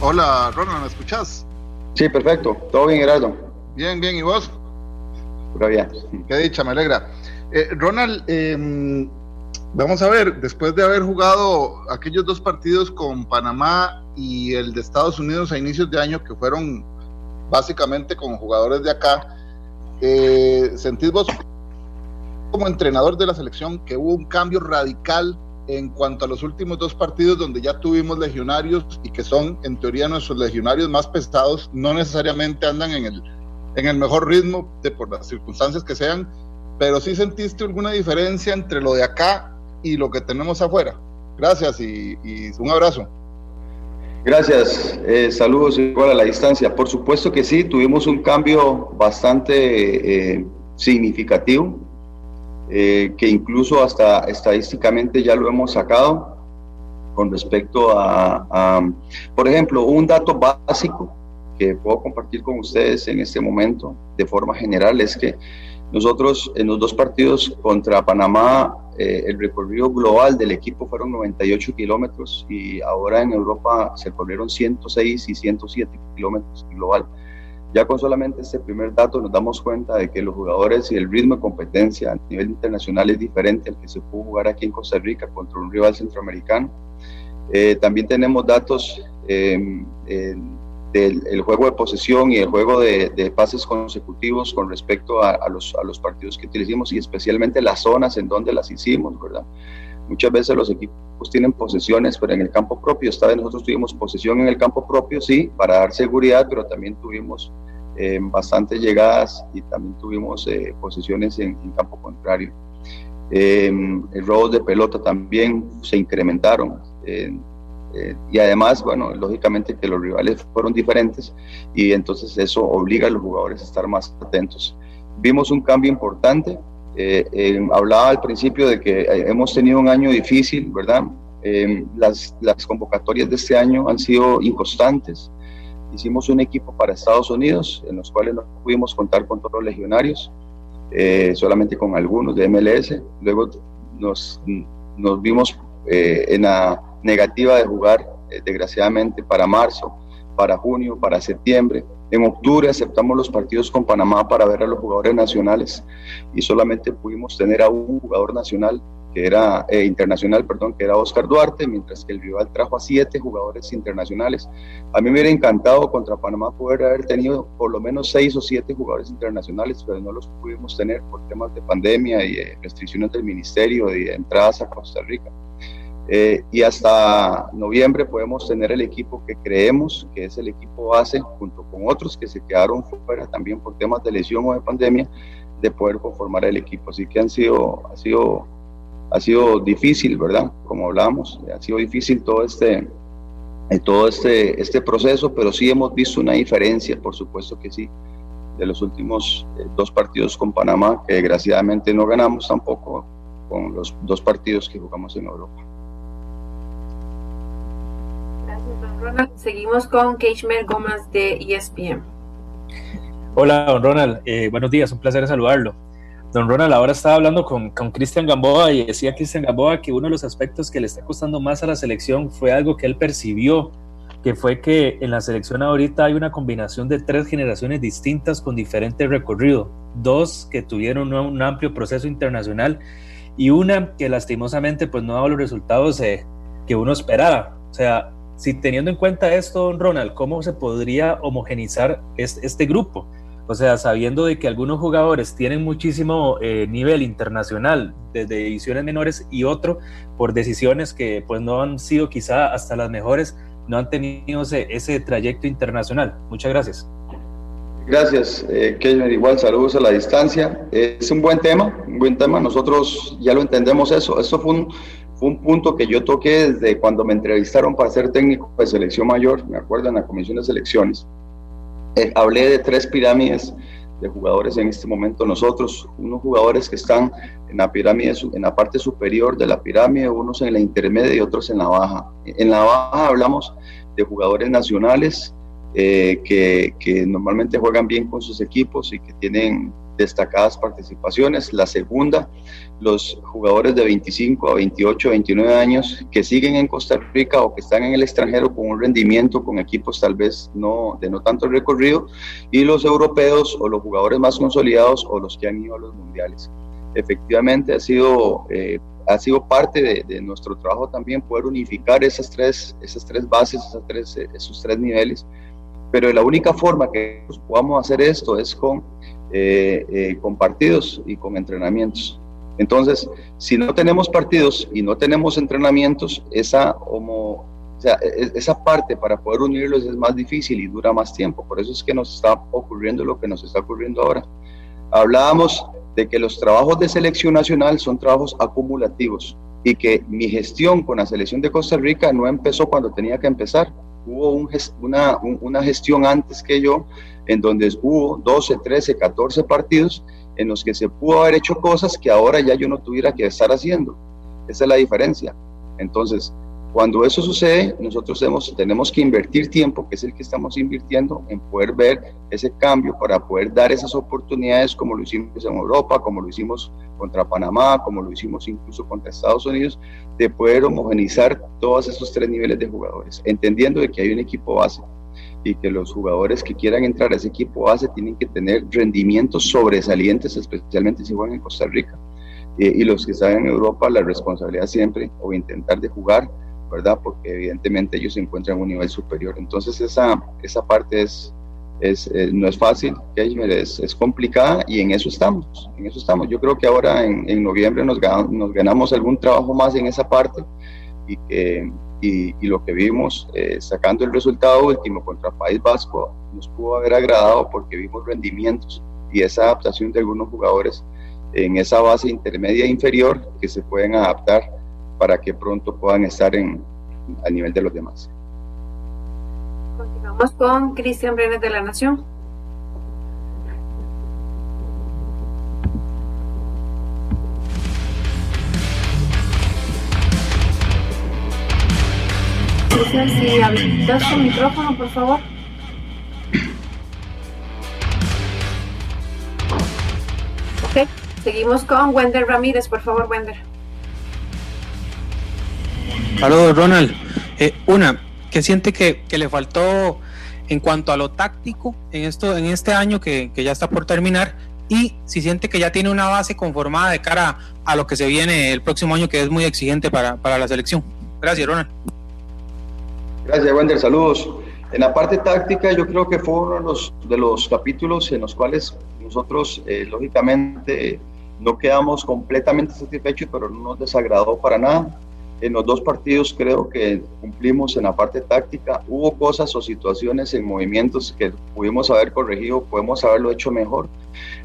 Hola, Ronald, ¿me escuchas? Sí, perfecto. Todo bien, Gerardo. Bien, bien, ¿y vos? Bien. Qué dicha, me alegra. Eh, Ronald, em, vamos a ver, después de haber jugado aquellos dos partidos con Panamá y el de Estados Unidos a inicios de año, que fueron básicamente con jugadores de acá, eh, ¿sentís vos como entrenador de la selección que hubo un cambio radical en cuanto a los últimos dos partidos donde ya tuvimos legionarios y que son en teoría nuestros legionarios más pesados, no necesariamente andan en el, en el mejor ritmo de, por las circunstancias que sean, pero sí sentiste alguna diferencia entre lo de acá y lo que tenemos afuera. Gracias y, un abrazo. Gracias, eh, saludos igual a la distancia. Por supuesto que sí, tuvimos un cambio bastante eh, significativo eh, que incluso hasta estadísticamente ya lo hemos sacado con respecto a, por ejemplo, un dato básico que puedo compartir con ustedes en este momento de forma general es que nosotros en los dos partidos contra Panamá, eh, el recorrido global del equipo fueron 98 kilómetros y ahora en Europa se corrieron 106 y 107 kilómetros global. Ya con solamente este primer dato nos damos cuenta de que los jugadores y el ritmo de competencia a nivel internacional es diferente al que se pudo jugar aquí en Costa Rica contra un rival centroamericano. Eh, también tenemos datos eh, del juego de posesión y el juego de, pases consecutivos con respecto a, los, a, los, partidos que utilizamos y especialmente las zonas en donde las hicimos, ¿verdad? Muchas veces los equipos tienen posesiones, pero en el campo propio, esta vez nosotros tuvimos posesión en el campo propio, sí, para dar seguridad, pero también tuvimos eh, bastantes llegadas y también tuvimos eh, posesiones en, campo contrario. Eh, el robo de pelota también se incrementaron. Eh, y además, bueno, lógicamente que los rivales fueron diferentes y entonces eso obliga a los jugadores a estar más atentos. Vimos un cambio importante. Eh, hablaba al principio de que eh, hemos tenido un año difícil, ¿verdad? las, las convocatorias de este año han sido inconstantes. Hicimos un equipo para Estados Unidos, en los cuales no pudimos contar con todos los legionarios, solamente con algunos de MLS. Luego nos, nos vimos en la negativa de jugar, eh, desgraciadamente, para marzo, para junio, para septiembre. En octubre aceptamos los partidos con Panamá para ver a los jugadores nacionales y solamente pudimos tener a un jugador nacional que era eh, internacional, perdón, que era Oscar Duarte, mientras que el rival trajo a siete jugadores internacionales. A mí me hubiera encantado contra Panamá poder haber tenido por lo menos seis o siete jugadores internacionales, pero no los pudimos tener por temas de pandemia y restricciones del ministerio y entradas a Costa Rica. Eh, y hasta noviembre podemos tener el equipo que creemos que es el equipo base, junto con otros que se quedaron fuera también por temas de lesión o de pandemia, de poder conformar el equipo. Así que han sido, ha, sido, ha sido difícil, ¿verdad? Como hablamos, ha sido difícil todo este, todo este, este proceso, pero sí hemos visto una diferencia, por supuesto que sí, de los últimos eh, dos partidos con Panamá, que desgraciadamente no ganamos tampoco con los dos partidos que jugamos en Europa. Seguimos con Keishmer Gómez de ESPN. Hola, don Ronald. Eh, buenos días, un placer saludarlo. Don Ronald, ahora estaba hablando con, con Cristian Gamboa y decía Cristian Gamboa que uno de los aspectos que le está costando más a la selección fue algo que él percibió, que fue que en la selección ahorita hay una combinación de tres generaciones distintas con diferente recorrido, dos que tuvieron un, amplio proceso internacional y una que lastimosamente pues no dado los resultados eh, que uno esperaba. O sea, si teniendo en cuenta esto, Ronald, ¿cómo se podría homogenizar este, grupo? O sea, sabiendo de que algunos jugadores tienen muchísimo eh, nivel internacional desde divisiones menores y otro por decisiones que pues no han sido quizá hasta las mejores, no han tenido ese, trayecto internacional. Muchas gracias. Gracias, eh, Igual saludos a la distancia. es un buen tema, un buen tema. Nosotros ya lo entendemos eso. Eso fue un, un punto que yo toqué desde cuando me entrevistaron para ser técnico de selección mayor, me acuerdo en la comisión de selecciones. Eh, hablé de tres pirámides de jugadores en este momento nosotros, unos jugadores que están en la pirámide, en la parte superior de la pirámide, unos en la intermedia y otros en la baja. En la baja hablamos de jugadores nacionales eh, que, que normalmente juegan bien con sus equipos y que tienen destacadas participaciones. La segunda, los jugadores de 25 a 28, 29 años que siguen en Costa Rica o que están en el extranjero con un rendimiento con equipos tal vez no de no tanto recorrido y los europeos o los jugadores más consolidados o los que han ido a los mundiales. Efectivamente ha sido eh, ha sido parte de, nuestro trabajo también poder unificar esas tres, esas tres bases, esas tres, esos tres niveles, pero la única forma que podamos hacer esto es con eh, eh, con partidos y con entrenamientos. Entonces, si no tenemos partidos y no tenemos entrenamientos, esa, homo, e, esa parte para poder unirlos es más difícil y dura más tiempo. Por eso es que nos está ocurriendo lo que nos está ocurriendo ahora. Hablábamos de que los trabajos de selección nacional son trabajos acumulativos y que mi gestión con la selección de Costa Rica no empezó cuando tenía que empezar. Hubo una, una gestión antes que yo en donde hubo 12, 13, 14 partidos en los que se pudo haber hecho cosas que ahora ya yo no tuviera que estar haciendo. Esa es la diferencia. Entonces, Cuando eso sucede, nosotros tenemos, tenemos que invertir tiempo, que es el que estamos invirtiendo, en poder ver ese cambio para poder dar esas oportunidades como lo hicimos en Europa, como lo hicimos contra Panamá, como lo hicimos incluso contra Estados Unidos, de poder homogenizar todos esos tres niveles de jugadores, entendiendo de que hay un equipo base y que los jugadores que quieran entrar a ese equipo base tienen que tener rendimientos sobresalientes, especialmente si juegan en Costa Rica. Eh, y los que están en Europa, la responsabilidad siempre o intentar de jugar ¿verdad? Porque evidentemente ellos se encuentran en un nivel superior. Entonces esa, esa parte es, es, eh, no es fácil, es, es, complicada y en eso estamos, en eso estamos. Yo creo que ahora en, en noviembre nos, ganamos, nos ganamos algún trabajo más en esa parte y, que, y, lo que vimos eh, sacando el resultado último contra País Vasco nos pudo haber agradado porque vimos rendimientos y esa adaptación de algunos jugadores en esa base intermedia e inferior que se pueden adaptar para que pronto puedan estar en, a nivel de los demás. Continuamos con Cristian Brenes de la Nación. Cristian, si habilitas tu micrófono, por favor. Ok, seguimos con Wender Ramírez, por favor, Wender. Saludos, Ronald. Eh, una, ¿qué siente que, le faltó en cuanto a lo táctico en, esto, en este año que, ya está por terminar? Y si siente que ya tiene una base conformada de cara a lo que se viene el próximo año, que es muy exigente para, la selección. Gracias, Ronald. Gracias, Wender. Saludos. En la parte táctica, yo creo que fue uno de los, de los capítulos en los cuales nosotros, eh, lógicamente, no quedamos completamente satisfechos, pero no nos desagradó para nada. En los dos partidos creo que cumplimos en la parte táctica. Hubo cosas o situaciones en movimientos que pudimos haber corregido, podemos haberlo hecho mejor,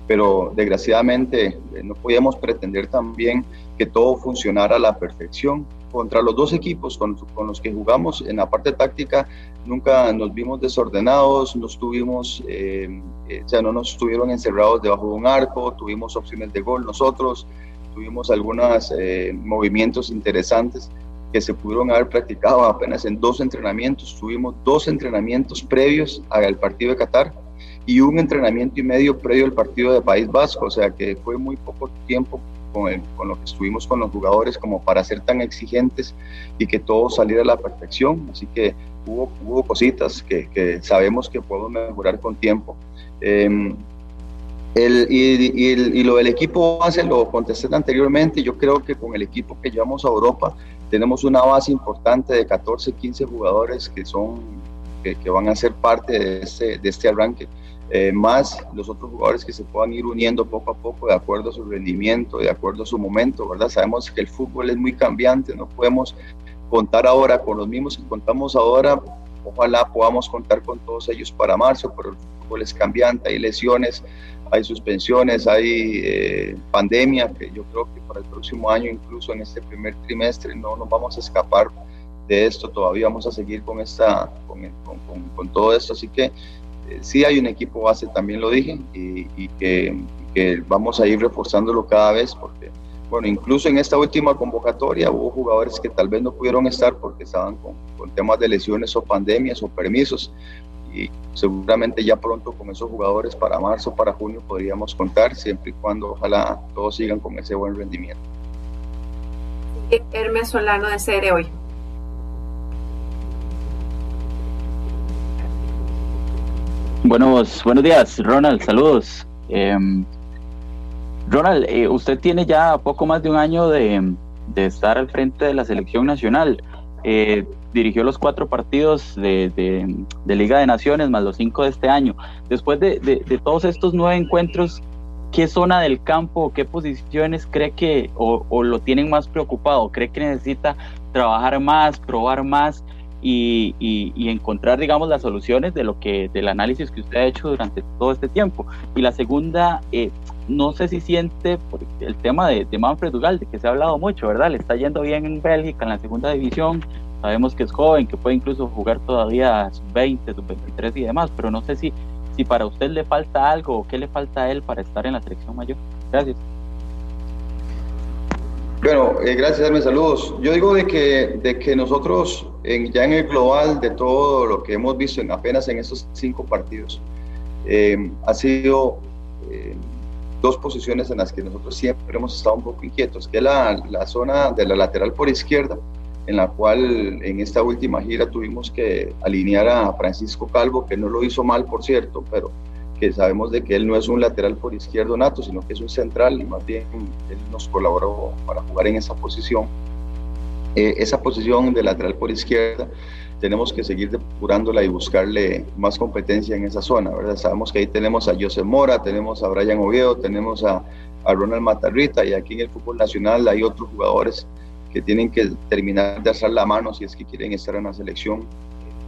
pero desgraciadamente eh, no podíamos pretender también que todo funcionara a la perfección. Contra los dos equipos con, los que jugamos en la parte táctica nunca nos vimos desordenados, no estuvimos, eh, eh, o sea, no nos estuvieron encerrados debajo de un arco, tuvimos opciones de gol nosotros tuvimos algunos eh, movimientos interesantes que se pudieron haber practicado apenas en dos entrenamientos. Tuvimos dos entrenamientos previos al partido de Qatar y un entrenamiento y medio previo al partido de País Vasco, o sea que fue muy poco tiempo con, con, lo que estuvimos con los jugadores como para ser tan exigentes y que todo saliera a la perfección. Así que hubo, hubo cositas que, que sabemos que podemos mejorar con tiempo. Eh, el, y, y, lo del equipo base lo contesté anteriormente. Yo creo que con el equipo que llevamos a Europa tenemos una base importante de 14, 15 jugadores que son que, que van a ser parte de este, de este arranque. Eh, más los otros jugadores que se puedan ir uniendo poco a poco de acuerdo a su rendimiento, de acuerdo a su momento, ¿verdad? Sabemos que el fútbol es muy cambiante, no podemos contar ahora con los mismos que contamos ahora, ojalá podamos contar con todos ellos para marzo, pero el fútbol es cambiante, hay lesiones, hay suspensiones, hay eh, pandemia, que yo creo que para el próximo año, incluso en este primer trimestre, no nos vamos a escapar de esto, todavía vamos a seguir con, esta, con, con, con, todo esto, así que sí hay un equipo base, también lo dije, y, que, vamos a ir reforzándolo cada vez, porque, bueno, incluso en esta última convocatoria hubo jugadores que tal vez no pudieron estar porque estaban con, temas de lesiones o pandemias o permisos, y seguramente ya pronto con esos jugadores para marzo, para junio podríamos contar, siempre y cuando ojalá todos sigan con ese buen rendimiento. Hermes Solano de CR hoy. Buenos, buenos días, Ronald, saludos. Em, Ronald, eh, usted tiene ya poco más de un año de, de estar al frente de la selección nacional. Eh, dirigió los cuatro partidos de, de, Liga de Naciones, más los cinco de este año. Después de, de, todos estos nueve encuentros, ¿qué zona del campo, qué posiciones cree que o, o, lo tienen más preocupado? ¿Cree que necesita trabajar más, probar más y, y, encontrar, digamos, las soluciones de lo que del análisis que usted ha hecho durante todo este tiempo? Y la segunda, eh, no sé si siente el tema de, de Manfred Dugal, de que se ha hablado mucho, ¿verdad? Le está yendo bien en Bélgica, en la segunda división, Sabemos que es joven, que puede incluso jugar todavía sus 20, sus 23 y demás, pero no sé si, si para usted le falta algo o qué le falta a él para estar en la selección mayor. Gracias. Bueno, eh, gracias, darme saludos. Yo digo de que, de que nosotros, en, ya en el global de todo lo que hemos visto en apenas en estos cinco partidos, eh, ha sido eh, dos posiciones en las que nosotros siempre hemos estado un poco inquietos, que es la, la zona de la lateral por izquierda, en la cual en esta última gira tuvimos que alinear a Francisco Calvo, que no lo hizo mal, por cierto, pero que sabemos de que él no es un lateral por izquierdo nato, sino que es un central y más bien él nos colaboró para jugar en esa posición. Eh, esa posición de lateral por izquierda tenemos que seguir depurándola y buscarle más competencia en esa zona, ¿verdad? Sabemos que ahí tenemos a José Mora, tenemos a Brian Oviedo, tenemos a, a Ronald Matarrita y aquí en el fútbol nacional hay otros jugadores que tienen que terminar de alzar la mano si es que quieren estar en la selección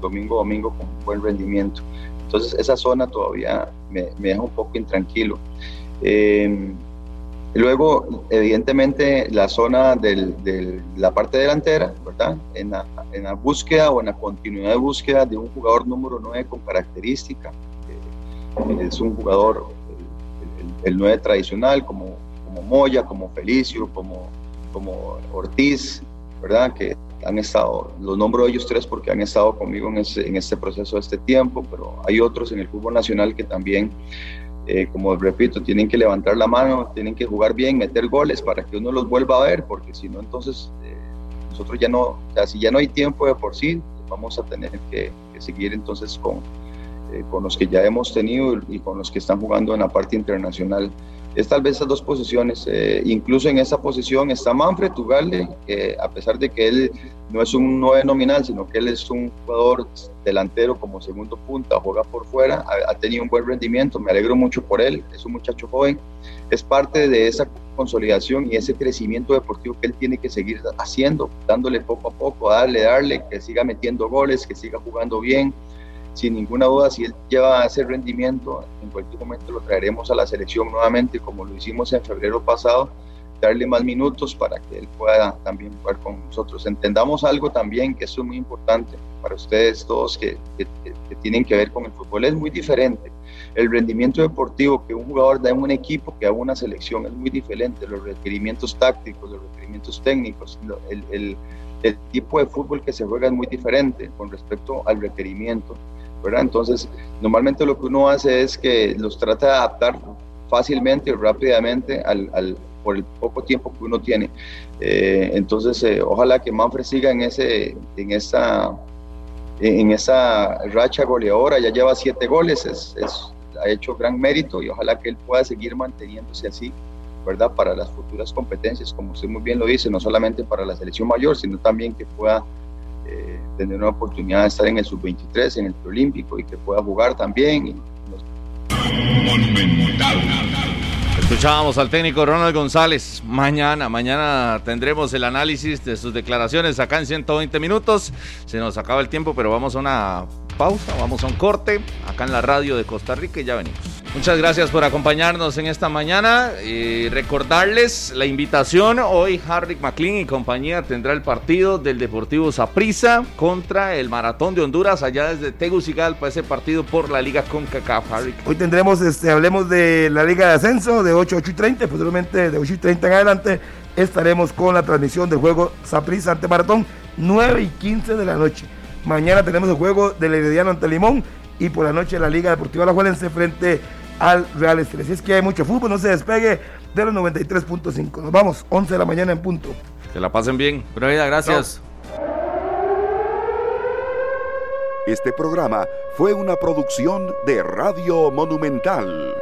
domingo domingo con buen rendimiento. Entonces esa zona todavía me, me deja un poco intranquilo. Eh, luego, evidentemente, la zona de la parte delantera, ¿verdad? En la, en la, búsqueda o en la continuidad de búsqueda de un jugador número 9 con característica. Es un jugador, el, el, 9 tradicional, como, como Moya, como Felicio, como, como Ortiz, ¿verdad? Que han estado, los nombro ellos tres porque han estado conmigo en, ese, en este proceso de este tiempo, pero hay otros en el fútbol nacional que también, eh, como repito, tienen que levantar la mano, tienen que jugar bien, meter goles para que uno los vuelva a ver, porque si no, entonces eh, nosotros ya no, o sea, si ya no hay tiempo de por sí, vamos a tener que, seguir entonces con, eh, con los que ya hemos tenido y con los que están jugando en la parte internacional es tal vez esas dos posiciones. Eh, incluso en esa posición está Manfred Tugalde, que a pesar de que él no es un 9 nominal, sino que él es un jugador delantero como segundo punta, juega por fuera, ha, tenido un buen rendimiento, me alegro mucho por él, es un muchacho joven, es parte de esa consolidación y ese crecimiento deportivo que él tiene que seguir haciendo, dándole poco a poco, darle, darle, que siga metiendo goles, que siga jugando bien sin ninguna duda, si él lleva ese rendimiento, en cualquier momento lo traeremos a la selección nuevamente, como lo hicimos en febrero pasado, darle más minutos para que él pueda también jugar con nosotros. Entendamos algo también, que es muy importante para ustedes todos que, que, que tienen que ver con el fútbol, es muy diferente. El rendimiento deportivo que un jugador da en un equipo que a una selección es muy diferente. Los requerimientos tácticos, los requerimientos técnicos, el, el, el tipo de fútbol que se juega es muy diferente con respecto al requerimiento. ¿Verdad? Entonces, normalmente lo que uno hace es que los trata de adaptar fácilmente y rápidamente al, al, por el poco tiempo que uno tiene. Eh, entonces, eh, ojalá que Manfred siga en, ese, en, esa, en esa racha goleadora, ya lleva siete goles, es, es, ha hecho gran mérito y ojalá que él pueda seguir manteniéndose así. ¿verdad? Para las futuras competencias, como usted muy bien lo dice, no solamente para la selección mayor, sino también que pueda eh, tener una oportunidad de estar en el sub-23, en el preolímpico y que pueda jugar también. Y Escuchábamos al técnico Ronald González. Mañana, mañana tendremos el análisis de sus declaraciones acá en 120 minutos. Se nos acaba el tiempo, pero vamos a una pausa, vamos a un corte acá en la radio de Costa Rica y ya venimos. Muchas gracias por acompañarnos en esta mañana recordarles la invitación. Hoy Harry McLean y compañía tendrá el partido del Deportivo Saprissa contra el Maratón de Honduras allá desde Tegucigalpa, ese partido por la Liga CONCACAF. Harry. Hoy tendremos, este, hablemos de la Liga de Ascenso de 8 a 8 y 30, posteriormente de 8 y 30 en adelante estaremos con la transmisión del juego Saprissa ante Maratón 9 y 15 de la noche. Mañana tenemos el juego del Herediano ante Limón y por la noche la Liga Deportiva Alajuelense frente al Real Estelí. Así es que hay mucho fútbol, no se despegue de los 93.5. Nos vamos, 11 de la mañana en punto. Que la pasen bien. Buena vida, gracias. Este programa fue una producción de Radio Monumental.